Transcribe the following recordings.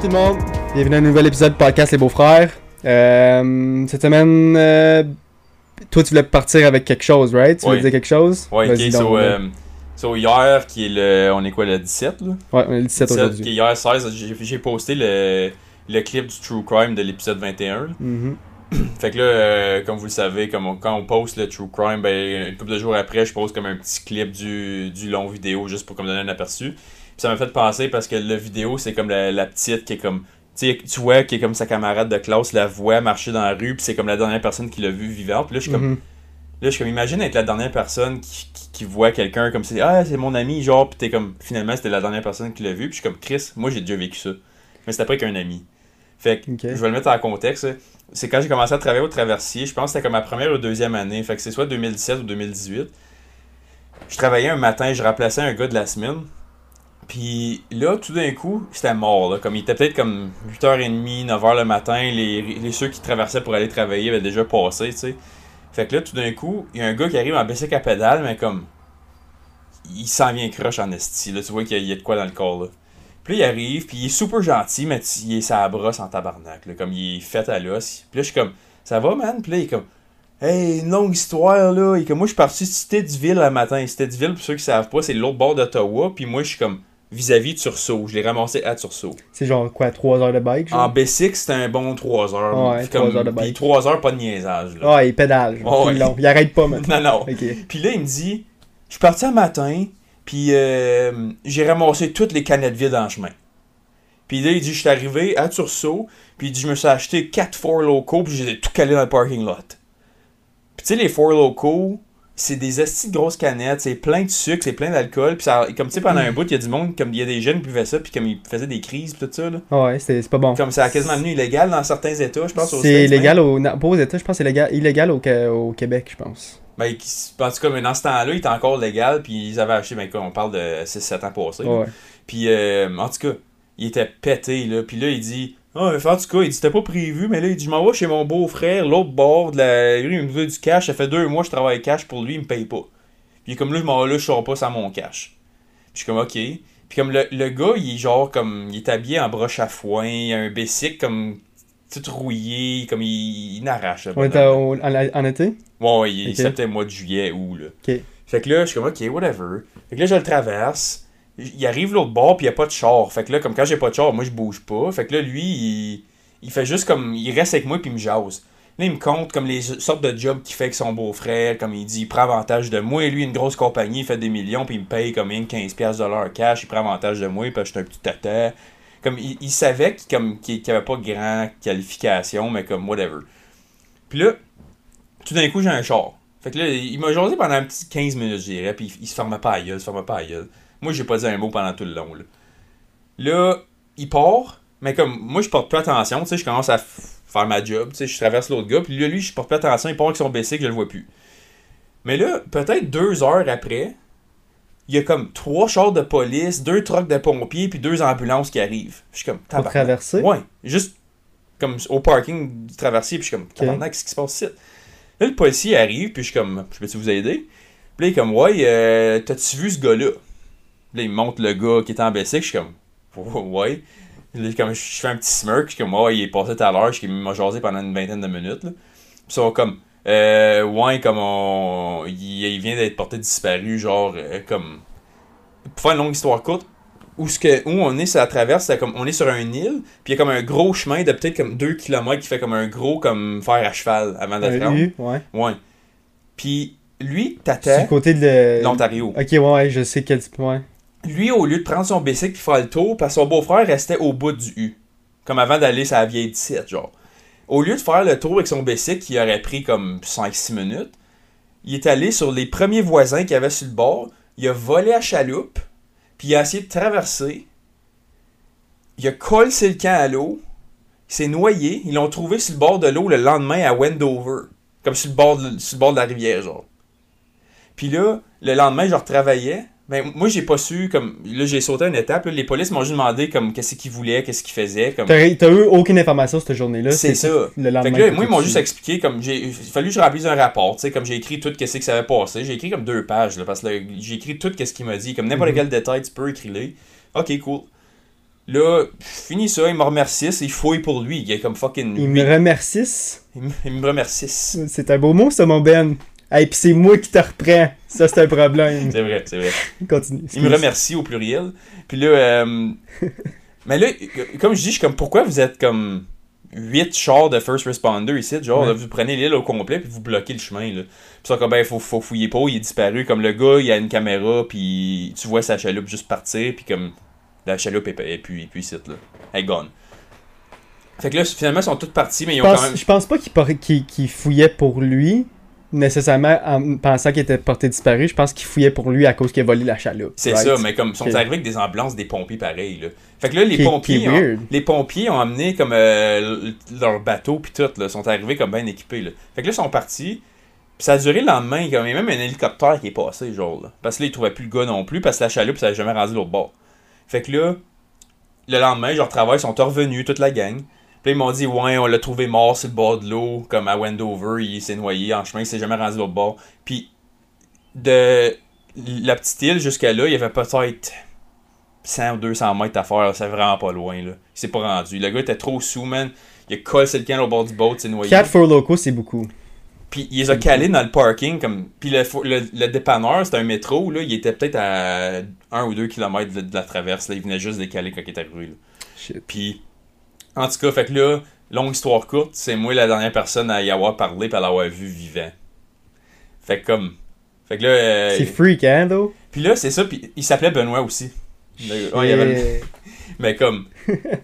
tout le monde? Bienvenue à un nouvel épisode de podcast Les Beaux-Frères. Euh, cette semaine, euh, toi tu voulais partir avec quelque chose, right? Tu voulais Oui. dire quelque chose? Ouais, Vas-y ok, donc, so, euh, so hier, qui est le. On est quoi, le 17 là? Ouais, on est le 17 qui est aujourd'hui. hier 16, j'ai posté le, le clip du True Crime de l'épisode 21. là. Mhm. Fait que là, euh, comme vous le savez, comme on- quand on poste le True Crime, ben, une couple de jours après, je poste comme un petit clip du, du long vidéo juste pour comme donner un aperçu. Ça m'a fait penser parce que le vidéo, c'est comme la, la petite qui est comme. Tu vois qui est comme sa camarade de classe, la voit marcher dans la rue, puis c'est comme la dernière personne qui l'a vu vivante. Puis là, je suis comme. Mhm. Là, je suis comme, imagine être la dernière personne qui, qui, qui voit quelqu'un comme c'est Ah, c'est mon ami, genre, pis t'es comme, finalement, c'était la dernière personne qui l'a vu, puis je suis comme, Chris, moi j'ai déjà vécu ça. Mais c'était pas avec un ami. Fait que, je vais le mettre en contexte. C'est quand j'ai commencé à travailler au traversier, je pense que c'était comme ma première ou deuxième année, fait que c'est soit 2017 ou 2018. Je travaillais un matin, je remplaçais un gars de la semaine. Puis là, tout d'un coup, c'était mort. Là. Comme il était peut-être comme 8h30, 9h le matin. Les, les ceux qui traversaient pour aller travailler avaient déjà passé, tu sais. Fait que là, tout d'un coup, il y a un gars qui arrive en bicycle à pédale, mais comme. Il s'en vient croche en esti. Là, tu vois qu'il y, a- de quoi dans le corps. Là. Puis là, il arrive, puis il est super gentil, mais il est sa brosse en tabarnak. Là, comme il est fait à l'os. Puis là, je suis comme. Ça va, man? Puis là, il est comme. Hey, une longue histoire, là. Est comme, moi, je suis parti de Cité-du-Ville le matin. Cité-du-Ville, pour ceux qui savent pas, c'est l'autre bord d'Ottawa. Puis moi, je suis comme vis-à-vis de Tursault. Je l'ai ramassé à Tursault. C'est genre quoi, 3 heures de bike? En Genre? B6, c'était un bon 3 heures. Ouais, Puis trois heures de puis bike. 3 heures, pas de niaisage. Là. Ah, il pédale. genre, Ouais. long. Il arrête pas, man. Non, non. Puis là, il me dit Je suis parti un matin, puis euh, j'ai ramassé toutes les canettes vides en chemin. Puis là, il dit Je suis arrivé à Tursault, puis il dit Je me suis acheté 4 Four Locaux, puis j'ai tout calé dans le parking lot. Puis tu sais, les Four Locaux, c'est des astis de grosses canettes, c'est plein de sucre, c'est plein d'alcool, puis ça, comme tu sais, pendant un bout, il y a du monde, comme il y a des jeunes qui buvaient ça, puis comme ils faisaient des crises, tout ça, là. Ouais, c'est pas bon. Comme ça a quasiment devenu illégal dans certains États, je pense. C'est States, même. légal au. non, pas aux États, je pense c'est légal, illégal au, au Québec, je pense. Ben, en tout cas, mais dans ce temps-là, il était encore légal, puis ils avaient acheté, ben, quoi, on parle de 6-7 ans passés. Ouais. Puis, euh, en tout cas, il était pété, là. Puis là, il dit, ah, en tout cas, il dit, c'était pas prévu, mais là, il dit, je m'en vais chez mon beau-frère, l'autre bord de la rue, il me veut du cash, ça fait deux mois que je travaille cash pour lui, il me paye pas. Puis comme là, je m'en vais là, je sors pas sans mon cash. Puis je suis comme, ok. Puis comme le, le gars, il est genre, comme, il est habillé en broche à foin, il a un basic, comme, tout rouillé, comme, il, il n'arrache, là. On était en, en été? Ouais, ouais, il Ok. c'était peut-être mois de juillet ou là. Ok. Fait que là, je suis comme, ok, whatever. Fait que là, je le traverse. Il arrive l'autre bord, puis il n'y a pas de char. Fait que là, comme quand j'ai pas de char, moi, je bouge pas. Fait que là, lui, il, fait juste comme. Il reste avec moi, puis il me jase. Là, il me compte comme les sortes de jobs qu'il fait avec son beau-frère. Comme il dit, il prend avantage de moi. Lui, une grosse compagnie, il fait des millions, puis il me paye comme une 15$ piastres de l'heure cash. Il prend avantage de moi, parce que je un petit tata. Comme il, savait qu'il qu'il qu'il avait pas grand qualification, mais comme whatever. Puis là, tout d'un coup, j'ai un char. Fait que là, il m'a jasé pendant un petit 15 minutes, je dirais, puis il, il se fermait pas à gueule, il se fermait pas à gueule. Moi, j'ai pas dit un mot pendant tout le long, là. Là, il part, mais comme, moi, je porte plus attention, tu sais, je commence à faire ma job, tu sais, je traverse l'autre gars, puis là, lui, je porte plus attention, il part avec son BC, je le vois plus. Mais là, peut-être deux heures après, il y a comme trois chars de police, deux trucks de pompiers, puis deux ambulances qui arrivent. Je suis comme, Pour traverser? Ouais, juste comme au parking du traversier, puis je suis comme, tabarnak, qu'est-ce qui se passe ici? Là, le policier arrive, puis je suis comme, je peux-tu vous aider? Puis là, il est comme, ouais, euh, t'as-tu vu ce gars-là? Là, il me montre le gars qui était en bicycle, je suis comme, ouais. Là, comme, je fais un petit smirk, je suis comme, ouais, il est passé tout à l'heure, je m'a jasé pendant une vingtaine de minutes, là. Puis sont comme, euh, ouais, comme on. Il, il vient d'être porté disparu, genre, euh, comme. Pour faire une longue histoire courte, où, ce que, où on est, ça traverse, c'est comme, on est sur un île, puis il y a comme un gros chemin de peut-être comme 2 km qui fait comme un gros comme fer à cheval avant d'être ouais. Ouais. Puis lui, t'attends du côté de. l'Ontario. Ok, ouais, je sais quel type. Lui, au lieu de prendre son bicycle puis faire le tour, parce que son beau-frère restait au bout du U. Comme avant d'aller la vieille 17, genre. Au lieu de faire le tour avec son bicycle qui aurait pris comme 5-6 minutes, il est allé sur les premiers voisins qu'il avait sur le bord, il a volé à chaloupe, puis il a essayé de traverser. Il a collé le camp à l'eau, il s'est noyé, ils l'ont trouvé sur le bord de l'eau le lendemain à Wendover. Comme sur le bord de, sur le bord de la rivière, genre. Puis là, le lendemain, je retravaillais. Ben, moi, j'ai pas su, comme, là, j'ai sauté une étape, là, les polices m'ont juste demandé, comme, qu'est-ce qu'ils voulaient, qu'est-ce qu'ils faisaient, comme. T'as eu aucune information cette journée-là? C'est ça. Le lendemain. Fait que là, que moi, ils m'ont juste expliqué, comme, j'ai, fallu que je remplisse un rapport, tu sais, comme j'ai écrit tout qu'est-ce qui s'avait passé. J'ai écrit comme deux pages, là, parce que j'ai écrit tout qu'est-ce qu'il m'a dit, comme n'importe Mhm. quel détail, tu peux écrire les. Ok, cool. Là, fini ça, il me remercie, il fouille pour lui. Il est comme fucking. Il me remercie. Il me, remercie. C'est un beau mot, ça, mon Ben. Hey, pis c'est moi qui te reprends. Ça, c'est un problème. C'est vrai, c'est vrai. Continue. Il me remercie au pluriel. Puis là, euh, mais là, comme je dis, je suis comme, pourquoi vous êtes comme 8 chars de first responder ici? Genre, Ouais. là, vous prenez l'île au complet, puis vous bloquez le chemin, là. Puis ça, comme, ben, faut, faut fouiller pas, il est disparu. Comme le gars, il a une caméra, puis tu vois sa chaloupe juste partir, puis comme, la chaloupe est, est plus, est plus ici, là. Elle est gone. Fait que là, finalement, ils sont tous partis, mais ils ont quand même. je pense pas qu'il por- qu'il- qu'il fouillait pour lui, nécessairement en pensant qu'il était porté disparu. Je pense qu'il fouillait pour lui à cause qu'il a volé la chaloupe. C'est right? ça, mais comme ils sont arrivés avec des ambulances des pompiers pareil là. Fait que là les Qui- pompiers qui ont, les pompiers ont amené comme euh, leur bateau puis tout là, sont arrivés comme bien équipés là. Fait que là ils sont partis. Puis ça a duré le lendemain, comme il y a même un hélicoptère qui est passé genre là. Parce que là ils trouvaient plus le gars non plus parce que la chaloupe ça n'avait jamais rendu l'autre bord. Fait que là le lendemain, leur travail, ils sont revenus toute la gang. Puis ils m'ont dit ouais, on l'a trouvé mort sur le bord de l'eau comme à Wendover, il s'est noyé en chemin, il s'est jamais rendu l'autre bord. Puis de la petite île jusqu'à là, il y avait peut-être 100 ou 200 mètres à faire, c'est vraiment pas loin, là. Il s'est pas rendu. Le gars était trop sous, man. Il a collé le camp au bord du boat, c'est noyé. 4 for loco, c'est beaucoup. Puis il les a calés dans le parking, comme... Puis le, le, le dépanneur, c'était un métro, là, il était peut-être à 1 ou 2 km de, de la traverse, là. Il venait juste décaler quand il est arrivé. Puis, en tout cas, fait que là, longue histoire courte, c'est moi la dernière personne à y avoir parlé et à l'avoir vu vivant. Fait que comme... Fait que là... euh, C'est freak, hein, though? puis là, c'est ça, puis il s'appelait Benoît aussi. Le- ouais, il avait Mais comme.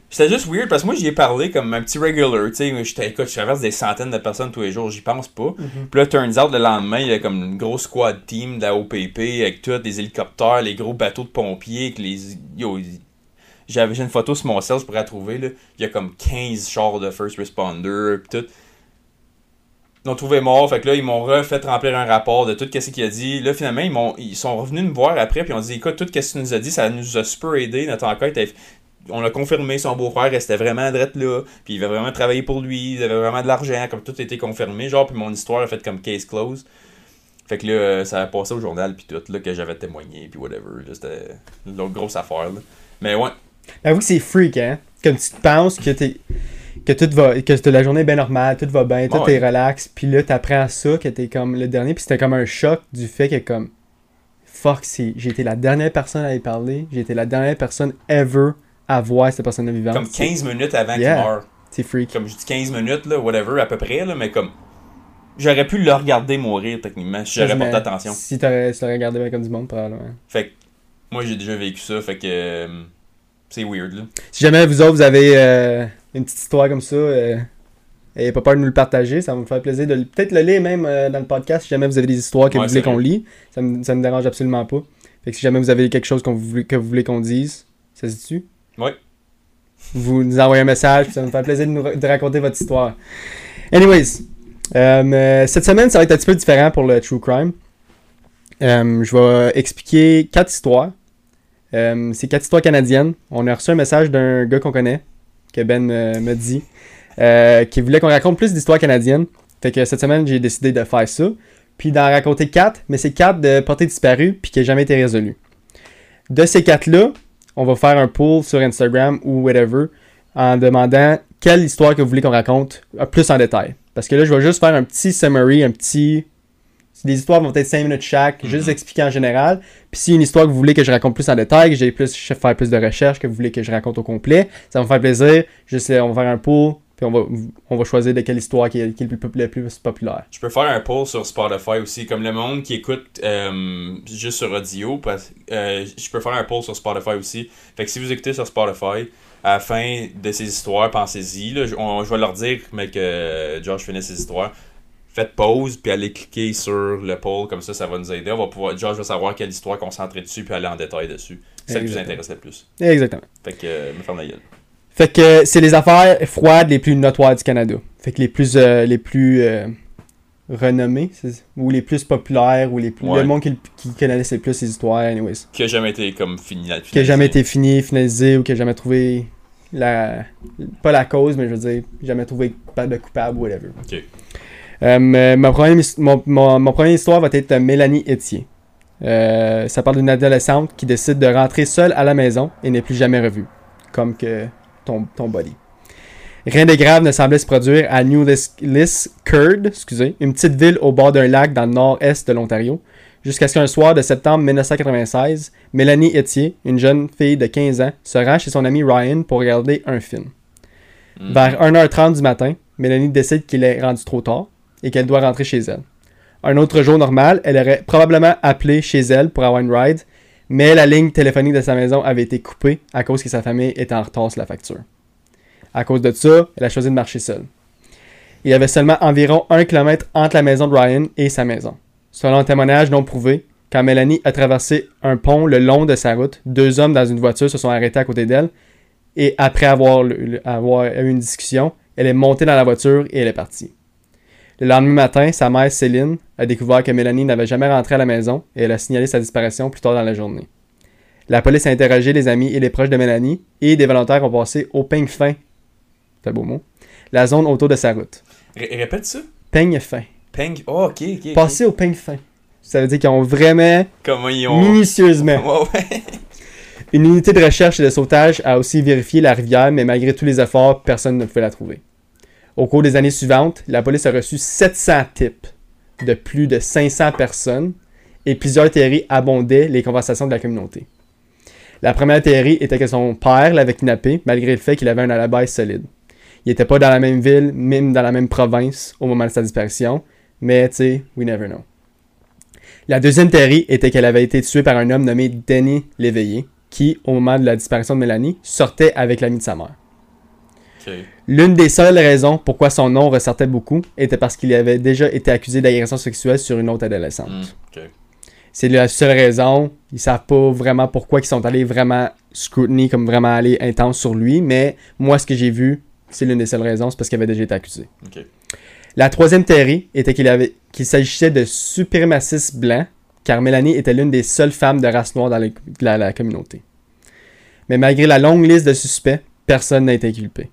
C'était juste weird parce que moi, j'y ai parlé comme un petit regular. Tu sais, écoute, je traverse des centaines de personnes tous les jours, j'y pense pas. Mhm. Puis là, turns out, le lendemain, il y a comme une grosse squad team de la OPP avec tout, des hélicoptères, les gros bateaux de pompiers, avec les. Yo, j'avais une photo sur mon cell, je pourrais la trouver, là. Il y a comme 15 chars de first responder, pis tout. Ils l'ont trouvé mort, fait que là, ils m'ont refait remplir un rapport de tout ce qu'il a dit. Là, finalement, ils, m'ont, ils sont revenus me voir après, puis ils ont dit Écoute, tout ce tu nous as dit, ça nous a super aidé. Notre enquête, elle- on l'a confirmé, son beau-frère restait vraiment drette là, puis il avait vraiment travaillé pour lui, il avait vraiment de l'argent, comme tout était confirmé, genre, puis mon histoire a fait comme case close. Fait que là, ça a passé au journal, puis tout, là, que j'avais témoigné, puis whatever. Là, c'était une autre grosse affaire, là. Mais ouais, Avoue que c'est freak, hein? Comme tu te penses que t'es. Que tout va. Que la journée est bien normale, tout va bien, tout Ouais. est relax, puis là t'apprends ça, que t'es comme le dernier, puis c'était comme un choc du fait que comme. Fuck, c'est- j'ai été la dernière personne à y parler, j'ai été la dernière personne ever à voir cette personne-là vivante. comme 15 minutes avant Yeah. qu'il meure. C'est freak. Comme je dis 15 minutes, là, whatever, à peu près, là, mais comme. J'aurais pu le regarder mourir, techniquement, si j'aurais porté attention. Si t'aurais si regardé bien comme du monde, probablement. Fait que, moi, j'ai déjà vécu ça, fait que. C'est weird, là. Si jamais vous autres, vous avez euh, une petite histoire comme ça, euh, ayez pas peur de nous le partager. Ça va me faire plaisir de le- peut-être le lire même euh, dans le podcast si jamais vous avez des histoires que Ouais, vous voulez c'est qu'on vrai. lit. Ça me, ça me dérange absolument pas. Fait que si jamais vous avez quelque chose qu'on vous- que vous voulez qu'on dise, ça se dit-tu? Ouais. Vous nous envoyez un message, puis ça va me faire plaisir de, nous ra- de raconter votre histoire. Anyways, euh, euh, cette semaine, ça va être un petit peu différent pour le True Crime. Euh, je vais expliquer quatre histoires. Euh, c'est quatre histoires canadiennes. On a reçu un message d'un gars qu'on connaît, que Ben me, me dit, euh, qui voulait qu'on raconte plus d'histoires canadiennes. Fait que cette semaine, j'ai décidé de faire ça. Puis d'en raconter quatre, mais c'est quatre de portées disparues, puis qui n'ont jamais été résolues. De ces quatre-là, on va faire un poll sur Instagram ou whatever en demandant quelle histoire que vous voulez qu'on raconte euh, plus en détail. Parce que là, je vais juste faire un petit summary, un petit. Les histoires vont être 5 minutes chaque, juste Mhm. expliquer en général. Puis si une histoire que vous voulez que je raconte plus en détail, que j'ai plus faire plus de recherches, que vous voulez que je raconte au complet, ça va me faire plaisir. Juste, euh, on va faire un poll, puis on va, on va choisir de quelle histoire qui est, qui est le, plus, le plus populaire. Je peux faire un poll sur Spotify aussi, comme le monde qui écoute euh, juste sur audio, euh, je peux faire un poll sur Spotify aussi. Fait que si vous écoutez sur Spotify, à la fin de ces histoires, pensez-y. Je, vais leur dire mais que Josh finit ses histoires. Faites pause, puis allez cliquer sur le poll, comme ça, ça va nous aider. On va pouvoir, Josh va savoir quelle histoire concentrer dessus, puis aller en détail dessus. Ça qui vous intéresse le plus. Exactement. Fait que, euh, me ferme la gueule. Fait que c'est les affaires froides les plus notoires du Canada. Fait que les plus euh, les plus euh, renommées, ou les plus populaires, ou les plus. Ouais. Le monde qui, qui connaissait le plus ces histoires, anyways. Qui a jamais été comme fini. Qui a jamais été fini, finalisé, ou qui a jamais trouvé la. Pas la cause, mais je veux dire, jamais trouvé coupable de coupable, whatever. Ok. Euh, ma, première, mon, mon- mon première histoire va être Mélanie Etier. Euh, ça parle d'une adolescente qui décide de rentrer seule à la maison et n'est plus jamais revue. comme que ton, ton body. Rien de grave ne semblait se produire à New Liskeard, excusez, une petite ville au bord d'un lac dans le nord-est de l'Ontario, jusqu'à ce qu'un soir de septembre 1996, Mélanie Etier, une jeune fille de 15 ans, se rend chez son ami Ryan pour regarder un film. Mm. Vers 1h30 du matin, Mélanie décide qu'il est rendu trop tard et qu'elle doit rentrer chez elle. Un autre jour normal, elle aurait probablement appelé chez elle pour avoir une ride, mais la ligne téléphonique de sa maison avait été coupée à cause que sa famille était en retard sur la facture. À cause de ça, elle a choisi de marcher seule. Il y avait seulement environ un kilomètre entre la maison de Ryan et sa maison. Selon un témoignage non prouvé, quand Mélanie a traversé un pont le long de sa route, deux hommes dans une voiture se sont arrêtés à côté d'elle et après avoir, avoir eu une discussion, elle est montée dans la voiture et elle est partie. Le lendemain matin, sa mère Céline a découvert que Mélanie n'avait jamais rentré à la maison et elle a signalé sa disparition plus tard dans la journée. La police a interrogé les amis et les proches de Mélanie et des volontaires ont passé au peigne fin c'est un beau mot, la zone autour de sa route. répète ça. Peigne fin. Peigne. Oh, ok, ok. Passer au peigne fin. Ça veut dire qu'ils ont vraiment. Comment ils ont. Minutieusement. ouais. Une unité de recherche et de sautage a aussi vérifié la rivière, mais malgré tous les efforts, personne ne pouvait la trouver. Au cours des années suivantes, la police a reçu 700 tips de plus de 500 personnes et plusieurs théories abondaient les conversations de la communauté. La première théorie était que son père l'avait kidnappé malgré le fait qu'il avait un alibi solide. Il était pas dans la même ville, même dans la même province au moment de sa disparition. Mais, tu sais, we never know. La deuxième théorie était qu'elle avait été tuée par un homme nommé Danny Léveillé, qui, au moment de la disparition de Mélanie, sortait avec l'ami de sa mère. L'une des seules raisons pourquoi son nom ressortait beaucoup était parce qu'il avait déjà été accusé d'agression sexuelle sur une autre adolescente. Hmm, C'est la seule raison. Ils savent pas vraiment pourquoi ils sont allés vraiment scrutiny, comme vraiment aller intense sur lui, mais moi, ce que j'ai vu, c'est l'une des seules raisons, c'est parce qu'il avait déjà été accusé. La troisième théorie était qu'il avait qu'il s'agissait de suprémacistes blancs, car Mélanie était l'une des seules femmes de race noire dans la, communauté. Mais malgré la longue liste de suspects, personne n'a été inculpé.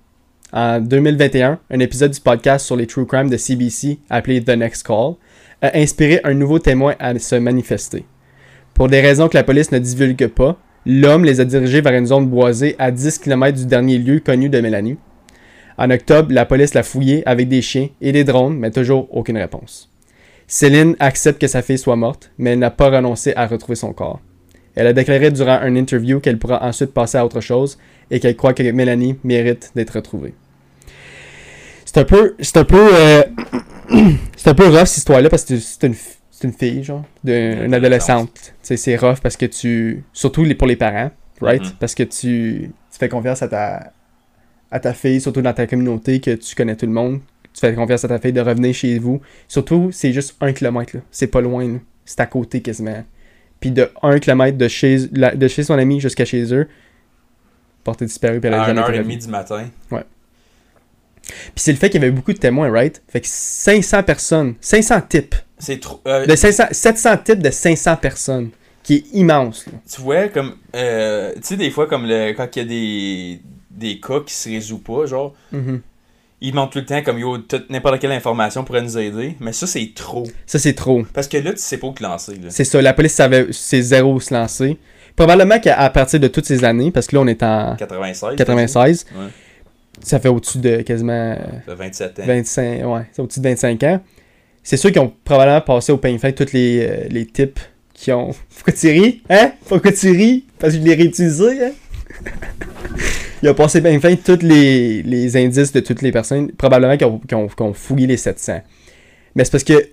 En 2021, un épisode du podcast sur les true crime de CBC, appelé The Next Call, a inspiré un nouveau témoin à se manifester. Pour des raisons que la police ne divulgue pas, l'homme les a dirigés vers une zone boisée à 10 km du dernier lieu connu de Mélanie, en octobre, la police l'a fouillé avec des chiens et des drones, mais toujours aucune réponse. Céline accepte que sa fille soit morte, mais elle n'a pas renoncé à retrouver son corps. Elle a déclaré durant un interview qu'elle pourra ensuite passer à autre chose et qu'elle croit que Mélanie mérite d'être retrouvée. C'est un peu. C'est un peu. Euh, c'est un peu rough cette histoire-là parce que c'est une, une, fille, genre, d'une adolescente. C'est rough parce que tu. Surtout pour les parents, right? Mm-hmm. Parce que tu, tu fais confiance à ta, à ta fille, surtout dans ta communauté, que tu connais tout le monde. Tu fais confiance à ta fille de revenir chez vous. Surtout, c'est juste un kilomètre. C'est pas loin. C'est à côté quasiment. Puis de un kilomètre de chez, de chez son ami jusqu'à chez eux, portée disparue. Puis elle à 1h30 du matin. Ouais. Puis c'est le fait qu'il y avait beaucoup de témoins, right? Fait que 500 personnes, 500 types. C'est trop. Euh, de 500, 700 types de 500 personnes, qui est immense. Tu vois, comme. Euh, tu sais, des fois, comme le, quand il y a des des cas qui se résout pas, genre. Mm-hmm. Ils demandent tout le temps comme yo, n'importe quelle information pourrait nous aider. Mais ça, c'est trop. Ça, c'est trop. Parce que là, tu sais pas où te lancer. C'est ça. La police savait, c'est zéro où se lancer. Probablement qu'à partir de toutes ces années, parce que là, on est en 96. 96. Ça fait au-dessus de quasiment. 27 ans. 25, ouais, c'est au-dessus de 25 ans. C'est sûr qu'ils ont probablement passé au pain fin tous les, euh, les types qui ont. Pourquoi tu ris? Hein? Pourquoi tu ris? Parce que je l'ai réutilisé, hein? il a passé bien fin tous les, indices de toutes les personnes, probablement qui ont, fouillé les 700. Mais c'est parce que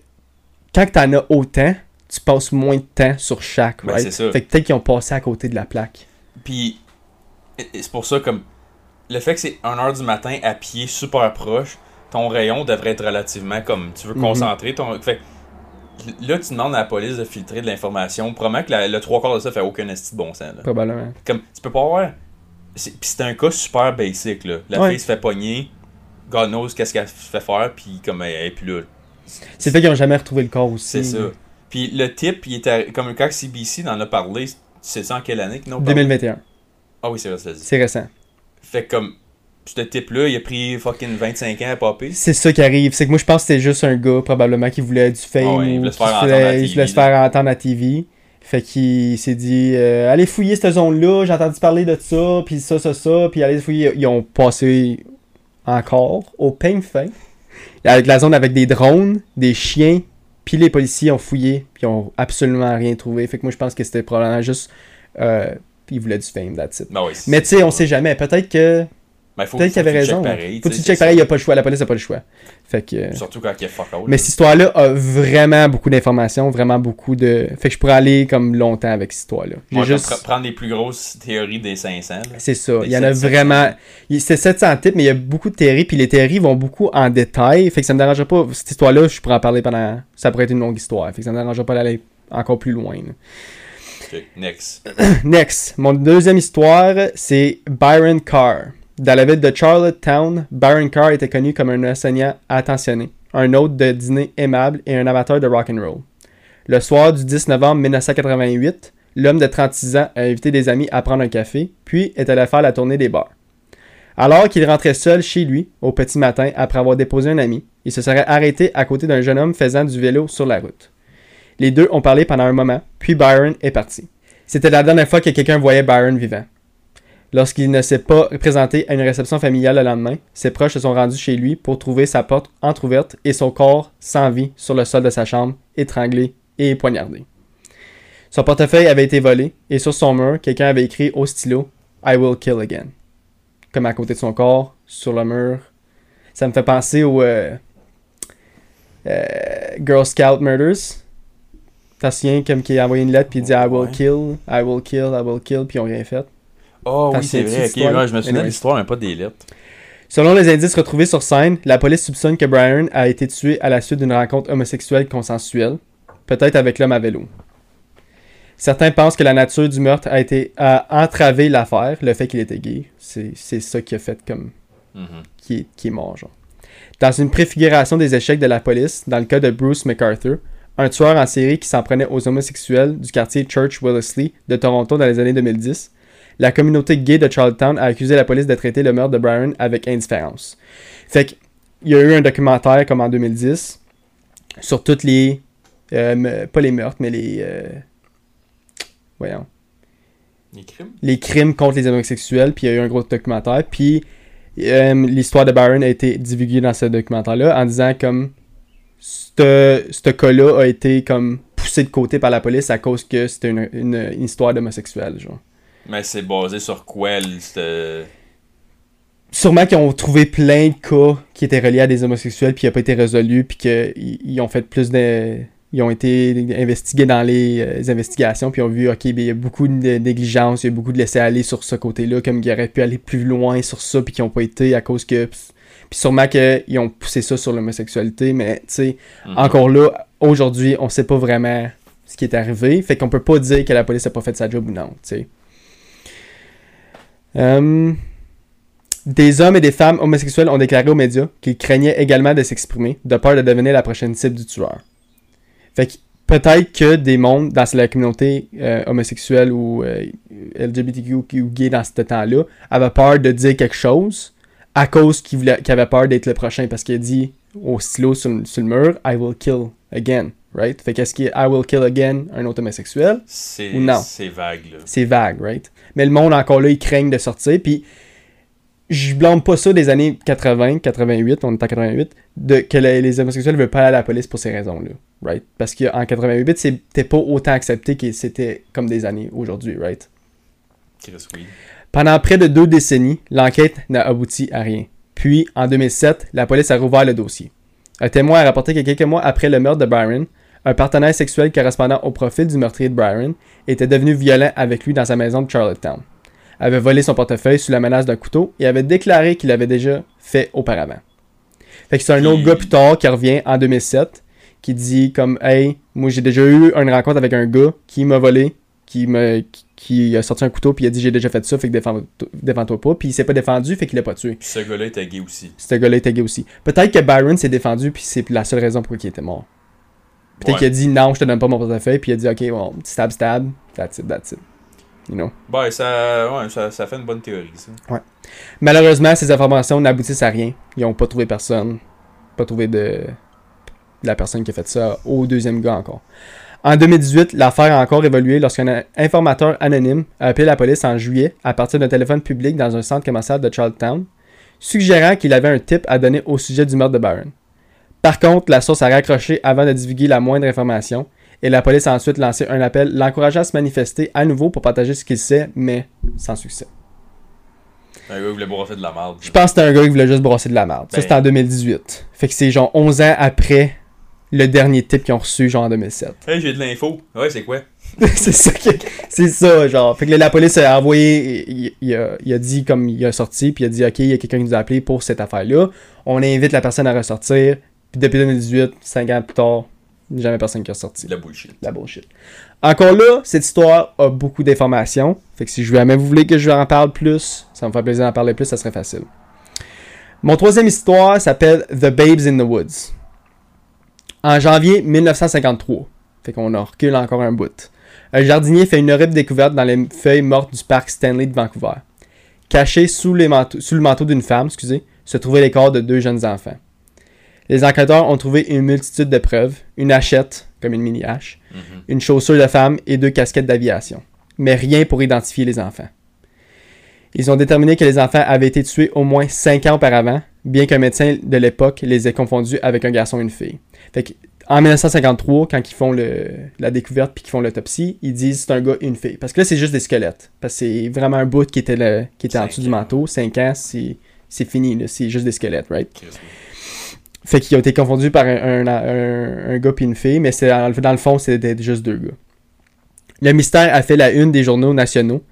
quand t'en as autant, tu passes moins de temps sur chaque, ben, c'est ça. Fait que peut-être qu'ils ont passé à côté de la plaque. Puis, c'est pour ça, comme, le fait que c'est 1h du matin à pied super proche, ton rayon devrait être relativement comme, tu veux mhm. concentrer ton... Fait là, tu demandes à la police de filtrer de l'information. Probablement que le trois quarts de ça fait aucun esti de bon sens. Probablement. Comme, tu peux pas avoir puis c'est un cas super basic, là. La fille se fait pogner, God knows qu'est-ce qu'elle fait faire, puis comme elle, est plus là. C'est fait qu'ils n'ont jamais retrouvé le corps aussi. C'est ça. Puis le type, il était comme quand CBC en a parlé, c'est ça en quelle année qu'ils 2021. Ah oui, c'est vrai, c'est récent. Fait comme ce type-là, il a pris fucking 25 ans à popper. C'est ça qui arrive. C'est que moi, je pense que c'était juste un gars, probablement, qui voulait du fame. Ah il voulait se faire entendre à TV. Se faire entendre à TV. Fait qu'il s'est dit euh, allez fouiller cette zone-là, j'ai entendu parler de ça, puis ça, ça, ça, puis allez fouiller. Ils ont passé encore au peigne fin. Avec la zone avec des drones, des chiens, puis les policiers ont fouillé, puis ils ont absolument rien trouvé. Fait que moi je pense que c'était probablement juste. Euh, ils voulaient du fame, that's it. Ben oui, Mais tu sais, on sait jamais. Peut-être que. Ben, Peut-être qu'il avait raison. pareil, Faut que tu c'est pareil, il ça. a pas le choix. La police a pas le choix. Fait que. Surtout quand il y a fuck all. Mais cette histoire-là a vraiment beaucoup d'informations, vraiment beaucoup de. Fait que je pourrais aller comme longtemps avec cette histoire-là. Moi, juste. prendre les plus grosses théories des 500. là. C'est ça. Des Il y en a 700. vraiment. il- C'est 700 types, mais il y a beaucoup de théories. Puis les théories vont beaucoup en détail. Fait que ça me dérangerait pas. Cette histoire-là, je pourrais en parler pendant. Ça pourrait être une longue histoire. Fait que ça me dérangerait pas d'aller encore plus loin. là. Next. Next, mon deuxième histoire, c'est Byron Carr. Dans la ville de Charlottetown, Byron Carr était connu comme un enseignant attentionné, un hôte de dîner aimable et un amateur de rock and roll. Le soir du 10 novembre 1988, l'homme de 36 ans a invité des amis à prendre un café, puis est allé faire la tournée des bars. Alors qu'il rentrait seul chez lui, au petit matin, après avoir déposé un ami, il se serait arrêté à côté d'un jeune homme faisant du vélo sur la route. Les deux ont parlé pendant un moment, puis Byron est parti. C'était la dernière fois que quelqu'un voyait Byron vivant. Lorsqu'il ne s'est pas présenté à une réception familiale le lendemain, ses proches se sont rendus chez lui pour trouver sa porte entr'ouverte et son corps sans vie sur le sol de sa chambre, étranglé et poignardé. Son portefeuille avait été volé et sur son mur, quelqu'un avait écrit au stylo I will kill again. Comme à côté de son corps, sur le mur. Ça me fait penser au euh, euh, Girl Scout Murders. Souviens comme qui a envoyé une lettre puis il dit I will Ouais. kill, I will kill, I will kill, puis ils ont rien fait. Oh oui, c'est vrai. Ok, ouais, je me souviens de l'histoire, mais pas des lettres. Selon les indices retrouvés sur scène, la police soupçonne que Brian a été tué à la suite d'une rencontre homosexuelle consensuelle, peut-être avec l'homme à vélo. Certains pensent que la nature du meurtre a été a entravé l'affaire, le fait qu'il était gay. C'est ça qui a fait comme Mhm. qui est, qui est mort, genre. Dans une préfiguration des échecs de la police, dans le cas de Bruce McArthur, un tueur en série qui s'en prenait aux homosexuels du quartier Church Wellesley de Toronto dans les années 2010, la communauté gay de Charlottetown a accusé la police de traiter le meurtre de Brian avec indifférence. Fait que, il y a eu un documentaire comme en 2010 sur toutes les. euh, pas les meurtres, mais les. euh, voyons Les crimes? Les crimes contre les homosexuels, puis il y a eu un gros documentaire, puis euh, l'histoire de Byron a été divulguée dans ce documentaire-là en disant comme ce cas-là a été comme poussé de côté par la police à cause que c'était une, une- une histoire d'homosexuel, genre. Mais c'est basé sur quoi cette- Sûrement qu'ils ont trouvé plein de cas qui étaient reliés à des homosexuels, puis qui n'ont pas été résolus, puis qu'ils ils ont fait plus de... Ils ont été investigués dans les, euh, les investigations, puis ont vu, ok, ben, il y a beaucoup de négligence, il y a beaucoup de laisser-aller sur ce côté-là, comme ils auraient pu aller plus loin sur ça, puis qu'ils n'ont pas été à cause que... Puis sûrement qu'ils ont poussé ça sur l'homosexualité, mais tu sais, Mhm. encore là, aujourd'hui, on sait pas vraiment ce qui est arrivé. Fait qu'on peut pas dire que la police a pas fait sa job ou non, tu sais. Euh, des hommes et des femmes homosexuels ont déclaré aux médias qu'ils craignaient également de s'exprimer, de peur de devenir la prochaine cible du tueur. Fait que peut-être que des mondes dans la communauté euh, homosexuelle ou euh, LGBTQ ou gay dans ce temps-là avaient peur de dire quelque chose à cause qu'ils avaient peur d'être le prochain parce qu'il a dit au stylo sur, le- sur le mur I will kill again, right? Fait qu'est-ce qui est I will kill again un autre homosexuel? C'est Ou non? c'est vague, là. C'est vague, right? Mais le monde encore là, ils craignent de sortir. Puis je blâme pas ça des années 80, 88, on est en 88, de, que les, les homosexuels veulent pas aller à la police pour ces raisons-là, right? Parce qu'en 88, c'était pas autant accepté que c'était comme des années aujourd'hui, right? Chris, oui. Pendant près de deux décennies, l'enquête n'a abouti à rien. Puis, en 2007, la police a rouvert le dossier. Un témoin a rapporté que quelques mois après le meurtre de Byron, un partenaire sexuel correspondant au profil du meurtrier de Byron était devenu violent avec lui dans sa maison de Charlottetown, avait volé son portefeuille sous la menace d'un couteau et avait déclaré qu'il l'avait déjà fait auparavant. Fait que c'est un autre gars plus tard qui revient en 2007 qui dit comme Hey, moi j'ai déjà eu une rencontre avec un gars qui m'a volé, qui me qui a sorti un couteau puis il a dit j'ai déjà fait ça, fait que défends- défends-toi pas, puis il s'est pas défendu, fait qu'il l'a pas tué. Puis ce gars-là était gay aussi. Ce gars-là était gay aussi. Peut-être que Byron s'est défendu puis c'est la seule raison pour laquelle il était mort. Peut-être Ouais. qu'il a dit non, je te donne pas mon portefeuille, puis il a dit ok, bon, stab stab, that's it, that's it. You know? Ben, ça, ouais, ça, ça fait une bonne théorie, ça. Malheureusement, ces informations n'aboutissent à rien. Ils ont pas trouvé personne. Pas trouvé de, de la personne qui a fait ça au deuxième gars encore. En 2018, l'affaire a encore évolué lorsqu'un informateur anonyme a appelé la police en juillet à partir d'un téléphone public dans un centre commercial de Charlottetown, suggérant qu'il avait un tip à donner au sujet du meurtre de Byron. Par contre, la source a raccroché avant de divulguer la moindre information, et la police a ensuite lancé un appel l'encourageant à se manifester à nouveau pour partager ce qu'il sait, mais sans succès. Un gars qui voulait brosser de la merde. Je pense que c'était un gars qui voulait juste brasser de la merde. Ça, Ben- c'était en 2018. Fait que c'est genre 11 ans après le dernier tip qu'ils ont reçu, genre en 2007. Hey, j'ai de l'info. Ouais, c'est quoi? c'est ça que- c'est ça genre fait que là, la police a envoyé il, il a, il a dit comme il a sorti puis il a dit ok il y a quelqu'un qui nous a appelé pour cette affaire là on invite la personne à ressortir puis depuis 2018 5 ans plus tard jamais personne qui a sorti la bullshit. la bullshit encore là cette histoire a beaucoup d'informations fait que si je jamais vous voulez que je en parle plus ça me fait plaisir d'en parler plus ça serait facile mon troisième histoire s'appelle The Babes in the Woods en janvier 1953 fait qu'on en recule encore un bout un jardinier fait une horrible découverte dans les feuilles mortes du parc Stanley de Vancouver. Caché sous, les manteaux- sous le manteau d'une femme, excusez, se trouvaient les corps de deux jeunes enfants. Les enquêteurs ont trouvé une multitude de preuves, une hachette, comme une mini hache, Mhm. une chaussure de femme et deux casquettes d'aviation. Mais rien pour identifier les enfants. Ils ont déterminé que les enfants avaient été tués au moins 5 ans auparavant, bien qu'un médecin de l'époque les ait confondus avec un garçon et une fille. Fait que, en 1953, quand ils font le, la découverte puis qu'ils font l'autopsie, ils disent c'est un gars et une fille. Parce que là, c'est juste des squelettes. Parce que c'est vraiment un bout qui était, le, qui était en dessous du manteau. 5 ans, c'est fini. C'est juste des squelettes, right? Fait qu'ils ont été confondus par un, un, un- un gars puis une fille, mais dans le fond, c'était juste deux gars. Le mystère a fait la une des journaux nationaux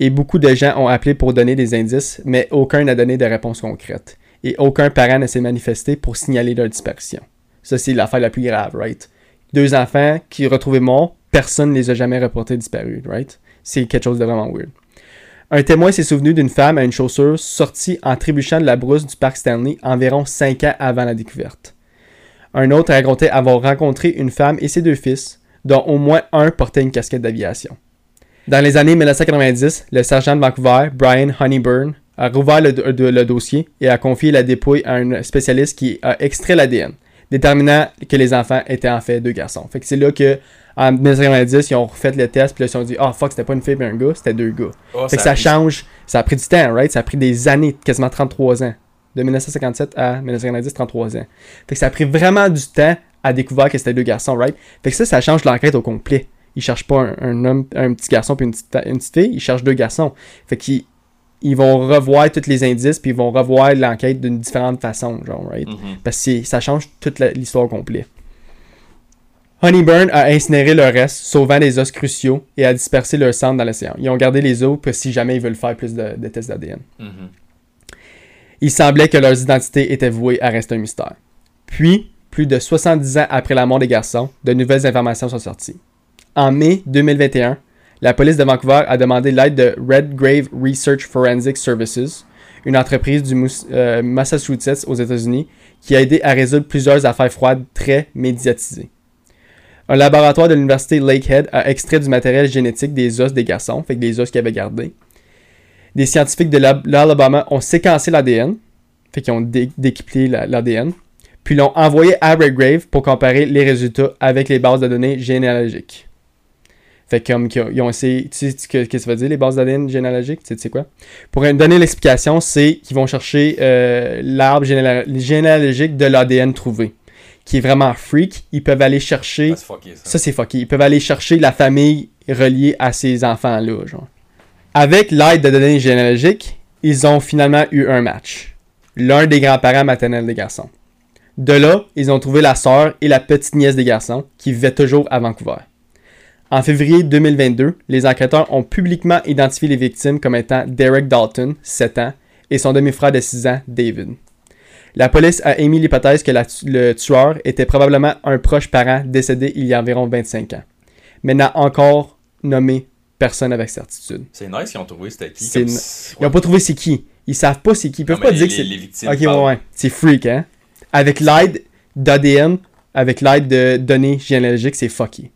et beaucoup de gens ont appelé pour donner des indices, mais aucun n'a donné de réponse concrète. Et aucun parent ne s'est manifesté pour signaler leur disparition. Ça, c'est l'affaire la plus grave, right? Deux enfants qui retrouvés morts, personne ne les a jamais reportés disparus, right? C'est quelque chose de vraiment weird. Un témoin s'est souvenu d'une femme à une chaussure sortie en trébuchant de la brousse du parc Stanley environ 5 ans avant la découverte. Un autre racontait avoir rencontré une femme et ses deux fils, dont au moins un portait une casquette d'aviation. Dans les années 1990, le sergent de Vancouver, Brian Honeyburn, a rouvert le, do- le dossier et a confié la dépouille à un spécialiste qui a extrait l'ADN, déterminant que les enfants étaient en fait deux garçons. Fait que c'est là que, en 1990, ils ont refait le test, puis là, ils ont dit, ah fuck, c'était pas une fille et un gars, c'était deux gars. Oh, Fait que ça a pris- change. Ça a pris du temps, right? Ça a pris des années, quasiment 33 ans. De 1957 à 1990, 33 ans. Fait que ça a pris vraiment du temps à découvrir que c'était deux garçons, right? Fait que ça, ça change l'enquête au complet. Ils cherchent pas un, un homme, un petit garçon puis une petite, une petite fille, ils cherchent deux garçons. Fait qu'ils ils vont revoir tous les indices puis ils vont revoir l'enquête d'une différente façon, genre, right? Mhm. Parce que ça change toute l'histoire au complet. Honeyburn a incinéré leur reste, sauvant les os cruciaux et a dispersé leur sang dans l'océan. Ils ont gardé les os pour si jamais ils veulent faire plus de, de tests d'ADN. Mhm. Il semblait que leurs identités étaient vouées à rester un mystère. Puis, plus de 70 ans après la mort des garçons, de nouvelles informations sont sorties. En mai 2021, la police de Vancouver a demandé l'aide de Red Grave Research Forensic Services, une entreprise du euh, Massachusetts aux États-Unis, qui a aidé à résoudre plusieurs affaires froides très médiatisées. Un laboratoire de l'université Lakehead a extrait du matériel génétique des os des garçons, fait que des os qu'ils avaient gardés. Des scientifiques de l'Al- l'Alabama ont séquencé l'ADN, fait ont l'ADN, puis l'ont envoyé à Redgrave pour comparer les résultats avec les bases de données généalogiques. Fait comme qu'ils ont, essayé, tu sais ce que, ça veut dire les bases d'ADN généalogiques, tu sais, tu sais quoi? Pour donner l'explication, c'est qu'ils vont chercher euh, l'arbre généalogique de l'ADN trouvé, qui est vraiment freak. Ils peuvent aller chercher Ah, c'est fucké, ça. ça, c'est fucké. Ils peuvent aller chercher la famille reliée à ces enfants-là, genre. Avec l'aide de données généalogiques, ils ont finalement eu un match. L'un des grands-parents maternels des garçons. De là, ils ont trouvé la sœur et la petite nièce des garçons, qui vivaient toujours à Vancouver. En février 2022, les enquêteurs ont publiquement identifié les victimes comme étant Derek Dalton, 7 ans, et son demi-frère de 6 ans, David. La police a émis l'hypothèse que la le tueur était probablement un proche parent décédé il y a environ 25 ans, mais n'a encore nommé personne avec certitude. C'est nice qu'ils ont trouvé c'était qui. Comme Ils n'ont pas trouvé c'est qui. Ils savent pas c'est qui. Ils peuvent Non, pas dire que c'est... les, victimes. Ok, parlent. ouais. C'est freak, hein? Avec l'aide d'ADN, avec l'aide de données généalogiques, c'est fucky.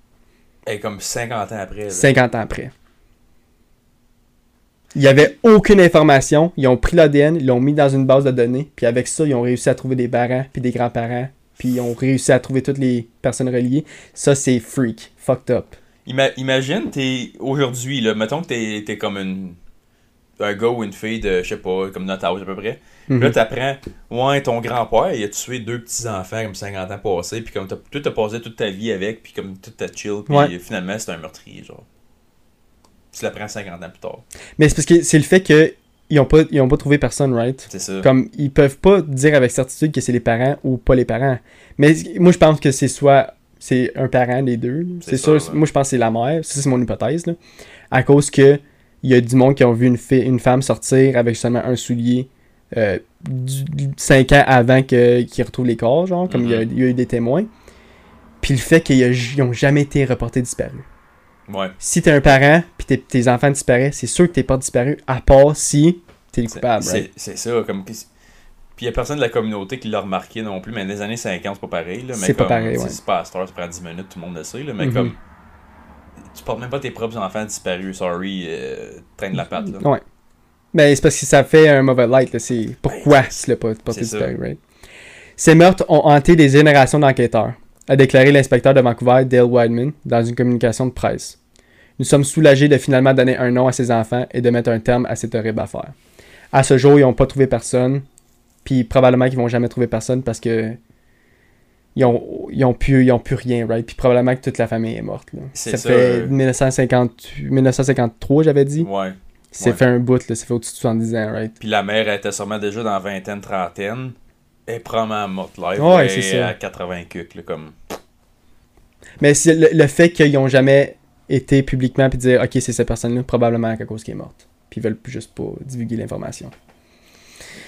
Et comme 50 ans après. là. 50 ans après. Il n'y avait aucune information. Ils ont pris l'ADN, ils l'ont mis dans une base de données, puis avec ça, ils ont réussi à trouver des parents puis des grands-parents puis ils ont réussi à trouver toutes les personnes reliées. Ça, c'est freak. Fucked up. Ima- imagine, t'es aujourd'hui, là, mettons que t'es, comme une, un gars ou une fille de, je sais pas, comme notre âge à peu près. Mhm. Là, t'apprends, ouais, ton grand-père, il a tué deux petits-enfants comme 50 ans passés, puis comme t'as, toi, t'as passé toute ta vie avec, puis comme tout t'as chill, puis Ouais. finalement, c'est un meurtrier, genre. Tu l'apprends 50 ans plus tard. Mais c'est parce que c'est le fait que ils ont pas, ils ont pas trouvé personne, right? C'est ça. Comme, ils peuvent pas dire avec certitude que c'est les parents ou pas les parents. Mais moi, je pense que c'est soit c'est un parent des deux. C'est sûr. ouais. Moi, je pense que c'est la mère. Ça, c'est mon hypothèse. Là. À cause que il y a du monde qui ont vu une, fille, une femme sortir avec seulement un soulier 5 ans avant qu'ils retrouvent les corps, genre, comme il y a- Mhm. il y, a eu des témoins. Puis le fait qu'ils n'ont jamais été reportés disparus. Ouais. Si t'es un parent, puis tes, tes enfants disparaissent, c'est sûr que t'es pas disparu, à part si t'es le coupable, c'est, right? ça, comme. Puis il a personne de la communauté qui l'a remarqué non plus, mais dans les années 50, c'est pas pareil, C'est pas pareil, ouais. C'est pas à ça prend 10 minutes, tout le monde le sait, là. Mais Mhm. comme. Tu portes même pas tes propres enfants disparus, sorry, euh, traîne la patte, là. Ouais. Mais c'est parce que ça fait un mauvais light. C'est pourquoi tu l'as pas porté Ben, disparu, right? Ces meurtres ont hanté des générations d'enquêteurs, a déclaré l'inspecteur de Vancouver, Dale Wideman, dans une communication de presse. Nous sommes soulagés de finalement donner un nom à ces enfants et de mettre un terme à cette horrible affaire. À ce jour, ils n'ont pas trouvé personne, puis probablement qu'ils vont jamais trouver personne parce que ils ont, ils ont, plus, ils ont plus rien, right? Puis probablement que toute la famille est morte. Là. C'est Ça, ça, fait euh. 1950, 1953, j'avais dit. Ouais. C'est Ouais. fait un bout, là. Ça fait au-dessus de 70 ans, right? Puis la mère, elle était sûrement déjà dans vingtaine, trentaine. Elle est probablement morte live. Ouais, c'est est ça. à 80 cucs, là, comme. Mais c'est le, le fait qu'ils n'ont jamais été publiquement puis dire ok c'est cette personne-là probablement à cause qui est morte. Puis ils veulent juste pas divulguer l'information.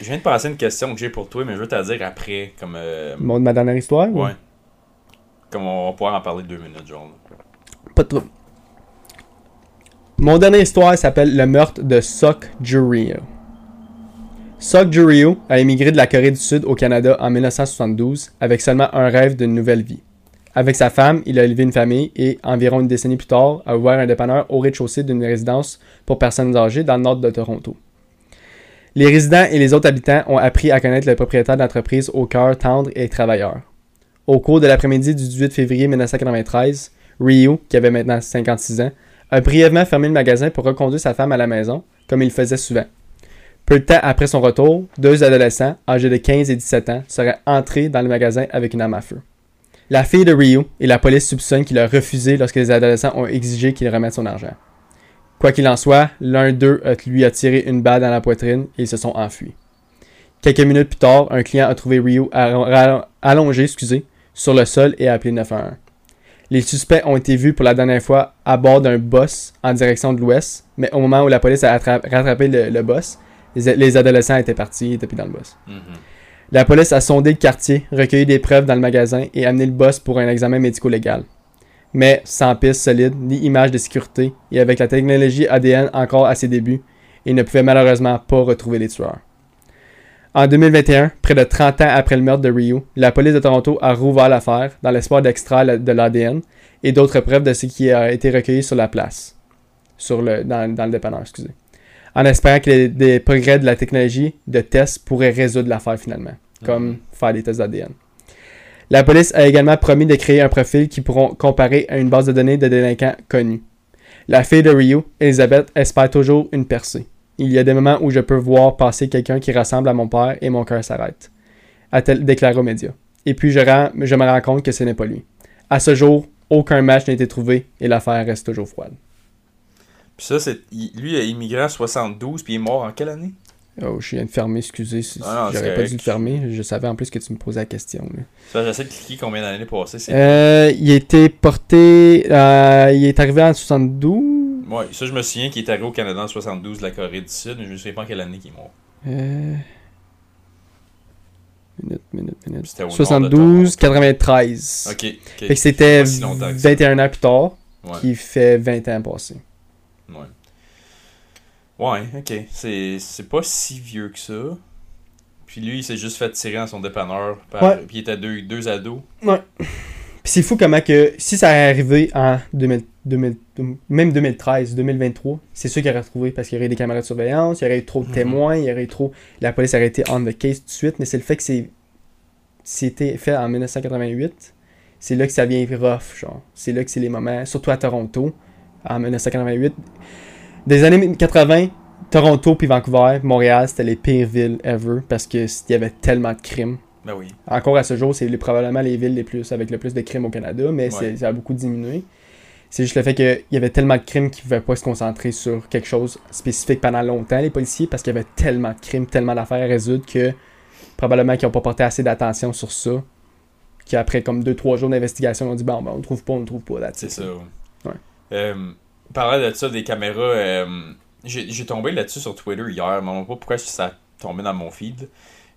Je viens de passer une question que j'ai pour toi, mais je veux te la dire après, comme. euh, de ma dernière histoire ou- Ouais. Comme on va pouvoir en parler deux minutes, genre. là. Pas de trouble. Mon dernière histoire s'appelle Le meurtre de Sok Juryo. Sok Juryo a émigré de la Corée du Sud au Canada en 1972 avec seulement un rêve d'une nouvelle vie. Avec sa femme, il a élevé une famille et, environ une décennie plus tard, a ouvert un dépanneur au rez-de-chaussée d'une résidence pour personnes âgées dans le nord de Toronto. Les résidents et les autres habitants ont appris à connaître le propriétaire de au cœur tendre et travailleur. Au cours de l'après-midi du 18 février 1993, Ryu, qui avait maintenant 56 ans, a brièvement fermé le magasin pour reconduire sa femme à la maison, comme il faisait souvent. Peu de temps après son retour, deux adolescents, âgés de 15 et 17 ans, seraient entrés dans le magasin avec une arme à feu. La fille de Ryu et la police soupçonnent qu'il a refusé lorsque les adolescents ont exigé qu'il remette son argent. Quoi qu'il en soit, l'un d'eux lui a tiré une balle dans la poitrine et ils se sont enfuis. Quelques minutes plus tard, un client a trouvé Ryu allo- allo- allongé excusez, sur le sol et a appelé 911. Les suspects ont été vus pour la dernière fois à bord d'un bus en direction de l'ouest, mais au moment où la police a attra- rattrapé le, le bus, les, les adolescents étaient partis et étaient plus dans le bus. Mhm. La police a sondé le quartier, recueilli des preuves dans le magasin et amené le boss pour un examen médico-légal. Mais sans piste solide ni image de sécurité et avec la technologie ADN encore à ses débuts, il ne pouvait malheureusement pas retrouver les tueurs. En 2021, près de 30 ans après le meurtre de Ryu, la police de Toronto a rouvert l'affaire dans l'espoir d'extraire de l'ADN et d'autres preuves de ce qui a été recueilli sur la place, sur le, dans, dans le dépanneur, excusez. En espérant que les, des progrès de la technologie de tests pourraient résoudre l'affaire finalement, comme Mhm. faire des tests d'ADN. La police a également promis de créer un profil qui pourront comparer à une base de données de délinquants connus. La fille de Ryu, Elizabeth, espère toujours une percée. Il y a des moments où je peux voir passer quelqu'un qui ressemble à mon père et mon cœur s'arrête, a-t-elle déclaré aux médias. Et puis je, rends- je me rends compte que ce n'est pas lui. À ce jour, aucun match n'a été trouvé et l'affaire reste toujours froide. Puis ça, c'est. Lui, il a immigré en 72, puis il est mort en quelle année? Oh, je viens de fermer, excusez. si- Ah J'aurais pas dû le fermer. Je savais en plus que tu me posais la question. j'essaie de cliquer combien d'années passées. C'est... Euh, il été porté. euh, il est arrivé en 72. Ouais, ça, je me souviens qu'il est arrivé au Canada en 72 de la Corée du Sud, mais je me souviens pas en quelle année qu'il est mort. Euh... Minute, minute, minute. C'était au nord de 72, 93. Ok. ok. Fait que c'était Pas si longtemps que ça. 21 ans plus tard, Ouais. qui fait 20 ans passés. Ouais. Ouais, ok. C'est, pas si vieux que ça. Puis lui, il s'est juste fait tirer dans son dépanneur. Par... Ouais. Puis il était deux, deux ados. Puis c'est fou comment que si ça est arrivé en 2000, 2000 même 2013, 2023, c'est sûr qu'il aurait retrouvé parce qu'il y aurait eu des caméras de surveillance, il y aurait eu trop de Mhm. témoins, il y aurait eu trop. La police aurait été on the case tout de suite, mais c'est le fait que c'est c'était fait en 1988, c'est là que ça vient rough, genre. C'est là que c'est les moments, surtout à Toronto, en 1988. Des années 80, Toronto puis Vancouver, Montréal, c'était les pires villes ever parce que il y avait tellement de crimes. Ben oui. Encore à ce jour, c'est probablement les villes les plus avec le plus de crimes au Canada, mais Ouais. ça a beaucoup diminué. C'est juste le fait qu'il y avait tellement de crimes qu'ils ne pouvaient pas se concentrer sur quelque chose spécifique pendant longtemps, les policiers, parce qu'il y avait tellement de crimes, tellement d'affaires à résoudre que probablement qu'ils n'ont pas porté assez d'attention sur ça. Qu'après comme 2-3 jours d'investigation, on dit bon, ben, on ne trouve pas, on ne trouve pas. C'est ça. Ouais. Euh, parlant de ça, des caméras, euh, j'ai tombé là-dessus sur Twitter hier, mais on pas pourquoi ça a tombé dans mon feed.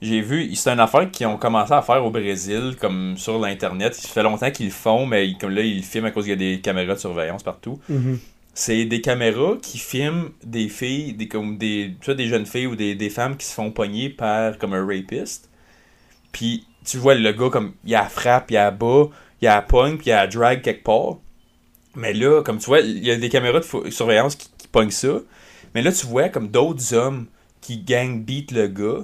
J'ai vu, c'est une affaire qu'ils ont commencé à faire au Brésil, comme sur l'internet. Ça fait longtemps qu'ils le font, mais comme là, ils le filment à cause qu'il y a des caméras de surveillance partout. Mhm. C'est des caméras qui filment des filles, des, comme des, soit des jeunes filles ou des, des femmes qui se font pogner par comme un rapiste. Puis tu vois le gars comme il y a frappe, il y a bas, il y a pogne, puis il y a drag quelque part. Mais là, comme tu vois, il y a des caméras de surveillance qui, qui pognent ça. Mais là, tu vois comme d'autres hommes qui gang beat le gars.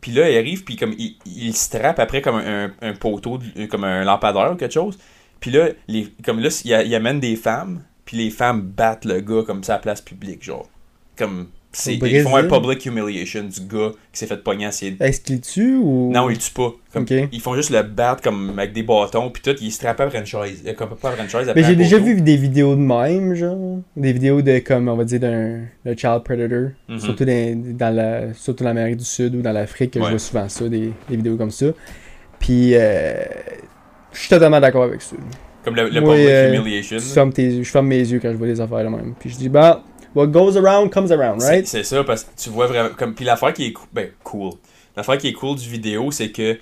Puis là, il arrive, puis comme il, il se trappe après comme un, un poteau, comme un lampadaire ou quelque chose. Puis là, les, comme là, il, amène des femmes, puis les femmes battent le gars comme ça à la place publique, genre. Comme, ils font un public humiliation du gars qui s'est fait pogner à ses... Est-ce qu'il tue ou? Non, il tue pas. Comme. Ils font juste le battre comme avec des bâtons, puis tout, il se trappe après une chaise. Il a comme pas Mais après j'ai déjà vu des vidéos de même, genre. Des vidéos de, comme, on va dire, d'un child predator. Mhm. Surtout dans, dans la, surtout l'Amérique du Sud ou dans l'Afrique, que je Ouais. vois souvent ça, des, des vidéos comme ça. Puis, euh, je suis totalement d'accord avec ça. Comme le, public euh, humiliation. Je ferme, tes- je ferme mes yeux quand je vois des affaires de même. Puis je dis, bah, what goes around comes around, right? C'est ça, parce que tu vois vraiment. Comme, puis l'affaire qui est cou- ben, cool. L'affaire qui est cool du vidéo, c'est que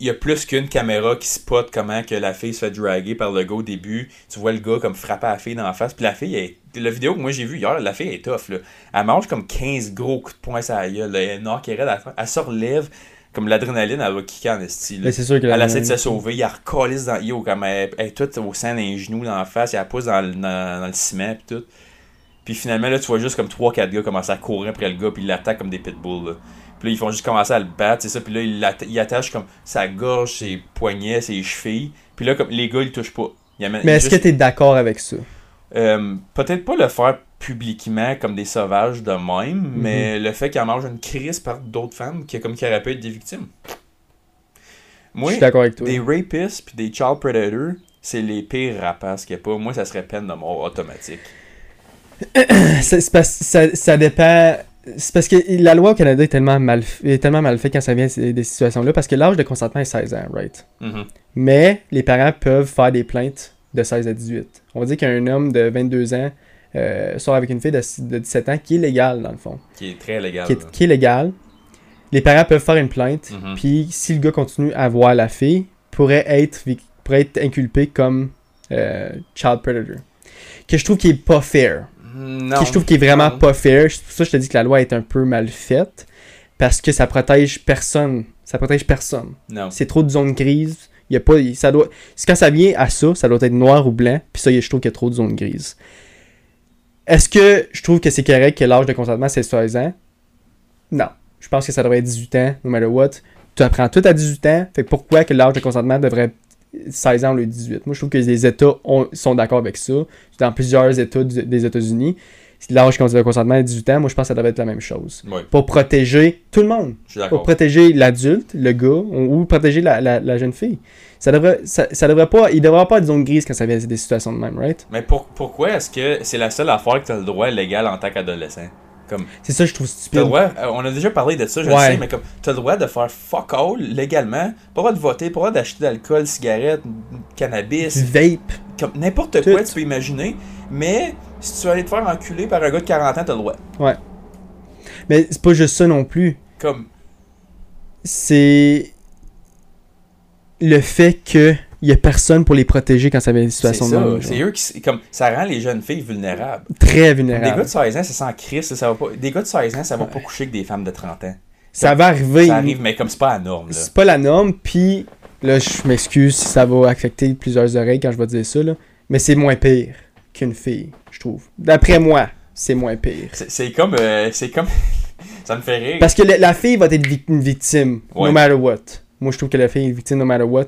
il y a plus qu'une caméra qui spot comment que la fille se fait draguer par le gars au début. Tu vois le gars comme frapper la fille dans la face. Puis la fille, est, la vidéo que moi j'ai vue hier, la fille est tough. Là. Elle mange comme 15 gros coups de poing sur la gueule. là. Elle est knock, elle est à fin. Elle se relève. Comme l'adrénaline, elle va kicker en esti. là. Mais c'est sûr que Elle essaie de se sauver, il recalisse dans yo, comme elle, elle est toute au sein d'un genou dans la face, elle pousse dans, le- dans, dans le ciment pis tout. Puis finalement là tu vois juste comme 3-4 gars commencer à courir après le gars puis ils l'attaquent comme des pitbulls là. Puis là ils font juste commencer à le battre, c'est ça, puis là ils, ils attachent comme sa gorge, ses poignets, ses chevilles. Puis là comme les gars ils touchent pas. Ils Mais est-ce que juste- t'es d'accord avec ça? euh, peut-être pas le faire publiquement comme des sauvages de même, Mhm. mais le fait qu'ils en mangent une crise par d'autres femmes qui comme qui auraient pu être des victimes. Moi, je suis d'accord avec toi. des rapists puis des child predators, c'est les pires rapaces qu'il y a pas. Moi, ça serait peine de mort automatique. Ça, ça dépend. C'est parce que la loi au Canada est tellement mal, est tellement mal faite quand ça vient de des situations-là, parce que l'âge de consentement est 16 ans, right? Mhm. Mais les parents peuvent faire des plaintes de 16 à 18. On va dire qu'un homme de 22 ans euh, sort avec une fille de, de 17 ans qui est légale, dans le fond. Qui est très légal. Qui est, qui est légale. Les parents peuvent faire une plainte, Mhm. puis si le gars continue à voir la fille, pourrait être, pourrait être inculpé comme euh, child predator. Que je trouve qui est pas fair. Non. que je trouve qui est vraiment Non. pas fair. C'est pour ça que je te dis que la loi est un peu mal faite. Parce que ça protège personne. Ça protège personne. Non. C'est trop de zones grises. Il y a pas, ça doit, quand ça vient à ça, ça doit être noir ou blanc. Puis ça, je trouve qu'il y a trop de zones grises. Est-ce que je trouve que c'est correct que l'âge de consentement c'est 16 ans? Non. Je pense que ça devrait être 18 ans, no matter what. Tu apprends tout à 18 ans. Fait que pourquoi que l'âge de consentement devrait 16 ans ou le 18? Moi, je trouve que les États ont- sont d'accord avec ça. Dans plusieurs États du- des États-Unis, l'âge de consentement est 18 ans, moi, je pense que ça devrait être la même chose. Pour protéger tout le monde pour protéger l'adulte, le gars, ou, ou protéger la, la- la jeune fille. Ça devrait, ça, ça devrait pas, il devrait pas être zone grise quand ça vient des situations de même, right? Mais pour- pourquoi est-ce que c'est la seule affaire que tu as le droit légal en tant qu'adolescent? Comme, C'est ça que je trouve le stupide. droit, euh, on a déjà parlé de ça, je Ouais. le sais, mais comme, t'as le droit de faire fuck all légalement, pas le droit de voter, pas le droit d'acheter d'alcool, cigarettes, cannabis, vape. comme n'importe quoi tu peux imaginer, mais si tu veux aller te faire enculer par un gars de 40 ans, t'as le droit. Mais c'est pas juste ça non plus. Comme, C'est le fait que il y a personne pour les protéger quand ça vient des situations de ça, même. c'est eux qui, comme, ça rend les jeunes filles vulnérables. Très Des gars de 16 ans, c'est sans Christ, ça va pas, des gars de 16 ans, ça va pas coucher avec des femmes de 30 ans. Ça va arriver. Ça arrive, mais comme c'est pas la norme. C'est pas la norme, puis là, je m'excuse si ça va affecter plusieurs oreilles quand je vais dire ça, là, mais c'est moins pire qu'une fille, je trouve. D'après moi, c'est moins pire. C'est comme, euh, c'est comme, ça me fait rire. Parce que la, la fille va être une victime, Ouais. no matter what. Moi, je trouve que la fille est victime no matter what.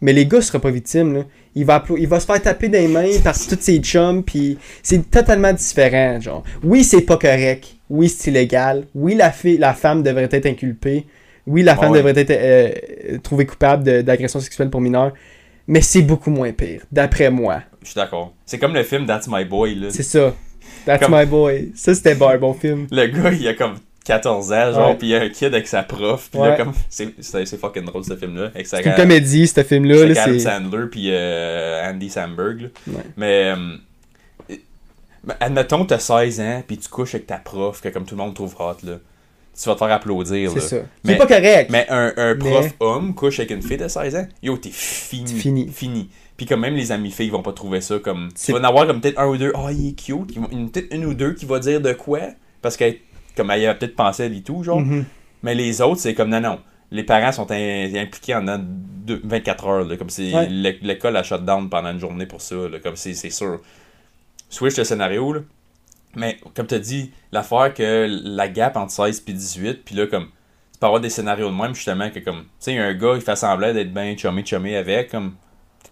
Mais les gars sera pas victime, là. Il va, il va se faire taper des mains par tous ses chums, puis c'est totalement différent, genre. Oui, c'est pas correct. Oui, c'est illégal. Oui, la, fille, la femme devrait être inculpée. Oui, la femme Ouais. devrait être euh, trouvée coupable d'agression sexuelle pour mineurs. Mais c'est beaucoup moins pire, d'après moi. Je suis d'accord. C'est comme le film That's My Boy, là. C'est ça. That's Comme- my boy. Ça, c'était un bon film. Le gars, il a comme 14 ans, genre, Ouais. pis il y a un kid avec sa prof, pis là, comme. C'est fucking drôle, ce film-là. Avec sa C'est une comédie, ce film-là. c'est là, Adam Sandler, puis euh, Andy Samberg, là. Ouais. Mais. euh, admettons, t'as 16 ans, puis tu couches avec ta prof, que comme tout le monde trouve hot, là. Tu vas te faire applaudir, C'est ça. Mais- C'est pas correct. Mais un, un prof Mais- homme couche avec une fille de 16 ans, yo, t'es fini. Fini. Fini. Puis comme même les amis filles vont pas trouver ça comme. Tu vas en avoir comme peut-être un ou deux, oh, il est cute. Ils peut-être une ou deux qui va dire de quoi? Parce qu'elle, comme elle a peut-être pensé à tout, genre. Mhm. Mais les autres, c'est comme non, non. Les parents sont in- impliqués en dedans de 24 heures, là, comme si Ouais. l'école a shut down pendant une journée pour ça, là, comme c'est c'est sûr. Switch le scénario, là. Mais comme tu as dit, l'affaire que la gap entre 16 et 18, puis là, comme, tu peux avoir des scénarios de même, justement, que comme, tu sais, un gars, il fait semblant d'être bien chumé, chumé avec, comme,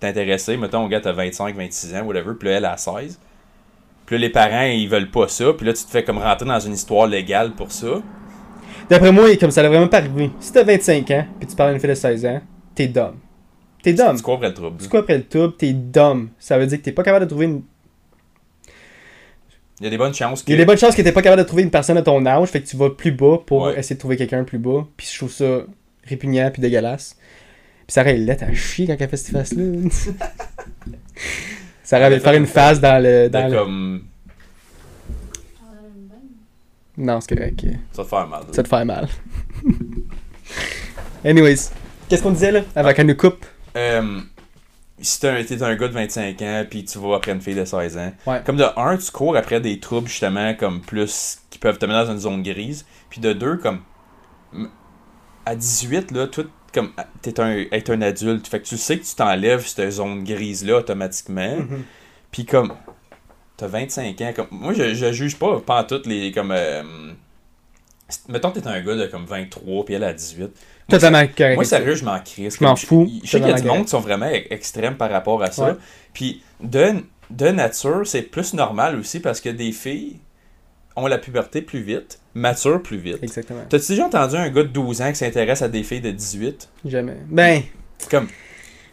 t'es intéressé, mettons, un gars, t'as 25, 26 ans, whatever, puis là, elle a 16. Puis là, les parents, ils veulent pas ça, puis là, tu te fais comme rentrer dans une histoire légale pour ça. D'après moi, comme ça l'a vraiment pas arrivé. Si t'as 25 ans, puis tu parles à une fille de 16 ans, t'es dumb. T'es dumb. Tu cours après le trouble. Tu quoi après le tube, t'es dumb. Ça veut dire que t'es pas capable de trouver une. Il y a des bonnes chances que. Il y a des bonnes chances que t'es pas capable de trouver une personne à ton âge, fait que tu vas plus bas pour Ouais. essayer de trouver quelqu'un plus bas. Puis je trouve ça répugnant puis dégueulasse. Puis Sarah, elle est à chier quand elle fait cette face-là. Sarah avait faire une face dans le. Dans le... comme. Non, c'est correct. Ça te faire mal. Ça te fait mal. Anyways, qu'est-ce qu'on disait là Avant qu'elle nous coupe? Euh, si t'es un, un gars de 25 ans, puis tu vas après une fille de 16 ans, Ouais. comme de un, tu cours après des troubles justement comme plus qui peuvent te mettre dans une zone grise, puis de deux, comme à 18 là, tout comme à- t'es un être un adulte, fait que tu sais que tu t'enlèves cette zone grise là automatiquement, Mhm. puis comme t'as 25 ans, comme moi je, je juge pas pas toutes les comme euh, mettons t'es un gars de comme 23 puis elle a 18. Moi, Totalement correct. moi, sérieux, je m'en crisse. Je m'en Comme, fous. Je sais qu'il y a du monde qui sont vraiment extrêmes par rapport à ça. Ouais. Puis, de, de nature, c'est plus normal aussi parce que des filles ont la puberté plus vite, maturent plus vite. Exactement. T'as-tu déjà entendu un gars de 12 ans qui s'intéresse à des filles de 18? Jamais. Ben, Comme.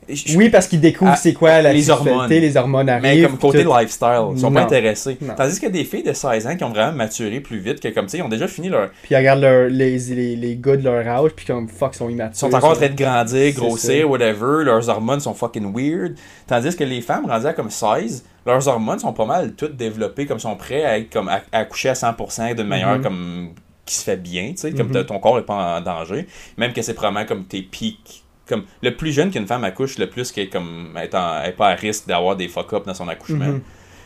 je- oui, parce qu'ils découvrent Ah, c'est quoi la les hormones. les hormones arrivent. Mais comme côté tout. lifestyle, ils sont Non. pas intéressés. Non. Tandis qu'il y a des filles de 16 ans qui ont vraiment maturé plus vite, que comme tu sais, ils ont déjà fini leur. Puis ils regardent leur- les, les, les gars de leur âge, puis comme fuck, ils sont immatures. Ils sont encore en train de grandir, grossir, ça. whatever. Leurs hormones sont fucking weird. Tandis que les femmes rendues à comme 16, leurs hormones sont pas mal toutes développées, comme sont prêts à être comme à, à coucher à 100% d'une manière Mhm. comme qui se fait bien, tu sais, comme Mhm. ton corps est pas en danger. Même que c'est probablement comme tes pics. Comme le plus jeune qu'une femme accouche, le plus qu'elle est comme est, en- est pas à risque d'avoir des fuck-up dans son accouchement. Mhm.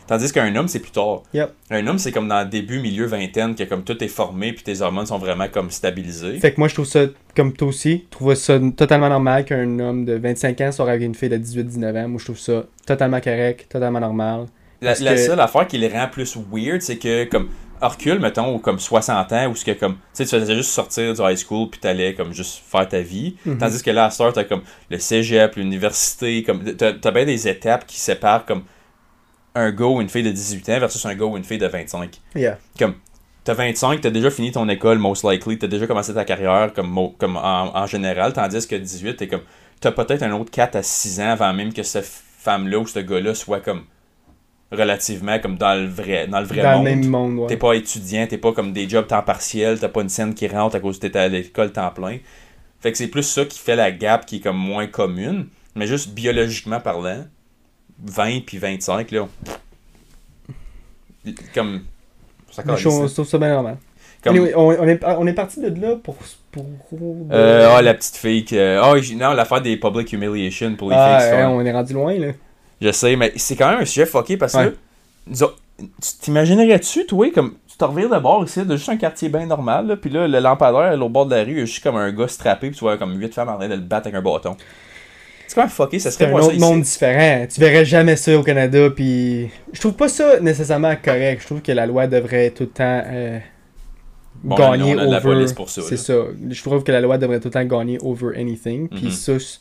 Tandis qu'un homme, c'est plus tard. Yep. Un homme, c'est comme dans le début, milieu, vingtaine, que comme tout est formé, puis tes hormones sont vraiment comme stabilisées. Fait que moi, je trouve ça, comme toi aussi, je trouve ça totalement normal qu'un homme de 25 ans soit avec une fille de 18-19 ans. Moi, je trouve ça totalement correct, totalement normal. La, Parce la que- seule affaire qui les rend plus weird, c'est que comme recul, mettons, ou comme 60 ans, où ce que comme tu sais, tu faisais juste sortir du high school puis t'allais comme juste faire ta vie. Mhm. Tandis que là, à Star, t'as comme le cégep, l'université, comme t'as, t'as bien des étapes qui séparent comme un gars ou une fille de 18 ans versus un gars ou une fille de 25. Yeah. Comme t'as 25, t'as déjà fini ton école, most likely, t'as déjà commencé ta carrière comme, comme en, en général, tandis que 18, t'es comme t'as peut-être un autre 4 à 6 ans avant même que cette femme-là ou ce gars-là soit comme relativement comme dans le vrai, dans le vrai Dans monde. le même monde, ouais. T'es pas étudiant, t'es pas comme des jobs temps partiel, t'as pas une scène qui rentre à cause que t'es à l'école temps plein. Fait que c'est plus ça qui fait la gap qui est comme moins commune. Mais juste biologiquement parlant, 20 puis 25, là, comme... Ça je, trouve, ça bien normal. comme Anyway, on, on est, on est parti de là pour. pour euh, ah, la petite fille que... Ah, j- non, l'affaire des public humiliation pour les Ah, filles ouais, on est rendu loin, là. Je sais, mais c'est quand même un sujet fucké parce que là, tu t'imaginerais-tu, toi, comme tu te revires de bord ici, de juste un quartier bien normal, là, puis là, le lampadaire, au bord de la rue, il y a juste comme un gars strappé, puis tu vois comme huit femmes en train de le battre avec un bâton. C'est quand même fucké, ça C'est serait un ça autre ici. monde différent. Tu verrais jamais ça au Canada, puis je trouve pas ça nécessairement correct. Je trouve que la loi devrait tout le temps euh, Bon, gagner on a de la over. police pour ça, C'est ça. Je trouve que la loi devrait tout le temps gagner over anything. Puis Mhm. ça, c'est-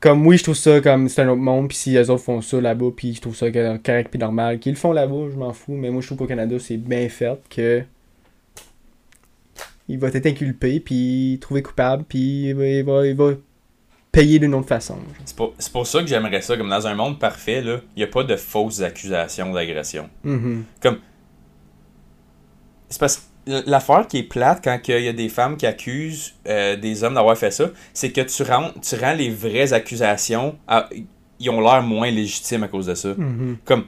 comme oui, je trouve ça comme c'est un autre monde. Puis si les autres font ça là-bas, puis je trouve ça correct puis normal. Qu'ils le font là-bas, je m'en fous. Mais moi, je trouve qu'au Canada, c'est bien fait que. Il va être inculpé, puis trouvé coupable, puis il va, il va, il va payer d'une autre façon. C'est pour, pour ça que j'aimerais ça. Comme dans un monde parfait, il n'y a pas de fausses accusations d'agression. Mhm. C'est parce que l'affaire qui est plate quand il y a des femmes qui accusent euh, des hommes d'avoir fait ça, c'est que tu rends, tu rends les vraies accusations, à- ils ont l'air moins légitimes à cause de ça. Mhm. Comme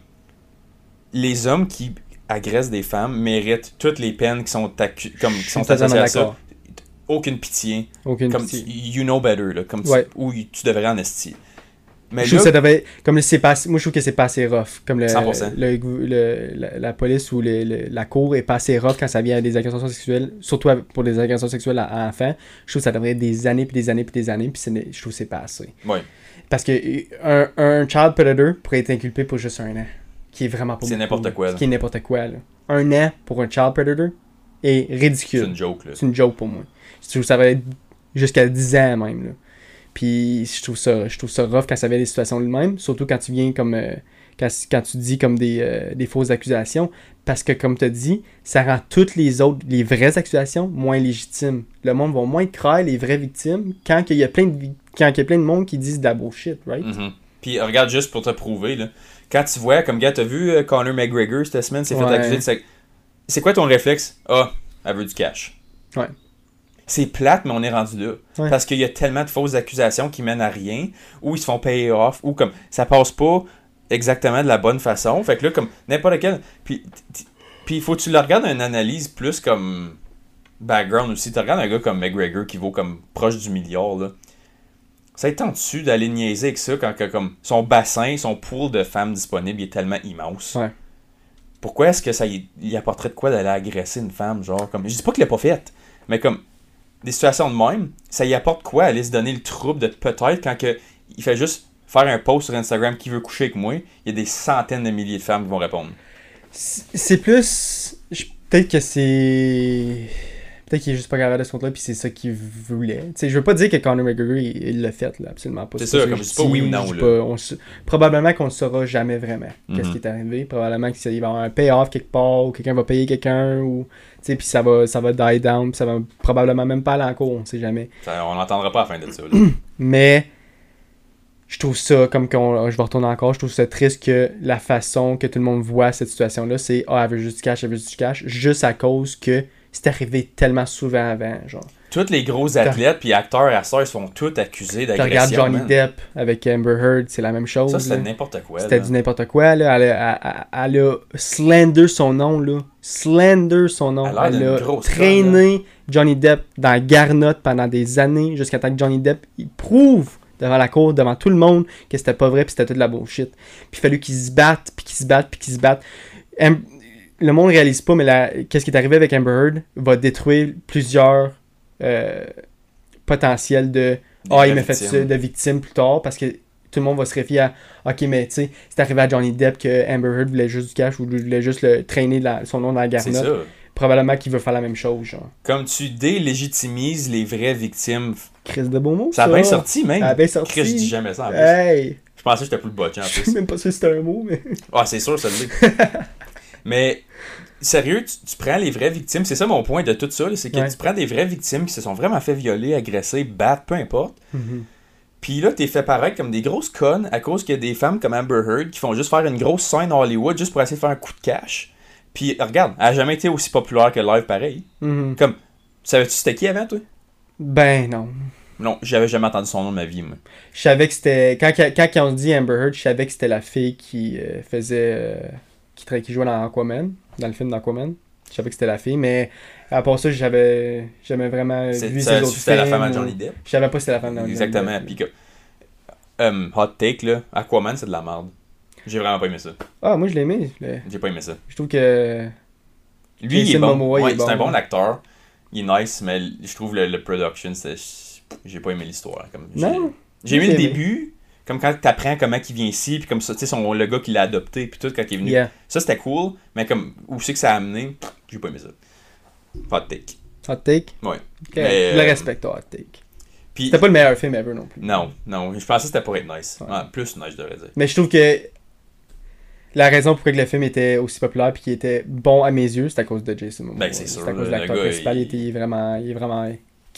les hommes qui agressent des femmes méritent toutes les peines qui sont, comme, qui sont associées à ça. Aucune pitié. Aucune Comme pitié. tu- you know better, là, comme tu- Ouais. ou tu devrais en esti. Mais je trouve là, que ça devait comme c'est pas moi je trouve que c'est pas assez rough comme le, 100%. le- le- la, la police ou le- la cour est pas assez rough quand ça vient à des agressions sexuelles surtout pour des agressions sexuelles à, à enfants je trouve que ça devrait être des années puis des années puis des années puis je trouve que c'est pas assez ouais, parce que euh, un, un child predator pourrait être inculpé pour juste un an qui est vraiment pas C'est n'importe quoi, là. qui est n'importe quoi là. un an pour un child predator? Est c'est ridicule une joke. Là. c'est une joke pour moi. Je trouve que ça va être jusqu'à 10 ans même. Là. Puis je trouve ça je trouve ça rough quand ça vient des situations de même, surtout quand tu viens comme euh, quand, quand tu dis comme des, euh, des fausses accusations parce que comme tu as dit, ça rend toutes les autres les vraies accusations moins légitimes. Le monde va moins croire les vraies victimes quand il y a plein de quand il y a plein de monde qui disent de la bullshit, right? Mhm. Puis regarde juste pour te prouver, là, quand tu vois, comme gars, t'as vu euh, Conor McGregor cette semaine, s'est fait Ouais. accuser de C'est quoi ton réflexe? Ah, elle veut du cash. Ouais. C'est plate, mais on est rendu là. Ouais. Parce qu'il y a tellement de fausses accusations qui mènent à rien, ou ils se font payer off, ou comme ça passe pas exactement de la bonne façon. Fait que là, comme n'importe quel. Puis, il faut que tu le regardes une analyse plus comme background aussi. Tu regardes un gars comme McGregor qui vaut comme proche du milliard, là. Ça est dessus d'aller niaiser avec ça quand que, comme son bassin, son pool de femmes disponibles est tellement immense? Ouais. Pourquoi est-ce que ça y, apporterait de quoi d'aller agresser une femme, genre comme. Je dis pas qu'il l'a pas fait, mais comme des situations de même, ça y apporte quoi aller se donner le trouble de peut-être quand que il fait juste faire un post sur Instagram qui veut coucher avec moi, il y a des centaines de milliers de femmes qui vont répondre. C'est plus. Peut-être que c'est. Peut-être qu'il est juste pas capable de ce compte-là, puis c'est ça qu'il voulait. Tu sais, je veux pas dire que Conor McGregor, il il l'a fait, là, absolument pas. C'est que comme je dis pas oui ou non, je dis là. pas- on se- Probablement qu'on ne saura jamais vraiment qu'est-ce Mhm. qui est arrivé. Probablement qu'il va y avoir un payoff quelque part, ou quelqu'un va payer quelqu'un, ou. Puis ça va, ça va die down, puis ça va probablement même pas aller en cours, on sait jamais. Ça, on n'entendra pas à la fin de ça. là. Mais je trouve ça, comme qu'on, je vais retourner encore, je trouve ça triste que la façon que tout le monde voit cette situation-là, c'est Ah, elle veut juste du cash, elle veut juste du cash, juste à cause que c'est arrivé tellement souvent avant. Genre, Tous les gros athlètes puis acteurs et acteurs ils sont tous accusés tu regardes d'agression. Johnny man. Depp avec Amber Heard, c'est la même chose. Ça, c'était n'importe quoi. C'était du n'importe quoi, là. Elle a, elle, elle- elle a slender son nom, là. Slender son nom. Elle a Elle a traîné Johnny Depp dans la garnotte pendant des années, jusqu'à temps que Johnny Depp, il prouve devant la cour, devant tout le monde, que c'était pas vrai, puis c'était toute de la bullshit. Puis il fallu qu'ils se battent, puis qu'ils se battent, puis qu'ils se battent. Am- le monde réalise pas, mais la- qu'est-ce qui est arrivé avec Amber Heard va détruire plusieurs euh, potentiels de ah, il m'a fait victimes. ça de victime plus tard parce que tout le monde va se réfier à Ok, mais tu sais, c'est arrivé à Johnny Depp que Amber Heard voulait juste du cash ou voulait juste le traîner la- son nom dans la garnotte. Probablement qu'il veut faire la même chose, genre. Comme tu délégitimises les vraies victimes. Chris de beau mot, Ça a bien sorti, même. Ça a bien sorti. Chris, je dis jamais ça en plus. Hey! Je pensais que j'étais plus le botché en Je plus. sais même pas si c'était un mot, mais. Ah, c'est sûr, ça l'est. Mais, sérieux, tu, tu prends les vraies victimes. C'est ça mon point de tout ça, c'est que Ouais. tu prends des vraies victimes qui se sont vraiment fait violer, agresser, battre, peu importe. Puis là, t'es fait paraître comme des grosses connes à cause qu'il y a des femmes comme Amber Heard qui font juste faire une grosse scène à Hollywood juste pour essayer de faire un coup de cash. Puis regarde, elle a jamais été aussi populaire que live pareil. Mhm. Comme, savais-tu c'était qui avant, toi? Ben non. Non, j'avais jamais entendu son nom de ma vie, moi. Je savais que c'était. Quand, quand ils ont dit Amber Heard, je savais que c'était la fille qui euh, faisait. euh, qui, qui jouait dans Aquaman, dans le film d'Aquaman. Je savais que c'était la fille, mais à part ça, j'avais jamais vraiment C'est- vu ça- ses autres C'était la femme à Johnny Depp? Je savais pas si c'était la femme de Johnny Exactement. Depp. Puis que, um, hot take, là, Aquaman, c'est de la merde. J'ai vraiment pas aimé ça. Ah, moi je l'ai aimé. J'ai pas aimé ça. je trouve que. Lui, il est bon. Momoa, il Ouais, est c'est un bon. bon acteur. Il est nice, mais je trouve le, le production, c'est... J'ai pas aimé l'histoire. J'ai- Non. J'ai aimé le début, comme quand t'apprends comment il vient ici, puis comme ça, tu sais, son- le gars qui l'a adopté, puis tout, quand il est venu. Yeah. Ça, c'était cool, mais comme, où c'est que ça a amené, j'ai pas aimé ça. Hot take. Hot take? Ouais. Mais, Je le euh, respecte, hot take. Puis, C'était pas le meilleur film ever non plus. non, non, je pensais que c'était pour être nice. Ouais. Ah, plus nice, je devrais dire. Mais je trouve que la raison pour laquelle le film était aussi populaire et qu'il était bon à mes yeux, c'est à cause de Jason Momoa. Ben, c'est sûr, à cause de l'acteur principal. Il... il- était, vraiment, il est vraiment,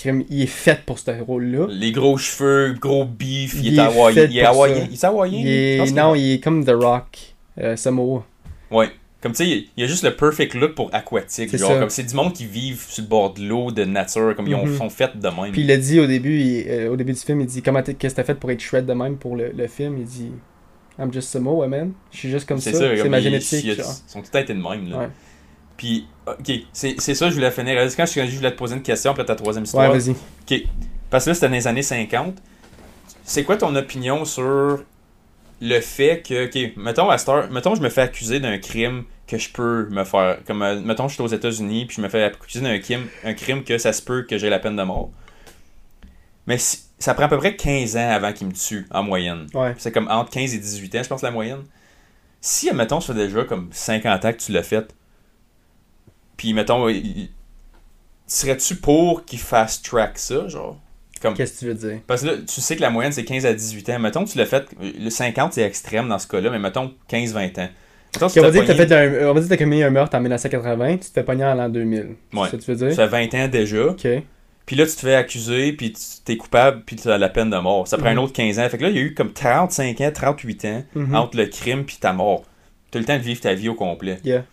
il est fait pour ce rôle-là. Les gros cheveux, gros beef, il, Il est est hawaïen. Il est hawaïen. Il est hawaïen? Il non, il est comme The Rock, euh, Samoa. Ouais. Comme tu sais, il y a juste le perfect look pour aquatique. C'est Genre, ça. comme c'est du monde qui vivent sur le bord de l'eau, de nature, comme ils ont, Mhm. sont faits de même. Puis il a dit au début, il- euh, au début du film, il dit comment qu'est-ce que t'as fait pour être shred de même pour le, le film? Il dit I'm just Samoa man. Je suis juste comme ça. c'est ça, C'est comme ma ils- génétique. Ils sont tout à été de même. Là. Ouais. Puis, ok, c'est ça, je voulais finir. Quand je, je voulais te poser une question, après ta troisième Ouais, histoire. vas-y. Ok. Parce que là, c'était dans les années 50. C'est quoi ton opinion sur le fait que, ok, mettons, à heure- mettons, je me fais accuser d'un crime que je peux me faire. Comme, euh, mettons, je suis aux États-Unis, puis je me fais accuser d'un crime, un crime que ça se peut que j'ai la peine de mort. Mais si- ça prend à peu près 15 ans avant qu'il me tue, en moyenne. Ouais. C'est comme entre 15 et 18 ans, je pense, la moyenne. Si, mettons, ça fait déjà comme 50 ans que tu l'as fait, puis, mettons, il- serais-tu pour qu'il fast track ça, genre? Comme, Qu'est-ce que tu veux dire? parce que là, tu sais que la moyenne, c'est 15 à 18 ans. Mettons que tu l'as fait, le 50, c'est extrême dans ce cas-là, mais mettons 15-20 ans. Mettons, tu on va dire que t'as pogné- fait un, on va dire que t'as commis un meurtre en 1980, tu te fais pogner en l'an 2000. Ouais. C'est que tu veux tu fais 20 ans déjà, Ok. puis là, tu te fais accuser, puis tu t'es coupable, puis tu as la peine de mort. Ça prend Mhm. un autre 15 ans. Fait que là, il y a eu comme 35 ans, 38 ans Mhm. entre le crime puis ta mort. Tu as le temps de vivre ta vie au complet. Yeah.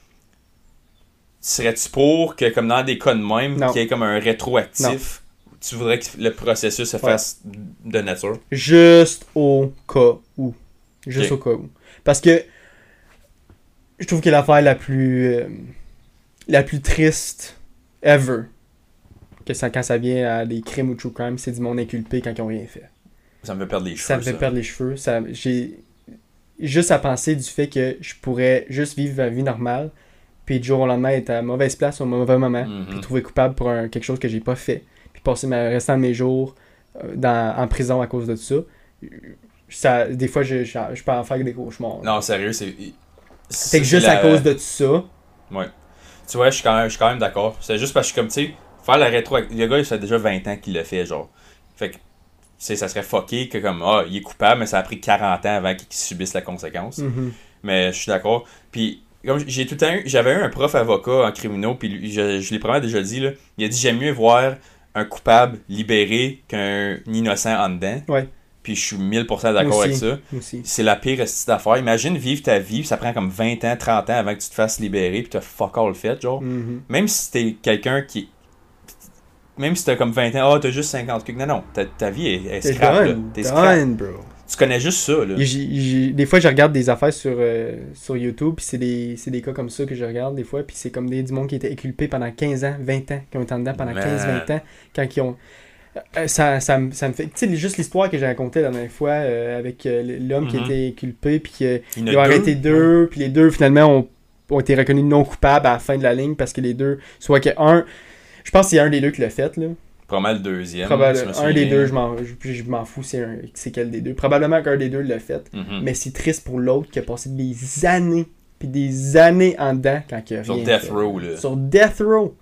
Serais-tu pour que, comme dans des cas de même, qu'il y ait comme un rétroactif, tu voudrais que le processus se fasse de nature? Juste au cas où. Juste au cas où. Parce que je trouve que l'affaire la plus euh, la plus triste ever, que ça, quand ça vient à des crimes ou true crime, c'est du monde inculpé quand ils ont rien fait. Ça me fait perdre les cheveux. Ça me fait ça. perdre les cheveux. Ça, j'ai juste à penser du fait que je pourrais juste vivre ma vie normale, puis du jour au lendemain être à mauvaise place au mauvais moment, Mhm. puis trouver coupable pour un- quelque chose que j'ai pas fait, puis passer le restant de mes jours euh, dans, en prison à cause de ça. ça des fois, je, je, je peux en faire des cauchemars. Non, sérieux, c'est. c'est que juste à cause de tout ça, Ouais. Tu vois, je suis quand même, je suis quand même d'accord. C'est juste parce que, comme, tu sais, faire la rétro. Le gars, il fait déjà 20 ans qu'il le fait, genre. Fait que, tu sais, ça serait fucké que, comme, ah, il est coupable, mais ça a pris 40 ans avant qu'il subisse la conséquence. mhm, Mais je suis d'accord. Puis, comme j'ai tout le temps eu, j'avais eu un prof avocat en criminaux, puis lui, je, je l'ai probablement déjà dit, là. Il a dit J'aime mieux voir un coupable libéré qu'un innocent en dedans. Ouais. Puis je suis 1000% d'accord avec ça. C'est la pire petite affaire. Imagine vivre ta vie, ça prend comme 20 ans, 30 ans avant que tu te fasses libérer, puis t'as fuck all fait, genre. Mhm. Même si t'es quelqu'un qui. Même si t'as comme 20 ans, ah, t'as juste 50 cucs. Non, non, ta, ta vie est, est scrap, T'es scrap. done, bro. Tu connais juste ça, là. Et des fois, je regarde des affaires sur, euh, sur YouTube, puis c'est des, c'est des cas comme ça que je regarde des fois, puis c'est comme des, du monde qui était inculpé pendant 15 ans, 20 ans, qui ont été en dedans pendant Man. 15-20 ans, quand ils ont... Euh, ça, ça, me- ça me fait... Tu sais, juste l'histoire que j'ai racontée la dernière fois euh, avec euh, l'homme qui Mhm. était inculpé, puis qu'ils y ont a arrêté deux, puis les deux, finalement, ont, ont été reconnus non coupables à la fin de la ligne, parce que les deux... Soit que un... Je pense que c'est un des deux qui l'a fait, là. Probablement le deuxième. Me un des deux, je m'en, je, je m'en fous, c'est, un- c'est quel des deux. Probablement qu'un des deux l'a fait. Mhm. Mais c'est triste pour l'autre qui a passé des années, puis des années en dedans quand il a Sur rien Death fait. Row, là. Sur Death Row.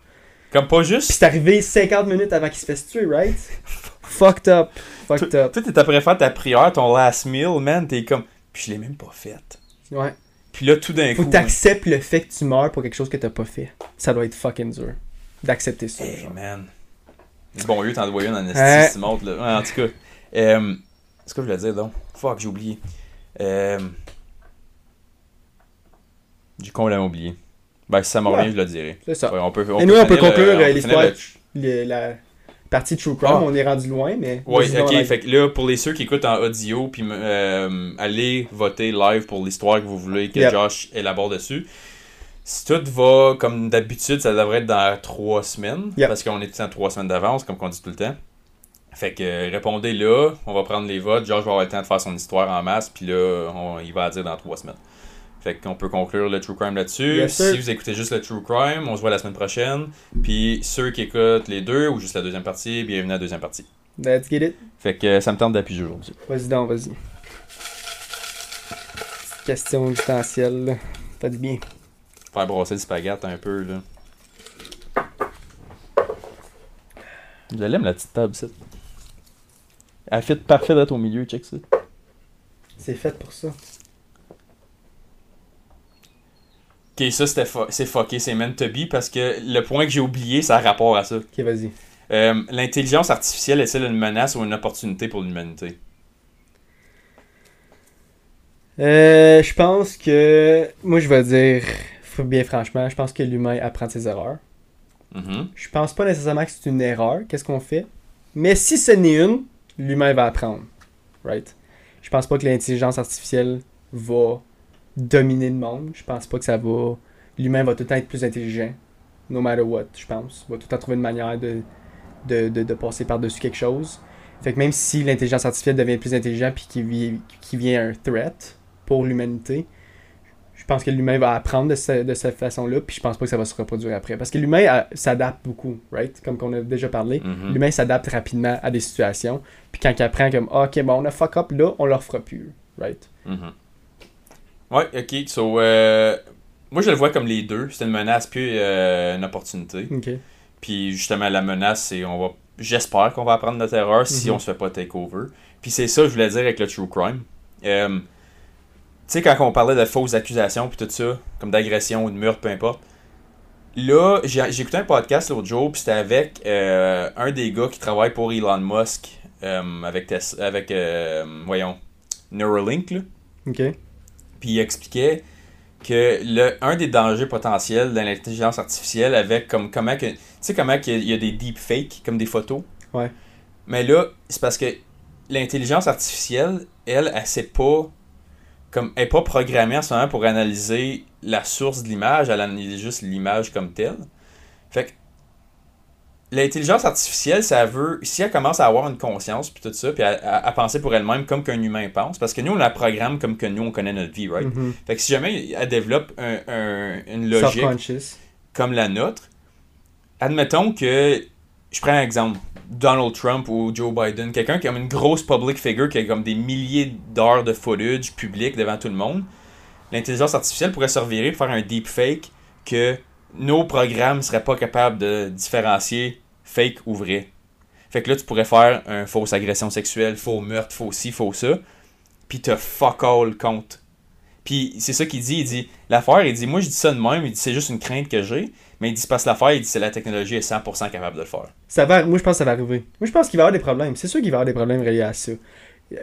Comme pas Puis juste. c'est arrivé 50 minutes avant qu'il se fasse tuer, right? Fucked up. Fucked up. Toi, t'es après faire ta prière, ton last meal, man, t'es comme. Puis je l'ai même pas faite. Ouais. Puis là, tout d'un Faut coup. que t'acceptes le fait que tu meurs pour quelque chose que t'as pas fait. Ça doit être fucking dur. D'accepter ça. Hey, genre. man. Bon, lieu, t'en dois une en esti, monte, là. En tout cas. Euh, ce que je voulais dire, donc? Fuck, j'ai oublié. Euh, j'ai complètement oublié. Ben, si ça me Ouais. revient, je le dirais. C'est ça. Ouais, on peut, Et nous, on peut conclure, on peut euh, l'histoire. le- la partie True Crime, Ah. on est rendu loin, mais. Oui, ok. Fait que là, pour les ceux qui écoutent en audio, puis euh, allez voter live pour l'histoire que vous voulez que Yep. Josh élabore dessus. Si tout va comme d'habitude, ça devrait être dans trois semaines. Yep. Parce qu'on est en trois semaines d'avance, comme on dit tout le temps. Fait que euh, répondez là, on va prendre les votes. Josh va avoir le temps de faire son histoire en masse, puis là, on, il va dire dans trois semaines. Fait qu'on peut conclure le True Crime là-dessus. Yes, si vous écoutez juste le True Crime, on se voit la semaine prochaine. Puis ceux qui écoutent les deux ou juste la deuxième partie, bienvenue à la deuxième partie. Let's get it. Fait que ça me tente d'appuyer aujourd'hui. Vas-y donc, vas-y. Question existentielle, là. Pas du bien. Faire brasser le spaghette un peu, là. Je l'aime, la petite table, ça. Elle fit parfait d'être au milieu, check ça. C'est fait pour ça. Ok, ça c'était c'est fucké, c'est meant to be parce que le point que j'ai oublié, ça a rapport à ça. Ok, vas-y. Euh, L'intelligence artificielle est-elle une menace ou une opportunité pour l'humanité? Euh, je pense que. Moi, je vais dire. Bien franchement, je pense que l'humain apprend de ses erreurs. Mhm. Je pense pas nécessairement que c'est une erreur, qu'est-ce qu'on fait. Mais si ce n'est une, l'humain va apprendre. Right? Je pense pas que l'intelligence artificielle va dominer le monde. Je pense pas que ça va. L'humain va tout le temps être plus intelligent. No matter what, je pense. Va tout le temps trouver une manière de, de, de, de passer par-dessus quelque chose. Fait que même si l'intelligence artificielle devient plus intelligente puis qu'il qu'il vient un threat pour l'humanité, je pense que l'humain va apprendre de, ce- de cette façon-là, puis je pense pas que ça va se reproduire après. Parce que l'humain euh, s'adapte beaucoup, right? Comme qu'on a déjà parlé. Mhm. L'humain s'adapte rapidement à des situations. Puis quand il apprend comme, Ah, ok, bon, on a fuck up là, on le refera plus, right? Mhm. Ouais, ok. So, euh, moi, je le vois comme les deux. C'est une menace puis euh, une opportunité. Puis justement, la menace, c'est on va. J'espère qu'on va apprendre notre erreur si Mhm. on se fait pas take over. Puis c'est ça que je voulais dire avec le true crime. Euh, sais, quand on parlait de fausses accusations puis tout ça, comme d'agression ou de meurtre, peu importe. Là, j'ai écouté un podcast l'autre jour, puis c'était avec euh, un des gars qui travaille pour Elon Musk, euh, avec, Tes- avec euh, voyons, Neuralink, là. Ok. Puis il expliquait que le, un des dangers potentiels de l'intelligence artificielle avec comme comment que. Tu sais comment qu'il y a des deepfakes, comme des photos. Ouais. Mais là, c'est parce que l'intelligence artificielle, elle, elle sait pas. Comme, elle est pas programmée en ce moment pour analyser la source de l'image, elle analyse juste l'image comme telle. Fait que l'intelligence artificielle, ça veut, si elle commence à avoir une conscience, puis tout ça, puis à, à- à penser pour elle-même comme qu'un humain pense, parce que nous, on la programme comme que nous, on connaît notre vie, right? Mhm. Fait que si jamais elle développe un- un- une logique comme la nôtre, admettons que, je prends un exemple, Donald Trump ou Joe Biden, quelqu'un qui a une grosse public figure, qui a comme des milliers d'heures de footage public devant tout le monde, l'intelligence artificielle pourrait se revirer pour faire un deepfake que nos programmes seraient pas capables de différencier fake ou vrai. Fait que là, tu pourrais faire un fausse agression sexuelle, faux meurtre, faux ci, faux ça, puis t'as fuck all compte. Puis c'est ça qu'il dit, il dit, l'affaire, il dit, moi je dis ça de même, il dit, c'est juste une crainte que j'ai, mais il dit, que l'affaire, il dit, c'est la technologie est 100% capable de le faire. Ça va, moi, je pense que ça va arriver. Moi, je pense qu'il va y avoir des problèmes. C'est sûr qu'il va y avoir des problèmes reliés à ça.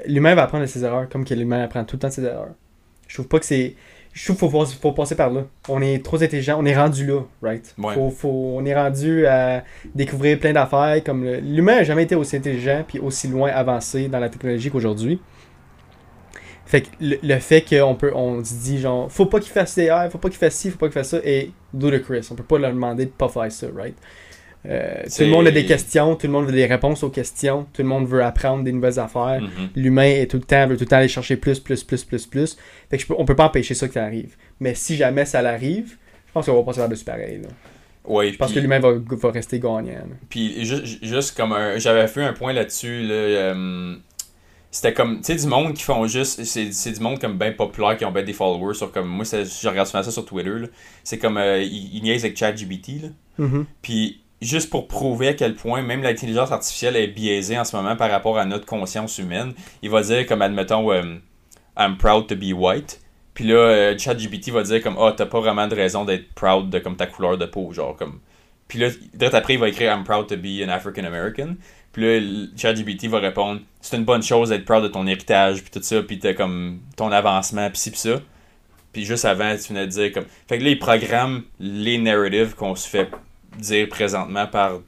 L'humain va apprendre de ses erreurs comme que l'humain apprend tout le temps de ses erreurs. Je trouve pas que c'est. Je trouve qu'il faut, pas- faut passer par là. On est trop intelligent, on est rendu là, right? Ouais. Faut, faut- on est rendu à découvrir plein d'affaires. comme le- L'humain n'a jamais été aussi intelligent puis aussi loin avancé dans la technologie qu'aujourd'hui. Fait que le, le fait qu'on peut, on se dit genre, faut pas qu'il fasse CR, faut pas qu'il fasse ci, faut pas qu'il fasse ça, est ludicrous. On peut pas leur demander de pas faire ça, right? Euh, tout le monde a des questions, tout le monde veut des réponses aux questions, tout le monde veut apprendre des nouvelles affaires. Mhm. L'humain est tout le temps, veut tout le temps aller chercher plus, plus, plus, plus, plus. Fait que je peux, on peut pas empêcher ça que ça arrive. Mais si jamais ça l'arrive, je pense qu'on va passer par-dessus pareil. Là. Ouais, Je pense que l'humain va, va rester gagnant. Puis ju- juste comme un. J'avais fait un point là-dessus. Là, euh, c'était comme. Tu sais, du monde qui font juste. C'est du monde comme bien populaire qui ont bien des followers sur comme. Moi, je regarde souvent ça sur Twitter. C'est comme. euh, ils, ils niaisent avec ChatGPT. là. Mhm. Puis juste pour prouver à quel point même l'intelligence artificielle est biaisée en ce moment par rapport à notre conscience humaine, il va dire comme admettons euh, I'm proud to be white. Puis là, euh, ChatGPT va dire comme Ah, t'as pas vraiment de raison d'être proud de comme ta couleur de peau, genre comme. Puis là, direct après, il va écrire I'm proud to be an African American. Puis là, ChatGPT va répondre C'est une bonne chose d'être proud de ton héritage, puis tout ça, puis t'as comme ton avancement, puis ci, puis ça. Puis juste avant, tu venais de dire comme. Fait que là, il programme les narratives qu'on se fait dire présentement par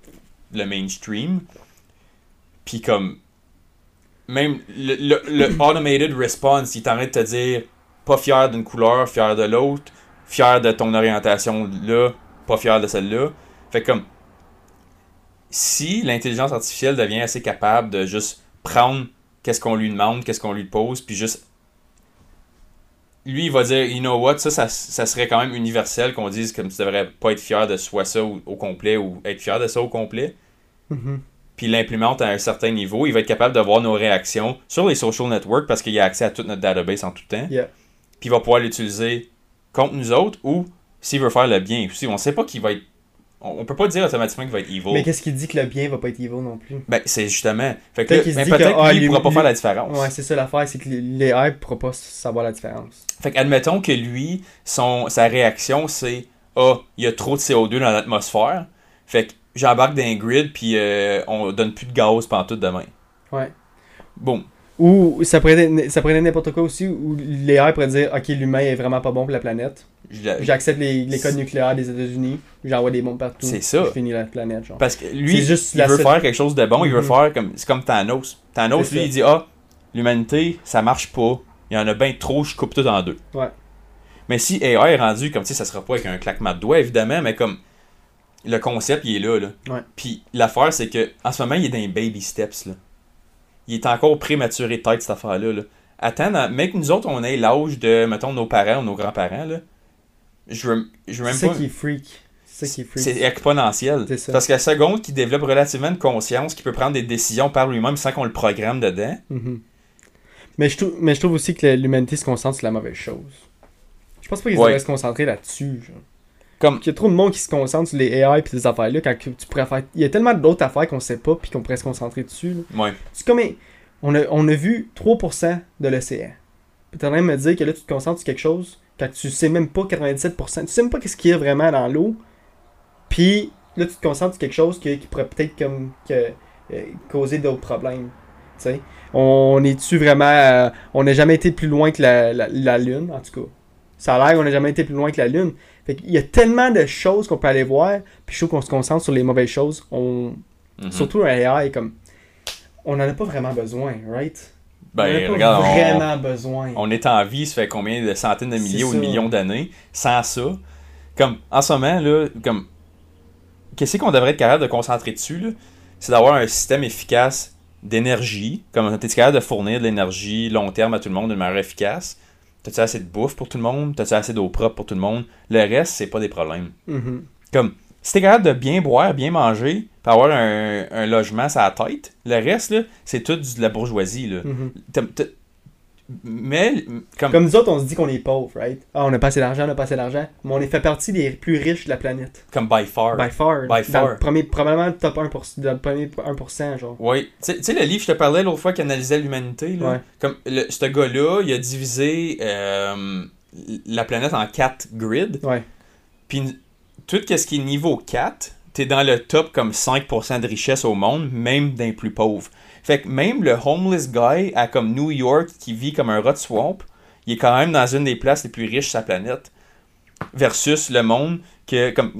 le mainstream. Puis comme. Même le, le, le automated response, il est en train de te dire pas fier d'une couleur, fier de l'autre, fier de ton orientation là, pas fier de celle-là. Fait que comme. Si l'intelligence artificielle devient assez capable de juste prendre qu'est-ce qu'on lui demande, qu'est-ce qu'on lui pose, puis juste lui, il va dire, you know what, ça, ça, ça serait quand même universel qu'on dise comme tu devrais pas être fier de soit ça au, au complet ou être fier de ça au complet. Mhm. Puis l'implémente à un certain niveau, il va être capable de voir nos réactions sur les social networks parce qu'il a accès à toute notre database en tout temps. Yeah. Puis il va pouvoir l'utiliser contre nous autres ou s'il veut faire le bien. Aussi, on sait pas qui va être On, peut pas dire automatiquement qu'il va être evil. Mais qu'est-ce qui dit que le bien va pas être evil non plus? Ben, c'est justement. Fait que Peut-être qu'il que, ah, pourra pas lui- faire la différence. Ouais, c'est ça l'affaire, c'est que hype pourront pas savoir la différence. Fait que, admettons que lui, son, sa réaction, c'est Ah, il y a trop de CO2 dans l'atmosphère. Fait que j'embarque dans un grid, puis euh, on donne plus de gaz pendant tout demain. Ouais. Boum. Ou ça pourrait être, ça pourrait être n'importe quoi aussi, où les hype pourraient dire Ok, l'humain est vraiment pas bon pour la planète. J'accepte les, les codes nucléaires des États-Unis, j'envoie des bombes partout. C'est ça. Je finis la planète, genre. Parce que lui, il veut seule- faire quelque chose de bon, il veut Mhm. faire comme. C'est comme Thanos. Thanos, lui, ça. il dit Ah, l'humanité, ça marche pas. Il y en a bien trop, je coupe tout en deux. Ouais. Mais si AI est rendu, comme tu sais, ça sera pas avec un claquement de doigts, évidemment, mais comme. Le concept, il est là, là. Ouais. Puis l'affaire, c'est que en ce moment, il est dans les baby steps, là. Il est encore prématuré de tête, cette affaire-là, là. Attends, mec, nous autres, on ait l'âge de, mettons, nos parents ou nos grands-parents, là. Je veux, je veux même pas. qui. C'est ça qui est freak. C'est exponentiel. C'est ça. Parce qu'à la seconde qu'il développe relativement une conscience, qu'il peut prendre des décisions par lui-même sans qu'on le programme dedans. Mhm. mais, je trouve, mais je trouve aussi que l'humanité se concentre sur la mauvaise chose. Je pense pas qu'ils Ouais. devraient se concentrer là-dessus. Comme, Il y a trop de monde qui se concentre sur les AI et ces affaires-là quand tu pourrais faire. Il y a tellement d'autres affaires qu'on sait pas puis qu'on pourrait se concentrer dessus. là. ouais. C'est comme. On a, on a vu 3% de l'océan. Puis t'es en train de me dire que là, tu te concentres sur quelque chose quand tu sais même pas 97%. Tu sais même pas qu'est-ce qu'il y a vraiment dans l'eau. Puis là, tu te concentres sur quelque chose qui, qui pourrait peut-être comme que, euh, causer d'autres problèmes. On est-tu vraiment. euh, on n'a jamais été plus loin que la, la- la Lune, en tout cas. Ça a l'air qu'on n'a jamais été plus loin que la Lune. Fait qu'il y a tellement de choses qu'on peut aller voir, puis je trouve qu'on se concentre sur les mauvaises choses. On, Mhm. Surtout un AI, comme. On n'en a pas vraiment besoin, right? On Ben, regarde, on, vraiment besoin. on est en vie, ça fait combien de centaines de milliers ou de millions d'années. Sans ça, comme, en ce moment, là, comme, qu'est-ce qu'on devrait être capable de concentrer dessus, là? C'est d'avoir un système efficace d'énergie. Comme, t'es capable de fournir de l'énergie long terme à tout le monde d'une manière efficace? T'as-tu assez de bouffe pour tout le monde? T'as-tu assez d'eau propre pour tout le monde? Le reste, c'est pas des problèmes. Mhm. Comme, si t'es capable de bien boire, bien manger, puis avoir un, un logement à la tête, le reste, c'est tout de la bourgeoisie, là. Mhm. Mais, comme, Comme nous autres, on se dit qu'on est pauvres, right? Ah, on a pas assez d'argent, on a pas assez d'argent. Mais on est fait partie des plus riches de la planète. comme by far. By far. By far. le premier, probablement le top 1%, dans le premier 1%, genre. Oui. Tu sais- tu sais, le livre, je te parlais l'autre fois qui analysait l'humanité, là. Ouais. Comme, le, ce gars-là, il a divisé euh, la planète en quatre grids. Ouais. Puis, tout ce qui est niveau 4, t'es dans le top comme 5% de richesse au monde, même d'un plus pauvre. Fait que même le homeless guy à comme New York qui vit comme un rat de swamp, il est quand même dans une des places les plus riches de sa planète. Versus le monde que, comme,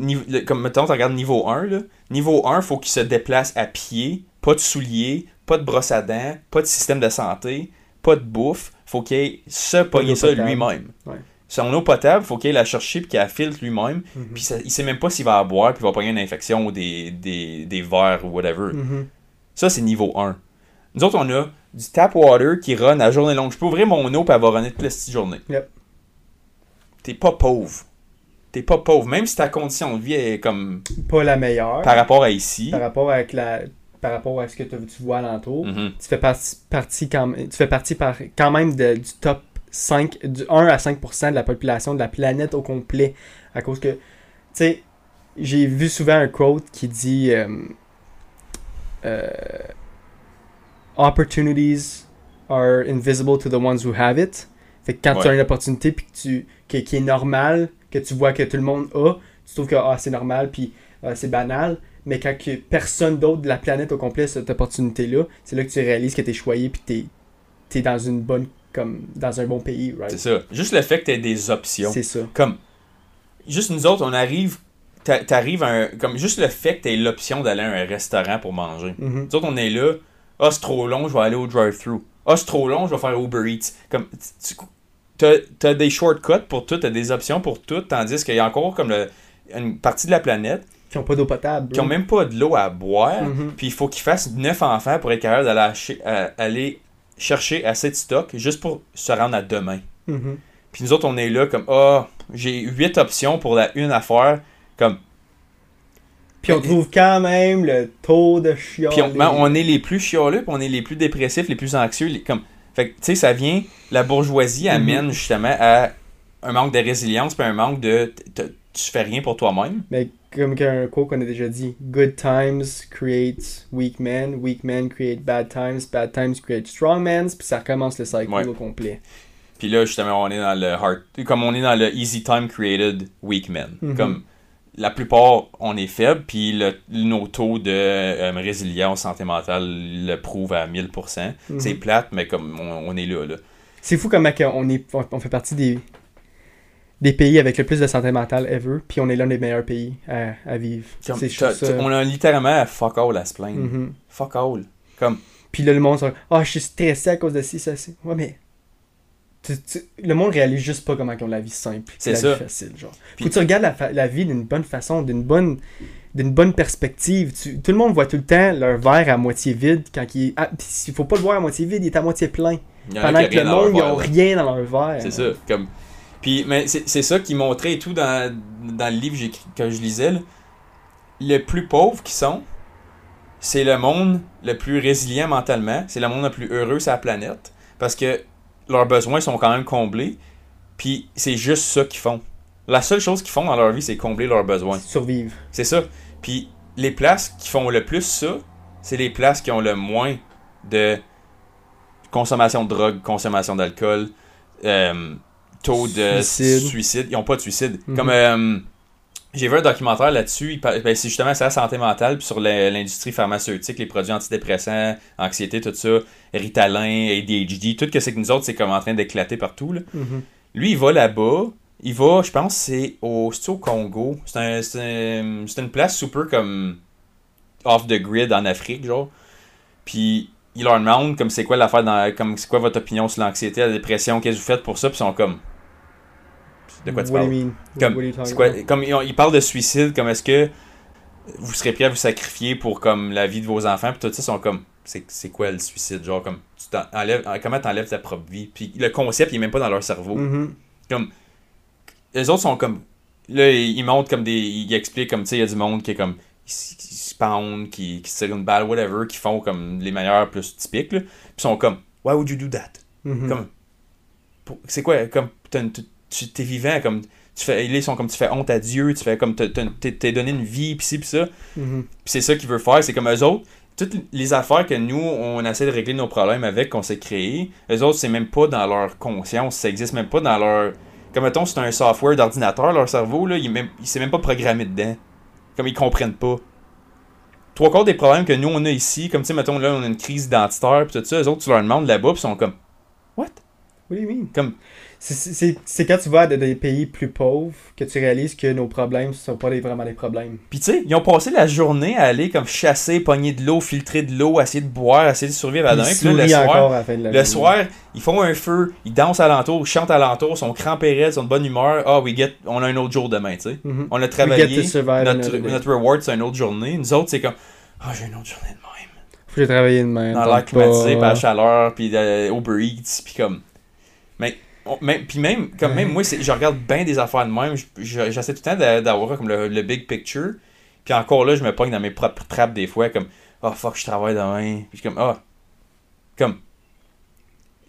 comme mettons, tu regardes niveau 1, là. Niveau 1, faut qu'il se déplace à pied, pas de souliers, pas de brosse à dents, pas de système de santé, pas de bouffe. Faut qu'il se pogner ça lui-même. Ouais. Son eau potable, faut qu'il la chercher puis qu'il la filtre lui-même. Mhm. Puis ça- il sait même pas s'il va la boire puis il va pogner une infection ou des, des, des vers ou whatever. Mhm. Ça, c'est niveau 1. Nous autres, on a du tap water qui run à journée longue. Je peux ouvrir mon eau puis elle va runner toute la petite journée. Yep. T'es pas pauvre. T'es pas pauvre. Même si ta condition de vie est comme Pas la meilleure. par rapport à ici. par rapport avec la par rapport à ce que tu vois alentour. Mhm. tu fais partie, partie quand, même- tu fais partie par, quand même de- du top 5, du 1 à 5% de la population de la planète au complet. À cause que, tu sais, j'ai vu souvent un quote qui dit euh, euh, Opportunities are invisible to the ones who have it. Fait que quand tu as Ouais. une opportunité puis que tu, qui, qui est normale, que tu vois que tout le monde a, tu trouves que ah, c'est normal puis ah, c'est banal. Mais quand que personne d'autre de la planète au complet a cette opportunité-là, c'est là que tu réalises que t'es choyé puis t'es t'es dans une bonne comme dans un bon pays, right? C'est ça. Juste le fait que t'aies des options. C'est ça. Comme, juste nous autres, on arrive, t'a- t'arrives à un, comme juste le fait que t'aies l'option d'aller à un restaurant pour manger. Mhm. Nous autres, on est là, ah, c'est trop long, je vais aller au drive-thru. Ah, c'est trop long, je vais faire Uber Eats. Comme, tu- tu- t'as, t'as des shortcuts pour tout, t'as des options pour tout, tandis qu'il y a encore comme le- une partie de la planète Qui ont pas d'eau potable. qui ont même pas de l'eau à boire, Mhm. puis il faut qu'ils fassent neuf enfants pour être capable d'aller aller chercher assez de stock juste pour se rendre à demain. Mhm. Puis nous autres, on est là comme, ah, j'ai huit options pour la une affaire. Comme, Puis on trouve quand même le taux de chiant. puis on, ben, on est les plus chialeux, puis on est les plus dépressifs, les plus anxieux. les- comme, fait que, tu sais, ça vient, la bourgeoisie Mhm. amène justement à un manque de résilience, puis un manque de, tu fais rien pour toi-même. Mais comme un quote qu'on a déjà dit, good times create weak men, weak men create bad times, bad times create strong men, puis ça recommence le cycle Ouais. au complet. Puis là, justement, on est dans le hard. Comme on est dans le easy time created weak men. Mhm. Comme la plupart, on est faible, puis le, nos taux de euh, résilience santé mentale le prouvent à 1000%. Mhm. C'est plate, mais comme on, on est là, là. C'est fou comment que on, est, on fait partie des, des pays avec le plus de santé mentale ever, puis on est l'un des meilleurs pays à, à vivre. Comme, ça- t'as- on a littéralement fuck all à se plaindre. Mhm. Fuck all. Comme, Puis là, le monde, ah, je suis stressé à cause de ci, ça, c'est. Ouais, mais. tu- tu- le monde réalise juste pas comment ils ont la vie simple. C'est la ça. vie facile, genre. Puis- Faut que tu regardes la, fa- la vie d'une bonne façon, d'une bonne d'une bonne perspective. Tu- tout le monde voit tout le temps leur verre à moitié vide quand il ah, il faut pas le voir à moitié vide, il est à moitié plein. Pendant que le monde, ils ont rien dans leur verre. C'est ça. Comme... Puis, mais c'est ça qui montrait et tout dans, dans le livre que je lisais. là. Le plus pauvre qui sont, c'est le monde le plus résilient mentalement. C'est le monde le plus heureux sur la planète. Parce que leurs besoins sont quand même comblés. Puis c'est juste ça qu'ils font. La seule chose qu'ils font dans leur vie, c'est combler leurs besoins. Survivre. C'est ça. Puis les places qui font le plus ça, c'est les places qui ont le moins de consommation de drogue, consommation d'alcool, euh, taux de Suicide. suicide. Ils n'ont pas de suicide. Mhm. Comme euh, j'ai vu un documentaire là-dessus, ben, c'est justement sur la santé mentale, puis sur l'industrie pharmaceutique, les produits antidépressants, anxiété, tout ça, Ritalin, ADHD, tout que c'est que nous autres, c'est comme en train d'éclater partout. Là. Mhm. Lui, il va là-bas. Il va, je pense, c'est au, au Congo. C'est un, c'est un- une place super comme off the grid en Afrique, genre. Puis il leur demande comme c'est quoi l'affaire dans comme c'est quoi votre opinion sur l'anxiété, la dépression, qu'est-ce que vous faites pour ça, puis ils sont comme de quoi tu What parles? Comme, quoi, comme ils, parlent de suicide, comme est-ce que vous serez prêt à vous sacrifier pour comme la vie de vos enfants, puis tout ça ils sont comme c'est quoi le suicide, genre comme tu enlèves, comment t'enlèves ta propre vie, puis le concept il est même pas dans leur cerveau. Mhm. les autres sont comme là ils montrent comme des ils expliquent comme tu sais il y a du monde qui est comme qui se pendent qui, qui se tirent une balle whatever qui font comme les meilleurs plus typiques là. Puis ils sont comme why would you do that? Mhm. comme c'est quoi comme t'as une- tu t'es vivant comme tu fais ils sont comme tu fais honte à Dieu tu fais comme t'es donné une vie pis ci pis ça. Puis c'est ça qu'il veut faire, c'est comme eux autres, toutes les affaires que nous, on essaie de régler nos problèmes avec, qu'on s'est créé, eux autres, c'est même pas dans leur conscience, ça existe même pas dans leur... Comme mettons, c'est un software d'ordinateur, leur cerveau, là, il, même, il s'est même pas programmé dedans. Comme ils comprennent pas. Trois quarts des problèmes que nous, on a ici, comme tu sais, mettons, là, on a une crise identitaire, pis tout ça, eux autres, tu leur demandes là-bas, pis ils sont comme... What? What do you mean? Comme... C'est- quand tu vas dans des pays plus pauvres que tu réalises que nos problèmes sont pas vraiment des problèmes. Pis tu sais, ils ont passé la journée à aller comme chasser, pogner de l'eau, filtrer de l'eau, essayer de boire, essayer de survivre à. Puis là, le soir, à de Le journée. soir, ils font un feu, ils dansent alentour, ils chantent alentour, ils sont crampés ils sont de bonne humeur. Ah, we get, on a un autre jour demain, tu sais. Mhm. On a travaillé, notre, notre reward, c'est une autre journée. Nous autres, c'est comme, ah, j'ai une autre journée de même. Faut que j'ai travaillé demain. Dans l'air climatisé, puis à la chaleur, puis euh, Uber Eats, puis comme. Mais, même, puis même, comme même moi, je regarde bien des affaires de même. Je- je- J'essaie tout le temps d'a- d'avoir comme le, le big picture. Puis encore là, je me pogne dans mes propres trappes des fois, comme, oh fuck, je travaille demain. Puis je comme, ah. Comme.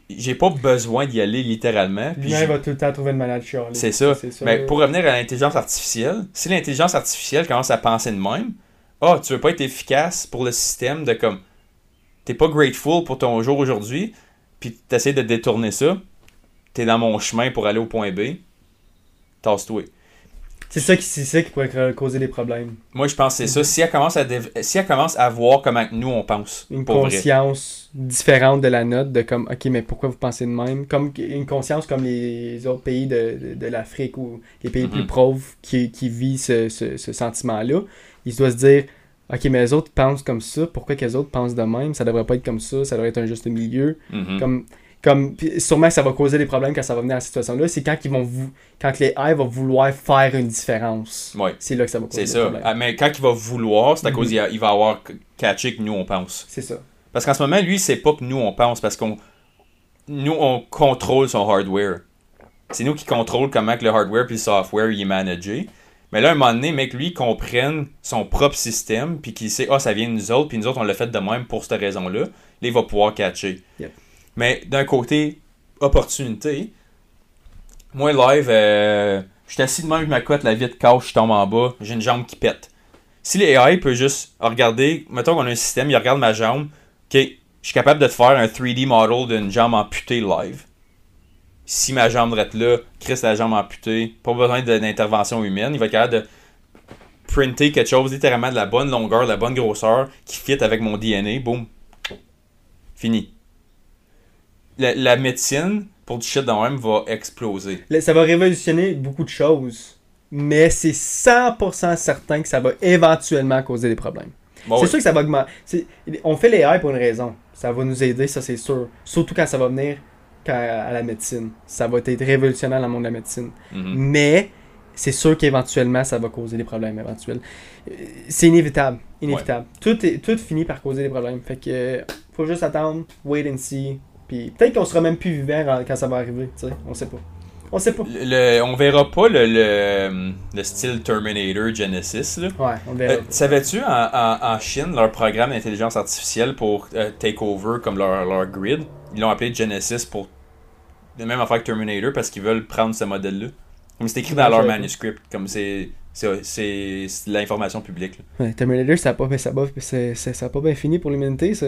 J'ai pas besoin d'y aller littéralement. Puis L'humain va tout le temps trouver une manière de chialer. c'est ça. Mais pour revenir à l'intelligence artificielle, si l'intelligence artificielle commence à penser de même, ah, tu veux pas être efficace pour le système de comme. T'es pas grateful pour ton jour aujourd'hui, puis t'essaies de détourner ça, t'es dans mon chemin pour aller au point B, tasse-toi. C'est ça, qui- c'est ça qui pourrait causer des problèmes. Moi, je pense que c'est ça. Si elle, commence à si elle commence à voir comment nous on pense, Une vrai. conscience différente de la note, de comme, ok, mais pourquoi vous pensez de même? Comme une conscience comme les autres pays de, de, de l'Afrique ou les pays Mhm. plus pauvres qui, qui vivent ce, ce, ce sentiment-là, ils doivent se dire, ok, mais les autres pensent comme ça, pourquoi que les autres pensent de même? Ça devrait pas être comme ça, ça devrait être un juste milieu. Mhm. Comme, comme sûrement que ça va causer des problèmes quand ça va venir à cette situation-là, c'est quand ils vont vous, quand les AI vont vouloir faire une différence. Ouais. C'est là que ça va causer C'est des ça. problèmes. Ah, Mais quand il va vouloir, c'est à Mhm. cause il, a- il va avoir catché que nous on pense. C'est ça. Parce qu'en ce moment, lui, c'est pas que nous on pense, parce qu'on nous on contrôle son hardware. C'est nous qui contrôlons comment que le hardware puis le software il est managé. Mais là, à un moment donné, mec, lui, il comprenne son propre système, puis qu'il sait, ah, ça vient de nous autres, puis nous autres, on l'a fait de même pour cette raison-là. Là, il va pouvoir catcher. Yep. Mais d'un côté, opportunité, moi, live, euh, je suis assis de même, je m'accote, la vitre cache, je tombe en bas, j'ai une jambe qui pète. Si l'AI peut juste regarder, mettons qu'on a un système, il regarde ma jambe, ok, je suis capable de te faire un 3D model d'une jambe amputée live. Si ma jambe reste là, Chris la jambe amputée, pas besoin d'intervention humaine, il va être capable de printer quelque chose littéralement de la bonne longueur, de la bonne grosseur, qui fit avec mon DNA, boum. Fini. La, la médecine, pour du shit de même, va exploser. Ça va révolutionner beaucoup de choses, mais c'est 100% certain que ça va éventuellement causer des problèmes. Bon, c'est oui. sûr que ça va augmenter. On fait les AI pour une raison. Ça va nous aider, ça c'est sûr. Surtout quand ça va venir à la médecine. Ça va être révolutionnaire dans le monde de la médecine. Mhm. Mais c'est sûr qu'éventuellement, ça va causer des problèmes éventuels. Euh, C'est inévitable. Inévitable. Tout, est, tout finit par causer des problèmes. Fait que faut juste attendre, wait and see. Puis peut-être qu'on sera même plus vivant quand- ça va arriver. tu sais. On sait pas. On sait pas. Le- le- on verra pas le, le, le style Terminator Genesis. Là. Ouais, on verra. Euh, Savais-tu, en, en, en Chine, leur programme d'intelligence artificielle pour euh, take over comme leur, leur grid, ils l'ont appelé Genesis pour la même affaire que Terminator parce qu'ils veulent prendre ce modèle-là. Comme c'est écrit dans Ouais, leur manuscript, comme c'est c'est- de l'information publique. là. Ouais, Terminator, ça a pas, ça a pas, ça a pas bien fini pour l'humanité, ça.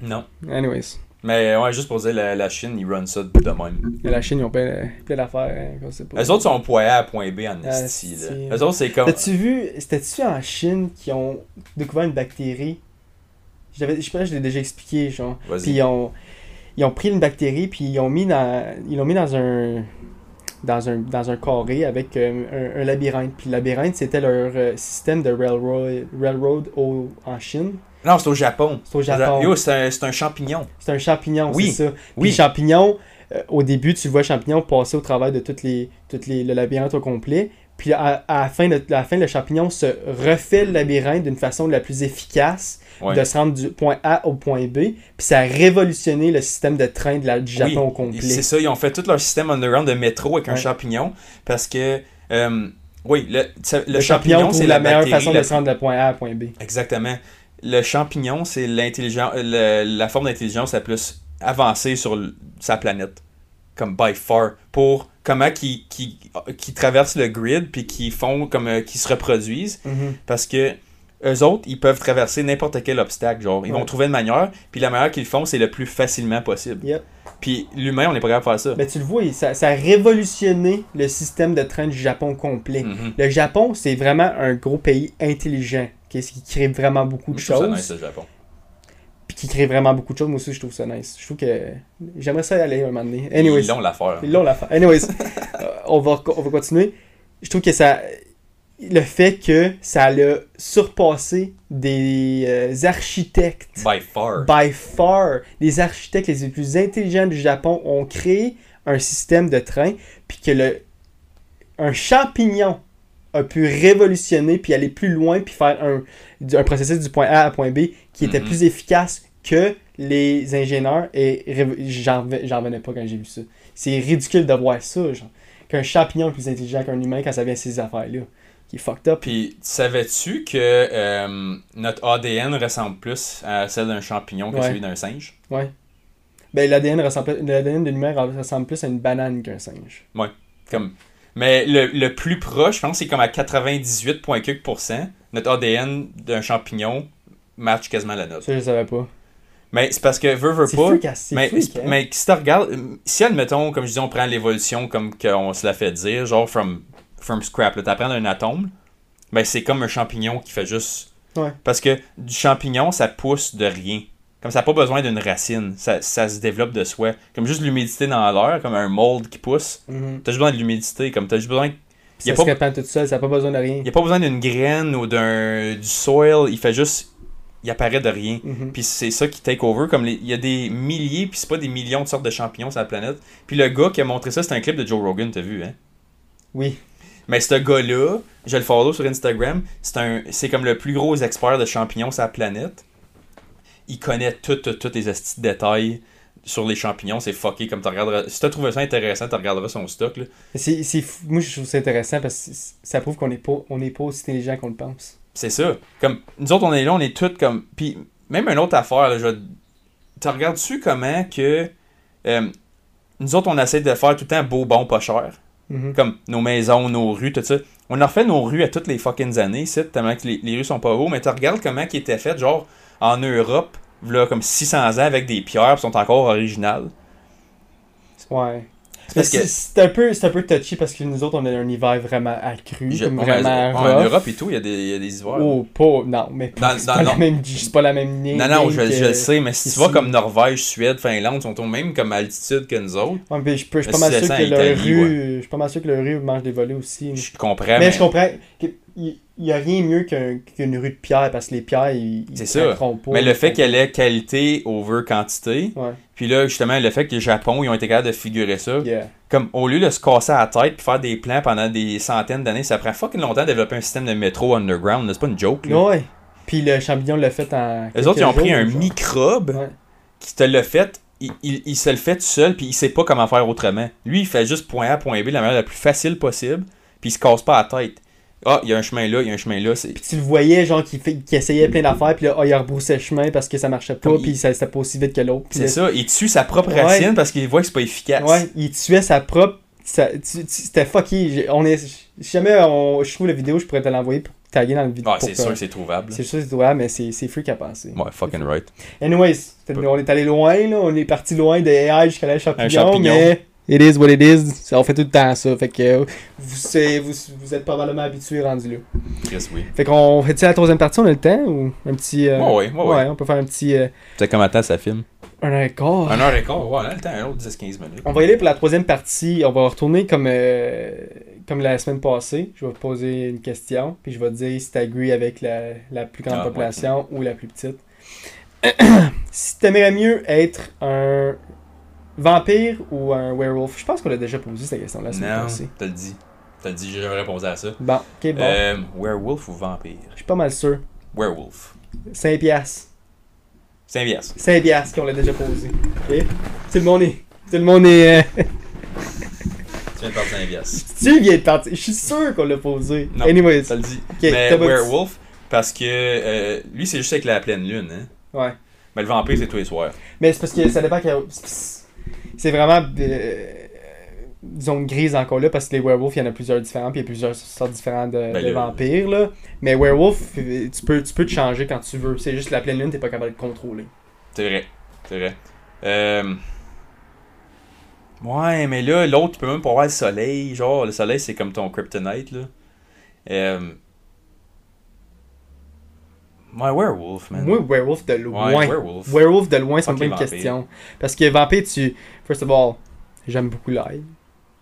Non. Anyways. Mais ouais, juste pour dire, la, la Chine, ils run ça de même. Mais la Chine, ils ont plein, plein d'affaires. hein, pas. Eux autres sont point A à point B en Ah, esti. Eux autres, c'est comme. T'as-tu vu, c'était-tu en Chine qui ont découvert une bactérie? Je sais pas, je l'ai déjà expliqué, genre. Puis ils ont, ils ont pris une bactérie, puis ils ont mis dans, ils l'ont mis dans un, dans un, dans un carré avec euh, un, un labyrinthe. Puis le labyrinthe, c'était leur euh, système de railroad, railroad au, en Chine. Non, c'est au Japon. C'est au Japon. Yo, c'est un, un champignon. C'est un champignon, Oui, c'est ça. Puis oui. champignon, euh, au début, tu vois champignon passer au travers de toutes les, toutes les, le labyrinthe au complet. Puis à, à la, fin de, à la fin, le champignon se refait le labyrinthe d'une façon la plus efficace Ouais. de se rendre du point A au point B. Puis ça a révolutionné le système de train de la, du Japon Oui, au complet. C'est ça, ils ont fait tout leur système underground de métro avec un champignon parce que, euh, oui, le, ça- le, Le, champignon, c'est la, la meilleure façon la de se rendre du point A au point B. Exactement. Le champignon, c'est l'intelligence, le- la forme d'intelligence la plus avancée sur sa planète. Comme by far. Pour comment qui, qui, qui traversent le grid puis qui font comme euh, qui se reproduisent. Mhm. Parce que eux autres, ils peuvent traverser n'importe quel obstacle. Genre, ils Ouais. vont trouver une manière. Puis la manière qu'ils font, c'est le plus facilement possible. Yep. Puis l'humain, on n'est pas capable de faire ça. Mais tu le vois, ça, ça a révolutionné le système de train du Japon complet. Mhm. Le Japon, c'est vraiment un gros pays intelligent, ce qui crée vraiment beaucoup de Je choses. nice, le Japon. Puis qui crée vraiment beaucoup de choses. Moi aussi, je trouve ça nice. Je trouve que j'aimerais ça y aller un moment donné. Anyways, Ils l'ont l'affaire. ils l'ont l'affaire. Anyways, euh, on, va, on va continuer. Je trouve que ça. Le fait que ça l'a surpassé des euh, architectes By far. by far, les architectes les plus intelligents du Japon ont créé un système de train, puis que le, un champignon a pu révolutionner, puis aller plus loin, puis faire un, processus du point A à point B qui était Mhm. plus efficace que les ingénieurs, et j'en reven- j'en revenais pas quand j'ai vu ça. C'est ridicule de voir ça, genre. Qu'un champignon est plus intelligent qu'un humain quand ça vient à ces affaires-là. Qui est fucked up. Puis, savais-tu que euh, notre ADN ressemble plus à celle d'un champignon que Ouais. celui d'un singe? Ouais. Ben, l'ADN ressemble, l'ADN de l'humain ressemble plus à une banane qu'un singe. Comme... Mais le, le plus proche, je pense, c'est comme à 98,4%. Notre ADN d'un champignon match quasiment la nôtre. Ça, je savais pas. Mais c'est parce que, veux C'est pas... hein, mais, hein. mais si tu regardes, si admettons, comme je dis, on prend l'évolution comme qu'on se l'a fait dire, genre from, from scrap, là, t'apprends un atome, ben c'est comme un champignon qui fait juste. Ouais. Parce que du champignon, ça pousse de rien. Comme ça n'a pas besoin d'une racine, ça, ça se développe de soi. Comme juste l'humidité dans l'air, comme un mold qui pousse. Mhm. T'as juste besoin de l'humidité, comme t'as juste besoin. Ça a se pas- répand tout seul, ça n'a pas besoin de rien. Il n'y a pas besoin d'une graine ou d'un du soil, il fait juste. Il apparaît de rien. Mhm. Puis c'est ça qui take over. Comme les- il y a des milliers, puis c'est pas des millions de sortes de champignons sur la planète. Puis le gars qui a montré ça, c'est un clip de Joe Rogan, t'as vu, hein? Oui. Mais ce gars-là, je le follow sur Instagram, c'est un c'est comme le plus gros expert de champignons sur la planète. Il connaît tous tout, tout les astuces détails sur les champignons, c'est fucké comme tu regarderas. Si t'as trouvé ça intéressant, tu regarderas son stock. Là. C'est, c'est fou- Moi, je trouve ça intéressant parce que ça prouve qu'on n'est pas, on n'est pas aussi intelligent qu'on le pense. C'est ça. Comme nous autres, on est là, on est tous comme. Puis même une autre affaire, là, je Tu regardes-tu comment que. euh, nous autres, on essaie de faire tout le temps beau, bon, pas cher? Mhm. Comme nos maisons, nos rues, tout ça. On a refait nos rues à toutes les fucking années, tellement que les, les rues sont pas beaux. Mais tu regardes comment qui était fait, genre, en Europe, là, comme 600 ans, avec des pierres, qui sont encore originales. Ouais. que- c'est un, peu- un peu touchy parce que nous autres, on a un hiver vraiment accru, Je- comme on- vraiment en. Europe et tout, il y a des, il y a des hivers. Oh, pas. Non, mais pas, c'est pas, la même, c'est pas la même ligne. non, non, je, je le sais, mais si ici. tu vas comme Norvège, Suède, Finlande, ils sont au même comme altitude que nous autres. Ouais, mais je peux- je suis pas mal sûr que Italie, rue. Je suis pas mal sûr que leur rue mange des volets aussi. Je comprends, mais, mais, je comprends. Qu'il n'y a rien mieux qu'un- qu'une rue de pierre parce que les pierres, ils. C'est ça. pas. mais le fait qu'elle ait qualité over quantité, Ouais. puis là, justement, le fait que le Japon, ils ont été capables de figurer ça, Yeah. comme au lieu de se casser la tête puis faire des plans pendant des centaines d'années, ça prend fucking longtemps de développer un système de métro underground, là, c'est pas une joke. Là. Ouais. Puis le champignon l'a fait en. Les autres, ils ont pris jours, un genre. microbe Ouais. qui te l'a fait, il, il, il se le fait tout seul, puis il sait pas comment faire autrement. Lui, il fait juste point A, point B, de la manière la plus facile possible, puis il se casse pas la tête. Ah, il y a un chemin là, il y a un chemin là. Puis tu le voyais, genre, qui, fait, qui essayait plein d'affaires, puis là, oh, il a rebroussé le chemin parce que ça marchait pas, puis il- ça c'était pas aussi vite que l'autre. C'est ça, il tue sa propre Ouais. racine parce qu'il voit que c'est pas efficace. Ouais, il tuait sa propre. C'était fucky. On est, si jamais on, je trouve la vidéo, je pourrais te l'envoyer pour taguer dans le vidéo. Ah, c'est sûr que c'est trouvable. C'est sûr que c'est ouais, mais c'est freak à penser. Ouais, fucking right. Anyways, on est allé loin, là. On est parti loin de AI jusqu'à la champignon, champignon. mais. It is what it is. Ça, on fait tout le temps ça. Fait que vous, vous, vous êtes probablement habitués rendu là. Chris, oui. Fait qu'on fait-tu la troisième partie, on a le temps ou un petit. euh, Ouais, ouais, on peut faire un petit. euh, Tu sais comment temps ça filme un heure et quart. Un heure et quart, ouais, on a le temps, un autre 10-15 minutes. On va y aller pour la troisième partie. On va retourner comme, euh, comme la semaine passée. Je vais te poser une question, puis je vais te dire si tu agree avec la, la plus grande Ah, population ou la plus petite. si tu aimerais mieux être un vampire ou un werewolf, je pense qu'on l'a déjà posé cette question la semaine Non, t'as le dit. T'as le dit, j'ai répondu à ça. Bon, ok, bon. Euh, werewolf ou vampire? Je suis pas mal sûr. Werewolf. 5 piastres. C'est bias. 5 piastres qu'on l'a déjà posé. Ok? Tout le monde est. Tout le monde est. euh, Tu viens de perdre 5 bias. tu viens de partir. Je suis sûr qu'on l'a posé. Non, Anyways. Ça le dit. Ok, Mais dit- werewolf, parce que euh, lui, c'est juste avec la pleine lune. Hein? Ouais. Mais le vampire, c'est tous les soirs. Mais c'est parce que ça dépend que. C'est vraiment. euh, zone grise encore là, parce que les werewolves, il y en a plusieurs différents, puis il y a plusieurs sortes différentes de, Ben de vampires, là. Mais werewolf, euh, tu peux, tu peux te changer quand tu veux. C'est juste la pleine lune, t'es pas capable de contrôler. C'est vrai. C'est vrai. Euh... Ouais, mais là, l'autre, tu peux même pas voir le soleil. Genre, le soleil, c'est comme ton kryptonite, là. Euh... Ouais, werewolf, man. Moi, werewolf de loin. Ouais, werewolf. Werewolf de loin, c'est pas une vampires. question. Parce que vampire, tu. First of all, j'aime beaucoup l'ail.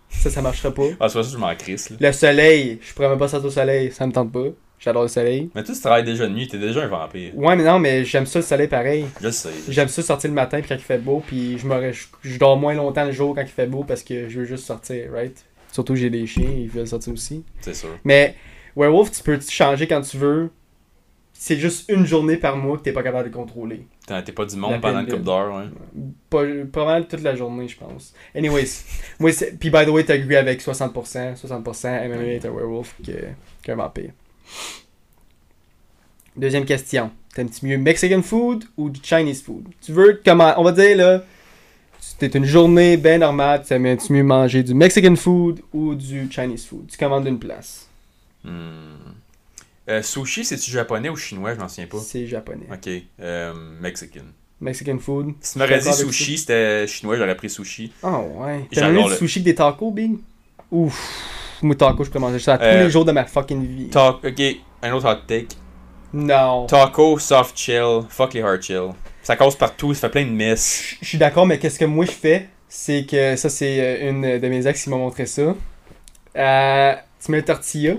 Ça, ça marcherait pas. Ah, c'est pas ça je m'en crisse, là. Le soleil, je pourrais même pas sortir au soleil, ça me tente pas. J'adore le soleil. Mais toi, tu travailles déjà de nuit, t'es déjà un vampire. Ouais, mais non, mais j'aime ça le soleil pareil. Je sais. J'aime ça sortir le matin puis quand il fait beau, puis je, me, je, je dors moins longtemps le jour quand il fait beau parce que je veux juste sortir, right? Surtout que j'ai des chiens, ils veulent sortir aussi. C'est sûr. Mais Werewolf, tu peux changer quand tu veux? C'est juste une journée par mois que t'es pas capable de contrôler. T'es pas du monde pendant une couple d'heures, ouais. Pas, pas mal toute la journée, je pense. Anyways, moi, puis by the way, t'agrees avec 60%. 60% MMA est un werewolf que- qu'un vampire. Deuxième question. T'aimes-tu mieux Mexican food ou du Chinese food? Tu veux comment On va dire là, c'était une journée bien normale, tu aimes-tu mieux manger du Mexican food ou du Chinese food? Tu commandes une place. Hmm. Euh, sushi, c'est-tu japonais ou chinois? Je m'en souviens pas. C'est japonais. Ok. Euh, Mexican. Mexican food. Si tu m'aurais dit sushi, c'était chinois, j'aurais pris sushi. Ah ouais. T'aimes mieux le- sushi que des tacos, Big? Ouf. Moi, tacos, je peux manger ça tous Euh, les jours de ma fucking vie. Ta- ok, un autre hot take. Non. Taco, soft chill, fuck les hard chill. Ça cause partout, ça fait plein de messes. Je suis d'accord, mais qu'est-ce que moi je fais? C'est que ça, c'est une de mes ex qui m'a montré ça. Euh, tu mets une tortilla,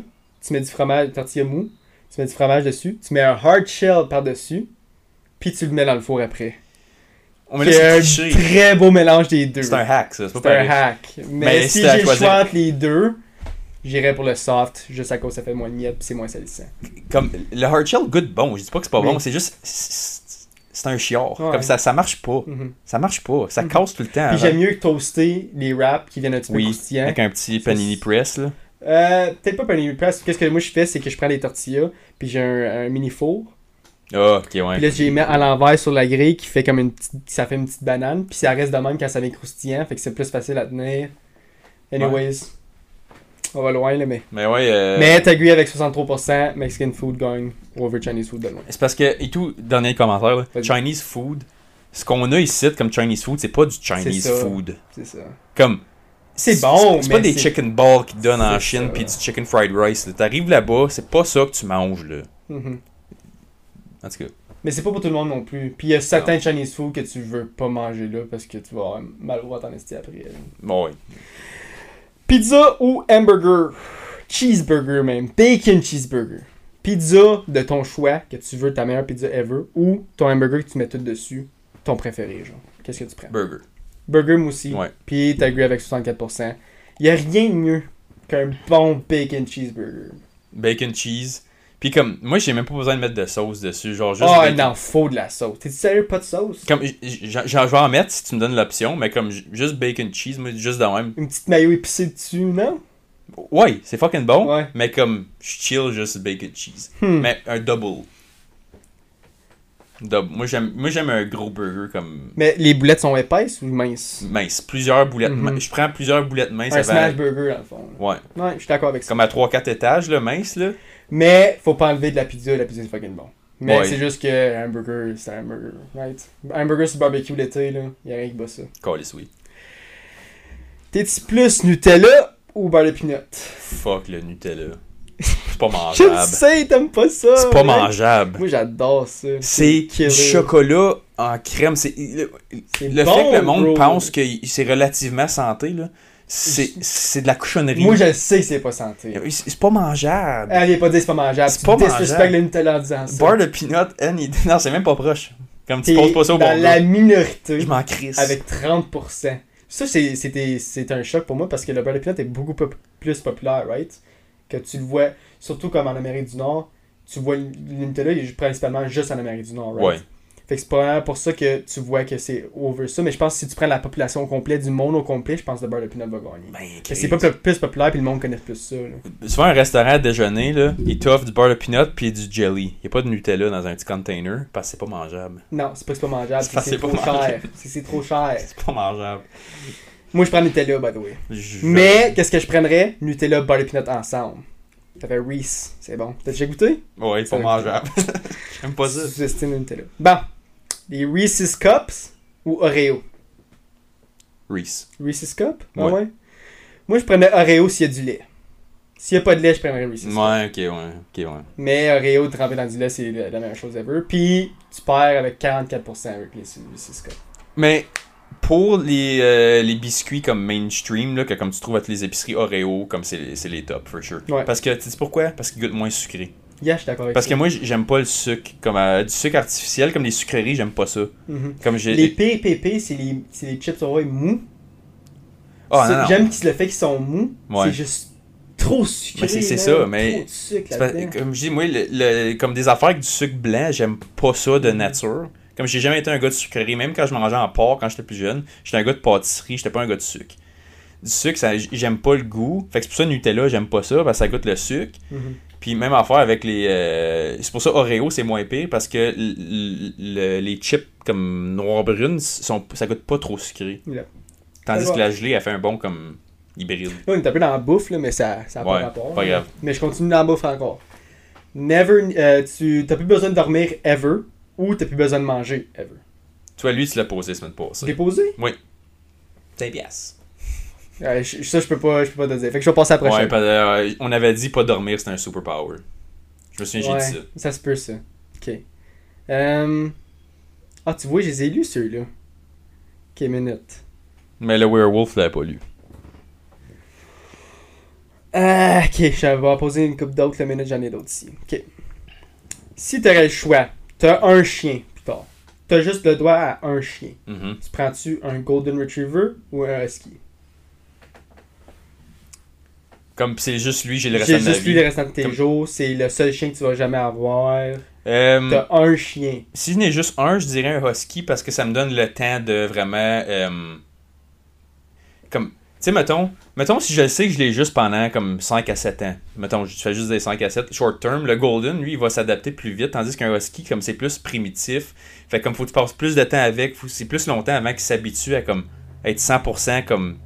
tu mets du fromage, tortilla mou, tu mets du fromage dessus, tu mets un hard shell par-dessus, puis tu le mets dans le four après. On C'est un très beau mélange des deux. C'est un hack, ça. C'est pas un hack. Mais, Mais si j'ai le choix entre les deux, j'irais pour le soft, juste à cause ça fait moins de miettes puis c'est moins salissant. Comme, le hard shell goûte bon. Je dis pas que c'est pas bon, c'est juste. c'est- un chiard. Ouais. Comme ça, ça marche pas. Mhm. Ça marche pas. Ça Mhm. casse tout le temps. Puis j'aime mieux que toaster les wraps qui viennent un petit peu Oui, croustillants. avec un petit panini press, là. Euh, peut-être pas panini press. Qu'est-ce que moi je fais, c'est que je prends les tortillas, puis j'ai un, un mini four. Ah, ok, ouais. Puis là, je les mets à l'envers sur la grille qui fait comme une petite, ça fait une petite banane. Puis ça reste de même quand ça vient croustillant, fait que c'est plus facile à tenir. Anyways, On va loin, là, mais. Mais ouais. euh, Mais t'agrees avec 63%, Mexican food going over Chinese food de loin. C'est parce que, et tout, dernier commentaire, là. Chinese food, ce qu'on a ici comme Chinese food, c'est pas du Chinese food. C'est ça. Comme. C'est bon, C'est pas mais des chicken balls qui te donnent en Chine puis du chicken fried rice. là. T'arrives là-bas, c'est pas ça que tu manges, là. Mhm. En tout cas. Mais c'est pas pour tout le monde non plus. Puis il y a certains Chinese food que tu veux pas manger là parce que tu vas avoir mal au ventre en esti après. Bon, ouais. Pizza ou hamburger? Cheeseburger même. Bacon cheeseburger. Pizza de ton choix, que tu veux ta meilleure pizza ever, ou ton hamburger que tu mets tout dessus, ton préféré, genre. Qu'est-ce que tu prends? Burger. Burger, moi aussi. Ouais. Puis t'agrees avec 64%. Il y a rien de mieux qu'un bon bacon cheeseburger. Bacon cheese. Puis comme, moi, j'ai même pas besoin de mettre de sauce dessus. Genre, juste. Ah, bacon. non, faut de la sauce. T'es sérieux, pas de sauce? Comme, j'en je vais en mettre si tu me donnes l'option, mais comme juste bacon cheese, moi, juste de même. Une petite mayo épicée dessus, non? Ouais, c'est fucking bon, Ouais. mais comme, je chill juste bacon cheese. Hmm. Mais un double. Moi, j'aime moi, j'aime un gros burger comme Mais les boulettes sont épaisses ou minces? mince. Plusieurs boulettes. Mhm. Je prends plusieurs boulettes minces Un avant- smash burger, dans le fond. là. Ouais. Ouais, je suis d'accord avec ça. Comme à 3-4 étages, là, mince, là. Mais faut pas enlever de la pizza, la pizza c'est fucking bon. Mais Ouais. c'est juste que un burger, c'est un burger, right? Un burger sur barbecue l'été, là, y'a rien qui bat ça. Calice, oui. T'es-tu plus Nutella ou beurre de peanut? Fuck le Nutella. C'est pas Je le mangeable. sais, t'aimes pas ça! C'est pas mec. mangeable. Moi j'adore ça. C'est du chocolat en crème. C'est le, C'est le bon, fait que le monde bro. pense que c'est relativement santé, là, c'est de la cochonnerie. Moi je sais que c'est pas santé. C'est pas mangeable. Elle est pas dit c'est pas mangeable. C'est pas mangeable. le Nutella en disant ça. Bar de peanut, non, c'est même pas proche. Comme tu poses pas ça au dans bon la gars. minorité. Je m'en crisse. avec 30%. Ça, c'est- un choc pour moi parce que le beurre de peanut est beaucoup plus populaire, right? Que tu le vois, surtout comme en Amérique du Nord, tu vois Nutella, il est principalement juste en Amérique du Nord, right? Ouais. Fait que c'est probablement pour ça que tu vois que c'est over ça, mais je pense que si tu prends la population complète du monde au complet, je pense que le beurre de peanut va gagner. Ben, c'est pas pl- plus populaire puis le monde connaît plus ça. là. Souvent, un restaurant à déjeuner, là, il t'offre du beurre de peanut puis du jelly. Il n'y a pas de Nutella dans un petit container parce que c'est pas mangeable. Non, c'est pas que c'est pas mangeable, C'est trop pas cher. c'est trop cher. C'est pas mangeable. Moi, je prends Nutella, by the way. Je- Mais, qu'est-ce que je prendrais? Nutella, de peanut ensemble. Ça fait Reese, c'est bon. T'as déjà goûté? Ouais, c'est pas mangeable. J'aime pas ça. Sous-estime Nutella. Bon. Les Reese's Cups ou Oreo? Reese. Reese's Cup? Ah Ouais. Moi, je prenais Oreo s'il y a du lait. S'il n'y a pas de lait, je prendrais Reese's Cup. Ouais, ok, ouais. Ok, ouais. Mais Oreo trempé dans du lait, c'est la, la meilleure chose ever. Puis, tu perds avec 44% avec les Reese's Cup. Mais pour les, euh, les biscuits comme mainstream, là, que comme tu trouves à toutes les épiceries Oreo, comme c'est c'est les top, for sure. Ouais. Parce que, tu sais pourquoi? Parce qu'ils goûtent moins sucré. Yeah, je suis d'accord avec Parce que moi, j'aime pas le sucre. Comme euh, du sucre artificiel, comme les sucreries, j'aime pas ça. Mhm. Comme j'ai. Les PPP, c'est les, c'est les chips Oreo mous. Non. J'aime le fait qu'ils sont mous. Ouais. C'est juste trop sucré. C'est- ça, mais Trop de sucre pas- comme je dis, moi, le- le- comme des affaires avec du sucre blanc, j'aime pas ça de nature. Comme j'ai jamais été un gars de sucrerie, même quand je mangeais en porc quand j'étais plus jeune, j'étais un gars de pâtisserie, j'étais pas un gars de sucre. Du sucre, ça- j'aime pas le goût. Fait que c'est pour ça Nutella, j'aime pas ça, parce que ça goûte le sucre. Mhm. Puis même affaire avec les. euh, c'est pour ça Oreo, c'est moins pire, parce que l- l- le- les chips comme noir-brune, sont, ça goûte pas trop sucré. Yeah. Tandis Ouais. que la gelée, elle fait un bon comme hybride. Là, on est un peu dans la bouffe, là, mais ça n'a pas Ouais, rapport. pas grave. Mais je continue dans la bouffe encore. Never, euh, tu n'as plus besoin de dormir ever ou t'as plus besoin de manger ever. Tu vois, lui, tu l'as posé la semaine Tu passée. l'es posé? C'est pièce. Euh, je- ça, je peux pas, je peux pas te dire. Fait que je vais passer à la Ouais, prochaine. parce- euh, on avait dit pas dormir, c'était un superpower. Je me souviens, Ouais, j'ai dit ça. ça se peut, ça. Ok. Euh... Ah, tu vois, je les ai lus, ceux-là. Ok, minute. Mais le werewolf l'avait pas lu. Ah, ok, je vais en poser une coupe d'autres, la minute, j'en ai d'autres ici. Ok. Si t'aurais le choix, t'as un chien, plus tard. T'as juste le droit à un chien. Mhm. Tu prends-tu un Golden Retriever ou un Husky? Comme c'est juste lui, j'ai le restant de ma juste lui vie. le restant de tes Comme- jours, c'est le seul chien que tu vas jamais avoir. Euh, T'as un chien. si je n'ai juste un, je dirais un husky parce que ça me donne le temps de vraiment. euh, comme. Tu sais, mettons, mettons si je sais que je l'ai juste pendant comme 5 à 7 ans. Mettons, je fais juste des 5 à 7. Short term, le Golden, lui, il va s'adapter plus vite. Tandis qu'un Husky, comme c'est plus primitif, fait comme faut que tu passes plus de temps avec, c'est plus longtemps avant qu'il s'habitue à comme être 100% comme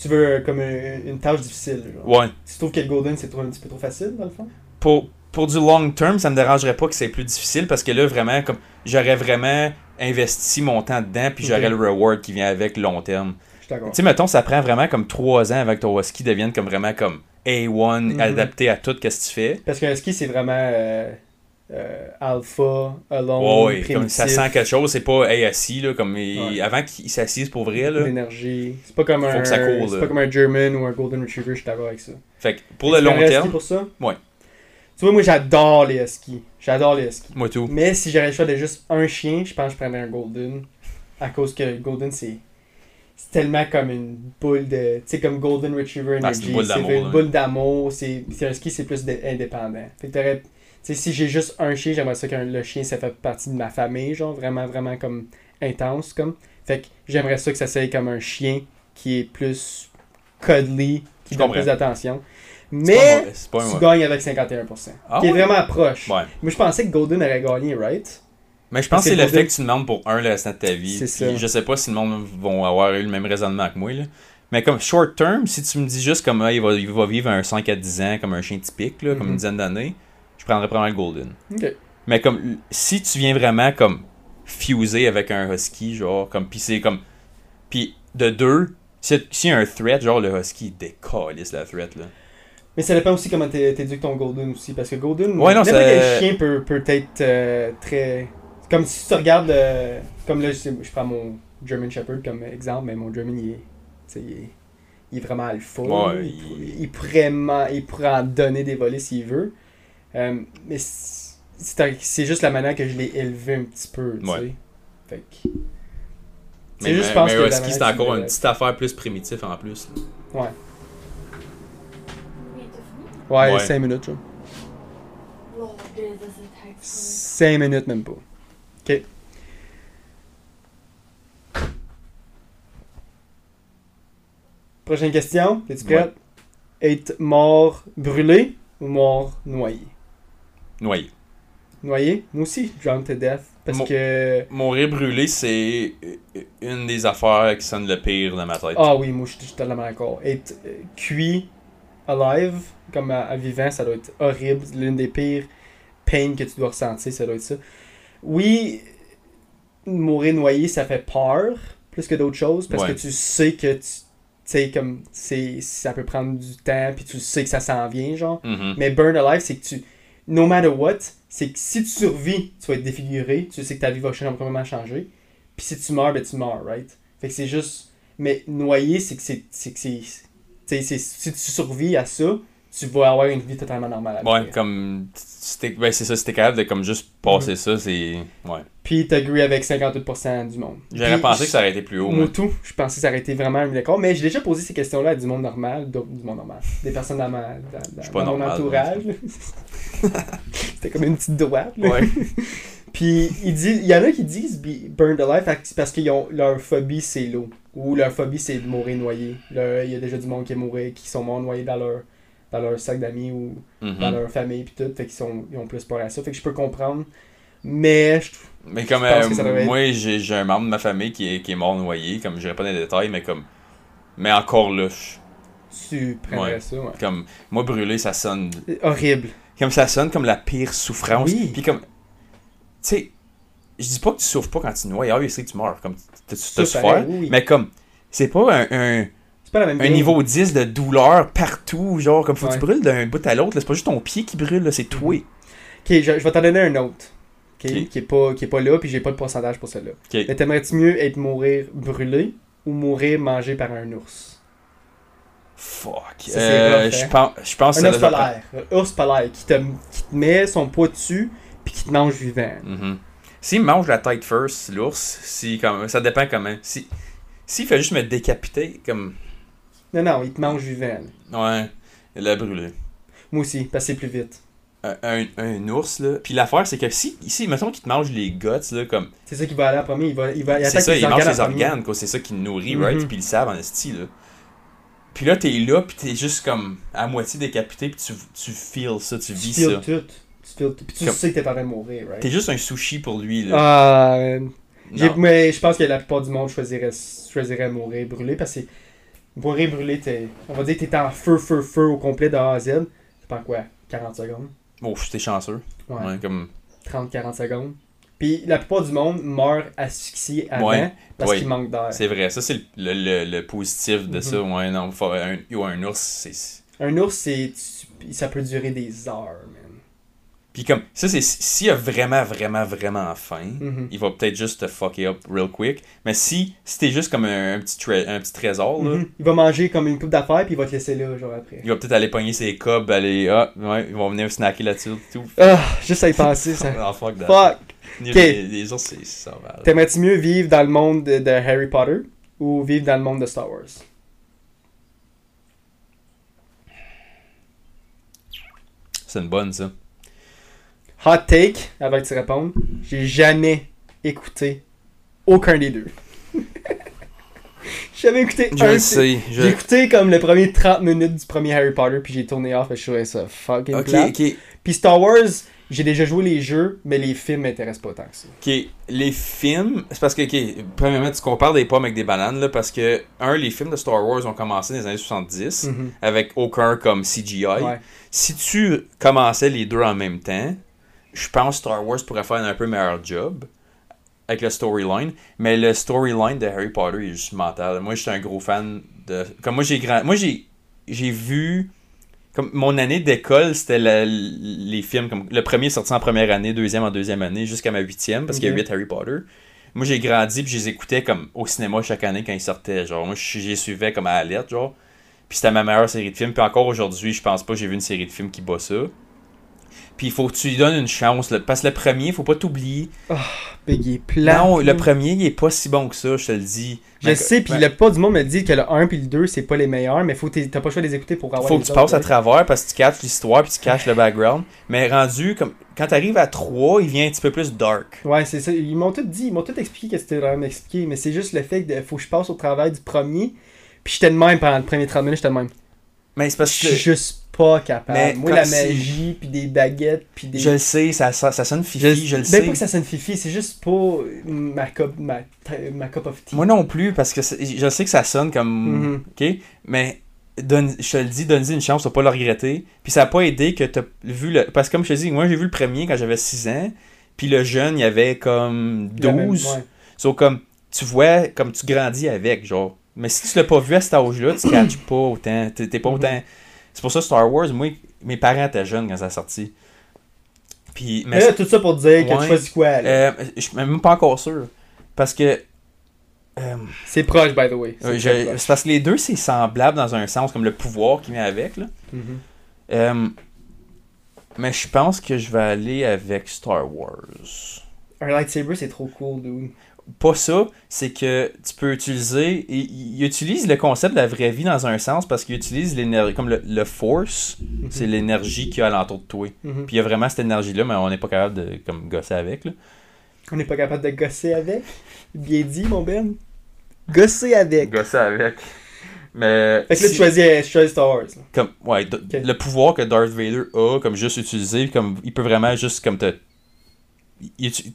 Tu veux euh, comme une, une tâche difficile. Genre. Ouais. Tu trouves que le Golden c'est un petit peu trop facile dans le fond? Pour, pour du long term, ça me dérangerait pas que c'est plus difficile parce que là, vraiment, comme j'aurais vraiment investi mon temps dedans, puis j'aurais le reward qui vient avec long terme. Tu sais, mettons, ça prend vraiment comme 3 ans avec ton husky devienne comme vraiment comme A1, Mhm. adapté à tout ce que tu fais? Parce qu'un ski c'est vraiment euh, euh, alpha, alone, Ouais, comme ça sent quelque chose, c'est pas hey, assis, là, comme il- Ouais. avant qu'il s'assise pour vrai, là. l'énergie. C'est pas comme Faut un que c'est pas comme un German ou un Golden Retriever, je suis d'accord avec ça. Fait que pour le long terme, pour ça? Ouais. Tu vois, moi j'adore les huskies. J'adore les huskies. moi tout. Mais si j'avais le choix de juste un chien, je pense que je prendrais un Golden. À cause que Golden, c'est. C'est tellement comme une boule de. Tu sais, comme Golden Retriever Ah, Energy. boule c'est une boule d'amour. C'est un ski, c'est plus indépendant. Fait que t'aurais. Tu sais, si j'ai juste un chien, j'aimerais ça que le chien, ça fait partie de ma famille, genre, vraiment, vraiment comme intense, comme. Fait que j'aimerais ça que ça soit comme un chien qui est plus cuddly, qui donne plus d'attention. Pas Mais mauvais, c'est pas tu gagnes avec 51%. Ah qui est vraiment proche. Ouais. Moi, je pensais que Golden aurait gagné, right? Mais je pense que c'est le Golden- fait que tu demandes pour un le restant de ta vie. C'est ça. Je sais pas si le monde vont avoir eu le même raisonnement que moi. Là. Mais comme short term, si tu me dis juste comme ah, il, va, il va vivre un 5 à 10 ans comme un chien typique, là, comme Mhm. une dizaine d'années, je prendrais probablement le Golden. Mais comme si tu viens vraiment comme fuser avec un husky, genre comme pis c'est comme puis de deux, si y a un threat, genre le husky décalisse la threat là. Mais ça dépend aussi comment t'é- t'éduques ton Golden aussi. Parce que Golden, Ouais, non, n'importe ça- quel chien peut, peut être euh, très. Comme si tu regardes. euh, comme là, je, prends mon German Shepherd comme exemple, mais mon German, il est. tu sais, Il est, il est vraiment alpha. Ouais, il, il- il pourrait il pourrait en donner des volets s'il veut. Euh, mais c'est juste la manière que je l'ai élevé un petit peu. tu Ouais. sais. Fait que. Mais, C'est juste, mais- pense que husky c'est encore une petite affaire plus primitive en plus. là. Ouais. Ouais, Ouais. 5 minutes, genre. Oh, det är så tack 5 minutes même pas. Ok. Prochaine question. Es-tu prête? Être mort brûlé ou mort noyé? Noyé. Noyé? Moi aussi, drown to death. Parce Mo- que. Mourir brûlé, c'est une des affaires qui sonne le pire dans ma tête. Ah oui, moi je suis totalement d'accord. Être euh, cuit alive, comme à, à vivant, ça doit être horrible. L'une des pires peines que tu dois ressentir, ça doit être ça. Oui, mourir noyé, ça fait peur plus que d'autres choses parce Ouais. que tu sais que tu sais comme c'est ça peut prendre du temps puis tu sais que ça s'en vient genre Mhm. mais burn alive c'est que tu no matter what c'est que si tu survis tu vas être défiguré tu sais que ta vie va complètement changer puis si tu meurs ben tu meurs right? Fait que c'est juste mais noyer c'est que c'est c'est- si tu survis à ça tu vas avoir une vie totalement normale après. Ouais, comme. Ben, c'est ça, si t'es capable de comme juste passer Mhm. ça, c'est. Ouais. puis t'agrees avec 58% du monde J'aurais pensé que ça aurait été plus haut, moi. Tout, je pensais que ça aurait été vraiment un d'accord, mais j'ai déjà posé ces questions-là à du monde normal, du monde normal, des personnes dans, ma, dans, pas dans mon normal, entourage. C'était comme une petite droite. là. Ouais. Puis il dit, il y en a qui disent burned alive fait- parce que leur phobie c'est l'eau ou leur phobie c'est de mourir noyé. Il y a déjà du monde qui est mouru, qui sont morts noyés dans leur dans leur sac d'amis ou Mhm. dans leur famille puis tout, fait qu'ils sont ils ont plus peur à ça. Fait que je peux comprendre. Mais je trouve Mais comme Je pense euh, que ça devrait être- moi, j'ai j'ai un membre de ma famille qui est, qui est mort noyé, comme je pas dans les détails, mais comme. Mais encore là, je- tu prendrais Ouais. ça, ouais. comme. Moi, brûler, ça sonne. Horrible. Comme ça sonne comme la pire souffrance. Oui. Puis comme. Tu sais, je dis pas que tu souffres pas quand tu noies, ah oui, c'est que tu meurs. Comme, Ça, t'as souffert. oui. Mais comme. C'est pas un, pas la même un game. niveau 10 de douleur partout, genre, comme faut que tu brûles d'un bout à l'autre, c'est pas juste ton pied qui brûle, c'est toi. Ok, je, je vais t'en donner un autre. ok, Ok. Qui, est pas, qui est pas là, puis j'ai pas de pourcentage pour celle-là. Ok. Mais t'aimerais-tu mieux être mourir brûlé ou mourir mangé par un ours? Fuck. Ça, Euh, rough, je hein. pense, je pense Un ours polaire. Un ours polaire qui te, qui te met son poids dessus, puis qui te mange vivant. Mhm. S'il mange la tête first, l'ours, si, comme, ça dépend comment. Si, s'il fait juste me décapiter, comme. Non, non, il te mange vivant. Ouais, il a brûlé. Moi aussi, parce que c'est plus vite. Un, un, un ours, là. Puis l'affaire, c'est que si, ici, mettons qu'il te mange les guts, là, comme. C'est ça qui va aller en premier. Il va, il va il C'est attaque ça, les il mange les organes, quoi. C'est ça qui le nourrit, Mhm. right? Puis ils le savent en esti, là. Puis là, t'es là, puis t'es juste comme à moitié décapité, puis tu, tu feels ça, tu Tu vis ça. tout. Tu feels tout. Puis tu Comme- sais que t'es en train de mourir, right? T'es juste un sushi pour lui, là. Ah, Non. mais je pense que la plupart du monde choisirait, choisirait mourir brûlé parce que Pourrez brûler tes. On va dire que t'es en feu, feu, feu au complet de A à Z. Ça prend quoi? 40 secondes? Oh, j'étais chanceux. Ouais. Ouais, comme... 30-40 secondes. Puis la plupart du monde meurt asphyxié avant Ouais, parce ouais. qu'il manque d'air. C'est vrai, ça c'est le, le, le- le positif de Mhm. ça. Ouais, non, faut- un, un ours, c'est. Un ours, c'est. tu- Ça peut durer des heures. Puis comme, ça c'est s'il a vraiment, vraiment, vraiment faim, Mhm. il va peut-être juste te fucker up real quick. Mais si, si t'es juste comme un, un petit, tré- un petit trésor, là, Mhm. Il va manger comme une coupe d'affaires, puis il va te laisser là, genre après. il va peut-être aller pogner ses cobs, aller. Ah, ouais, ils vont venir snacker là-dessus, tout. Ah, juste à y penser, ça. Ah, fuck that. Fuck! Les, Ok. les- ours, c'est sauvage. T'aimerais-tu mieux vivre dans le monde de, de Harry Potter ou vivre dans le monde de Star Wars? C'est une bonne, ça. Hot take, avant que tu répondes. J'ai jamais écouté aucun des deux. j'ai jamais écouté Je un. le sais. je- J'ai écouté comme les premiers 30 minutes du premier Harry Potter, puis j'ai tourné off et je trouvais ça fucking Ok, plate. ok. Puis Star Wars, j'ai déjà joué les jeux, mais les films m'intéressent pas tant que ça. Ok, les films, c'est parce que, ok, premièrement, tu compares des pommes avec des bananes, là, parce que, un, les films de Star Wars ont commencé dans les années 70, Mhm. avec aucun comme CGI. Ouais. Si tu commençais les deux en même temps, je pense que Star Wars pourrait faire un peu meilleur job avec le storyline, mais le storyline de Harry Potter est juste mental. Moi, j'étais un gros fan de. Comme moi, j'ai grand. Moi, j'ai j'ai vu. Comme mon année d'école, c'était la- les films. Comme, le premier sorti en première année, deuxième en deuxième année, jusqu'à ma huitième, parce qu'il y a huit Harry Potter. Moi, j'ai grandi, puis je les écoutais comme au cinéma chaque année quand ils sortaient. Genre, moi, je je les suivais comme à la lettre, genre. Puis c'était ma meilleure série de films. Puis encore aujourd'hui, je pense pas que j'ai vu une série de films qui bat ça. Puis il faut que tu lui donnes une chance. là, parce que le premier, faut pas t'oublier. Mais il est plat. Non, le premier, il est pas si bon que ça, je te le dis. Je sais, puis mais- la plupart du monde me dit que le 1 puis le 2, c'est pas les meilleurs, mais faut t'as pas le choix de les écouter pour avoir faut les que tu passes à travers parce que tu caches l'histoire puis tu caches le background. Mais rendu, comme quand t'arrives à 3, il vient un petit peu plus dark. Ouais, c'est ça. Ils m'ont tout dit, ils m'ont tout expliqué que c'était vraiment expliqué, mais c'est juste le fait que faut que je passe au travail du premier. Puis j'étais de même pendant le premier 30 minutes, j'étais de même. Mais c'est Je parce suis que. juste pas capable. Mais Moi, la magie, puis des baguettes, puis des. Je le sais, ça, ça, ça sonne fifi, je, le Ben sais. pas que ça sonne fifi, c'est juste pas ma cup, ma, ma cup of tea. Moi non plus, parce que je sais que ça sonne comme. Mhm. Ok? Mais donne, je te le dis, donne-y une chance, tu vas pas le regretter. Puis ça a pas aidé que t'as vu le. Parce que comme je te dis, moi j'ai vu le premier quand j'avais 6 ans. Puis le jeune, il avait comme 12. La même- ouais. Sauf comme, tu vois, comme tu grandis avec, genre. Mais si tu l'as pas vu à cet âge-là, tu catches pas autant. T'es pas Mhm. autant. C'est pour ça Star Wars, moi, mes parents étaient jeunes quand ça a sorti. Puis, mais là, tout ça pour dire que tu choisis quoi, là? euh, je suis même pas encore sûr. Parce que. euh, C'est proche, by the way. C'est euh, c'est parce que les deux, c'est semblable dans un sens, comme le pouvoir qui vient avec. Là. Mhm. Euh, mais je pense que je vais aller avec Star Wars. Un lightsaber, c'est trop cool, dude. Pas ça, c'est que tu peux utiliser. Il, il utilise le concept de la vraie vie dans un sens parce qu'il utilise l'énergie. Comme le, le force, c'est l'énergie qu'il y a alentour de toi. Mhm. Puis il y a vraiment cette énergie-là, mais on n'est pas capable de comme, gosser avec. Là. On n'est pas capable de gosser avec. Bien dit, mon Ben. Gosser avec. Gosser avec. Mais. Fait que là, tu si- choisis, tu choisis Star Wars. là. comme ouais le pouvoir que Darth Vader a comme juste utilisé comme il peut vraiment juste comme te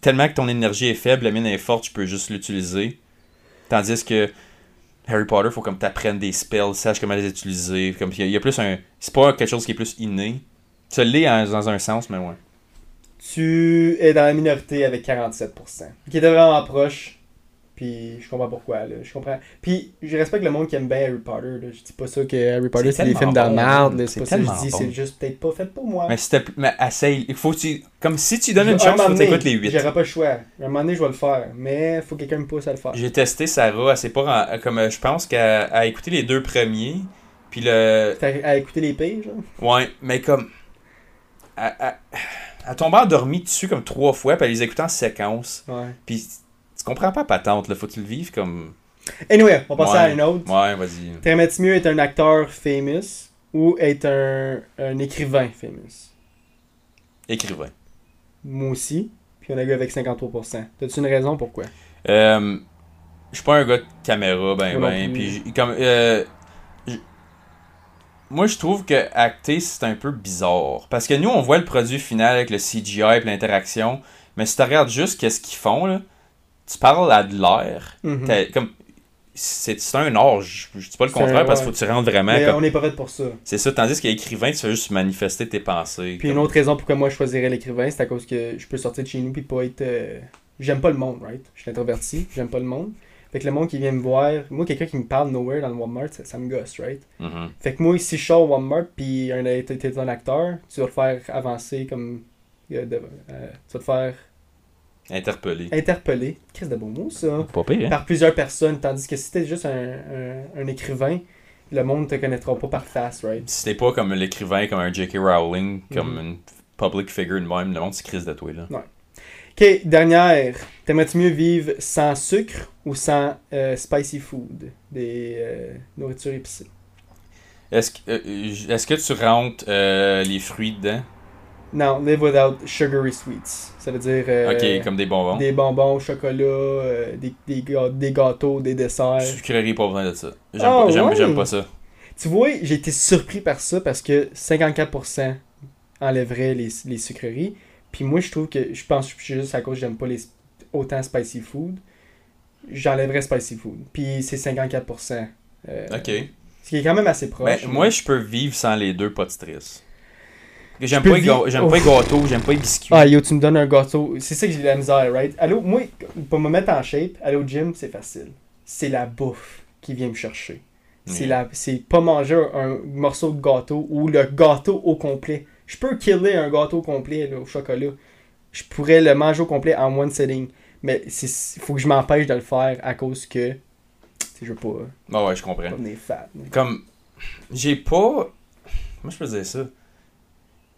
tellement que ton énergie est faible la mienne est forte tu peux juste l'utiliser tandis que Harry Potter faut comme t'apprennes des spells saches comment les utiliser comme il y a- il plus un c'est pas quelque chose qui est plus inné tu l'es dans un sens mais ouais Tu es dans la minorité avec 47%. Qui était vraiment proche. Puis je comprends pourquoi. Là. Je comprends. Puis je respecte le monde qui aime bien Harry Potter. Là. Je dis pas ça que Harry Potter C'est c'est des films bon. C'est c'est pas ça que je dis. bon. C'est juste peut-être pas fait pour moi. mais s'il te pla- mais essaye il faut tu comme si tu donnes Je- une un chance moment faut que tu donné, écoutes les 8 J'aurais pas le choix. Un moment donné, je vais le faire. Mais faut que quelqu'un me pousse à le faire. j'ai testé Sarah s'est pas ren- comme euh, je pense a écouté les deux premiers puis le T'as à écouter les pays, genre? Ouais, mais comme. Elle, elle, elle tombait endormie dessus comme trois fois, puis elle les écoutait en séquence. Ouais. Puis tu comprends pas patente, là. Faut que tu le vives comme. Anyway, on va passer Ouais. à une autre. Ouais, vas-y. T'aimerais-tu mieux être un acteur famous ou être un, un écrivain famous? Écrivain. Moi aussi. Puis on a eu avec 53%. T'as-tu une raison pourquoi? Euh, je suis pas un gars de caméra, ben, non ben. Puis comme. euh, moi, je trouve que acter, c'est un peu bizarre. Parce que nous, on voit le produit final avec le CGI et l'interaction. Mais si tu regardes juste qu'est-ce qu'ils font, là, tu parles à de l'air. Mhm. T'as- comme c'est un art. Je, je dis pas le contraire parce qu'il ouais. faut que tu rentres vraiment Mais comme. on n'est pas fait pour ça. C'est ça, tandis qu'écrivain, tu fais juste manifester tes pensées. Puis une autre raison pourquoi moi je choisirais l'écrivain, c'est à cause que je peux sortir de chez nous puis pas être. euh, J'aime pas le monde, right? Je suis introverti, j'aime pas le monde. Fait que le monde qui vient me voir, moi quelqu'un qui me parle nowhere dans le Walmart, ça, ça me gosse, right? Mhm. Fait que moi, si je sors au Walmart puis t'es un acteur, tu vas te faire avancer comme. euh, de- euh, tu vas te faire Interpellé. interpeller. Qu'est-ce de beau mot ça? Pas pire, hein? Par plusieurs personnes, tandis que si t'es juste un, un, un écrivain, le monde te connaîtra pas par face, right? Si t'es pas comme l'écrivain, comme un J.K. Rowling, comme Mhm. une public figure de même, le monde se crise de toi, là. Ok, dernière. T'aimerais-tu mieux vivre sans sucre ou sans euh, spicy food? Des euh, nourritures épicées. Est-ce que, euh, est-ce que tu rentres euh, les fruits dedans? Non, live without sugary sweets. Ça veut dire euh, ok, comme des bonbons. des bonbons, chocolat, euh, des, des, gâteaux, des desserts. Sucrerie, pas besoin de ça. J'aime Ah, pas, ouais? pas ça. Tu vois, j'ai été surpris par ça parce que 54% enlèverait les, les sucreries. Puis moi, je trouve que, je pense que c'est juste à cause que j'aime pas les, autant spicy food. J'enlèverais spicy food. Puis c'est 54%. euh, Ok. Ce qui est quand même assez proche. Ben, moi, je peux vivre sans les deux, pas de stress. J'aime pas, vivre- j'aime pas les gâteaux, j'aime pas les biscuits. Ah, yo, tu me donnes un gâteau. C'est ça que j'ai de la misère, right? Allô, moi, pour me mettre en shape, aller au gym, c'est facile. C'est la bouffe qui vient me chercher. C'est la, c'est pas manger un morceau de gâteau ou le gâteau au complet. Je peux killer un gâteau au complet là, au chocolat. Je pourrais le manger au complet en one sitting. Mais il faut que je m'empêche de le faire à cause que. tu sais, Je veux pas, Ah ouais, je comprends. pas fat. là. Comme, j'ai pas. Comment je peux dire ça?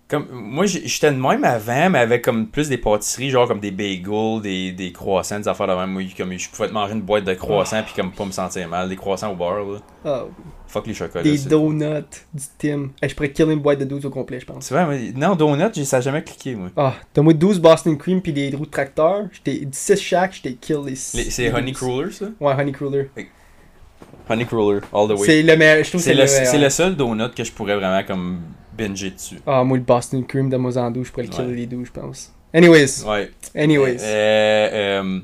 Comme, moi, j'étais de même avant, mais avec comme plus des pâtisseries, genre comme des bagels, des, des croissants, des affaires de même. Moi, comme, je pouvais te manger une boîte de croissants puis comme pas me sentir mal. Des croissants au beurre, là. Ah, Fuck les chocolats. des donuts, du Tim. Hey, je pourrais killer une boîte de 12 au complet, je pense. C'est vrai, mais non, donut, j'ai- ça a jamais cliqué, moi. Ah, donne-moi 12 Boston Cream puis des roues de tracteur. J'étais 16 chaque, j'étais kill les Les- 6. C'est Honey Cruller, ça? Ouais, Honey Cruller. Honey Cruller, all the way. C'est le meilleur, je trouve que C'est le, le seul donut que je pourrais vraiment comme binger dessus. Ah, moi, le Boston Cream de Mozambique, je pourrais le killer Ouais. les 12, je pense. Anyways, Ouais. anyways. Euh,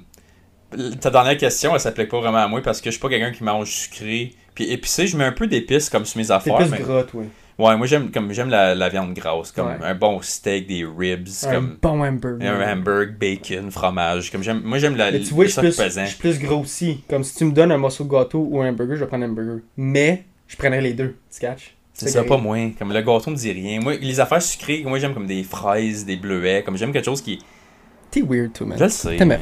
euh, ta dernière question, elle s'applique pas vraiment à moi parce que je suis pas quelqu'un qui mange sucré. Puis épicé, je mets un peu d'épices comme sur mes affaires. plus mais- gras, toi. Ouais, moi j'aime comme j'aime la, la viande grasse, comme Ouais. un bon steak, des ribs, Un comme bon hamburger. un hamburger, bacon, fromage. Comme j'aime, moi j'aime la Mais tu vois, je suis plus, je plus gros aussi. Comme si tu me donnes un morceau de gâteau ou un burger, je vais prendre un burger. Mais, je prendrais les deux. Tu catches? C'est ça, pas moins. Comme le gâteau me dit rien. Moi, les affaires sucrées, moi j'aime comme des fraises, des bleuets. Comme j'aime quelque chose qui. T'es weird, toi, man. Je le sais. Mais-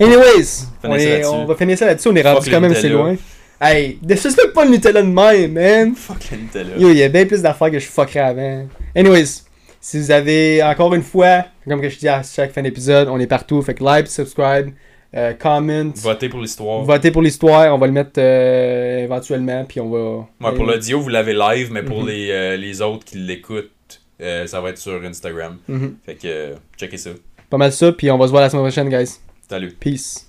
Anyways, on, est- va finir ça là-dessus. On est rendu quand même assez loin. Hey, disrespect pas le Nutella de même, man. Fuck le Nutella. Yo, il y a bien plus d'affaires que je fuckerais avant. Anyways, si vous avez encore une fois, comme que je dis à chaque fin d'épisode, on est partout. Fait que like, subscribe, euh, comment, Votez pour l'histoire. votez pour l'histoire. On va le mettre euh, éventuellement, puis on va. Ouais, pour l'audio, vous l'avez live, mais pour Mhm. les, euh, les autres qui l'écoutent, euh, ça va être sur Instagram. Mhm. Fait que, checkez ça. Pas mal ça, puis on va se voir la semaine prochaine, guys. Salut. Peace.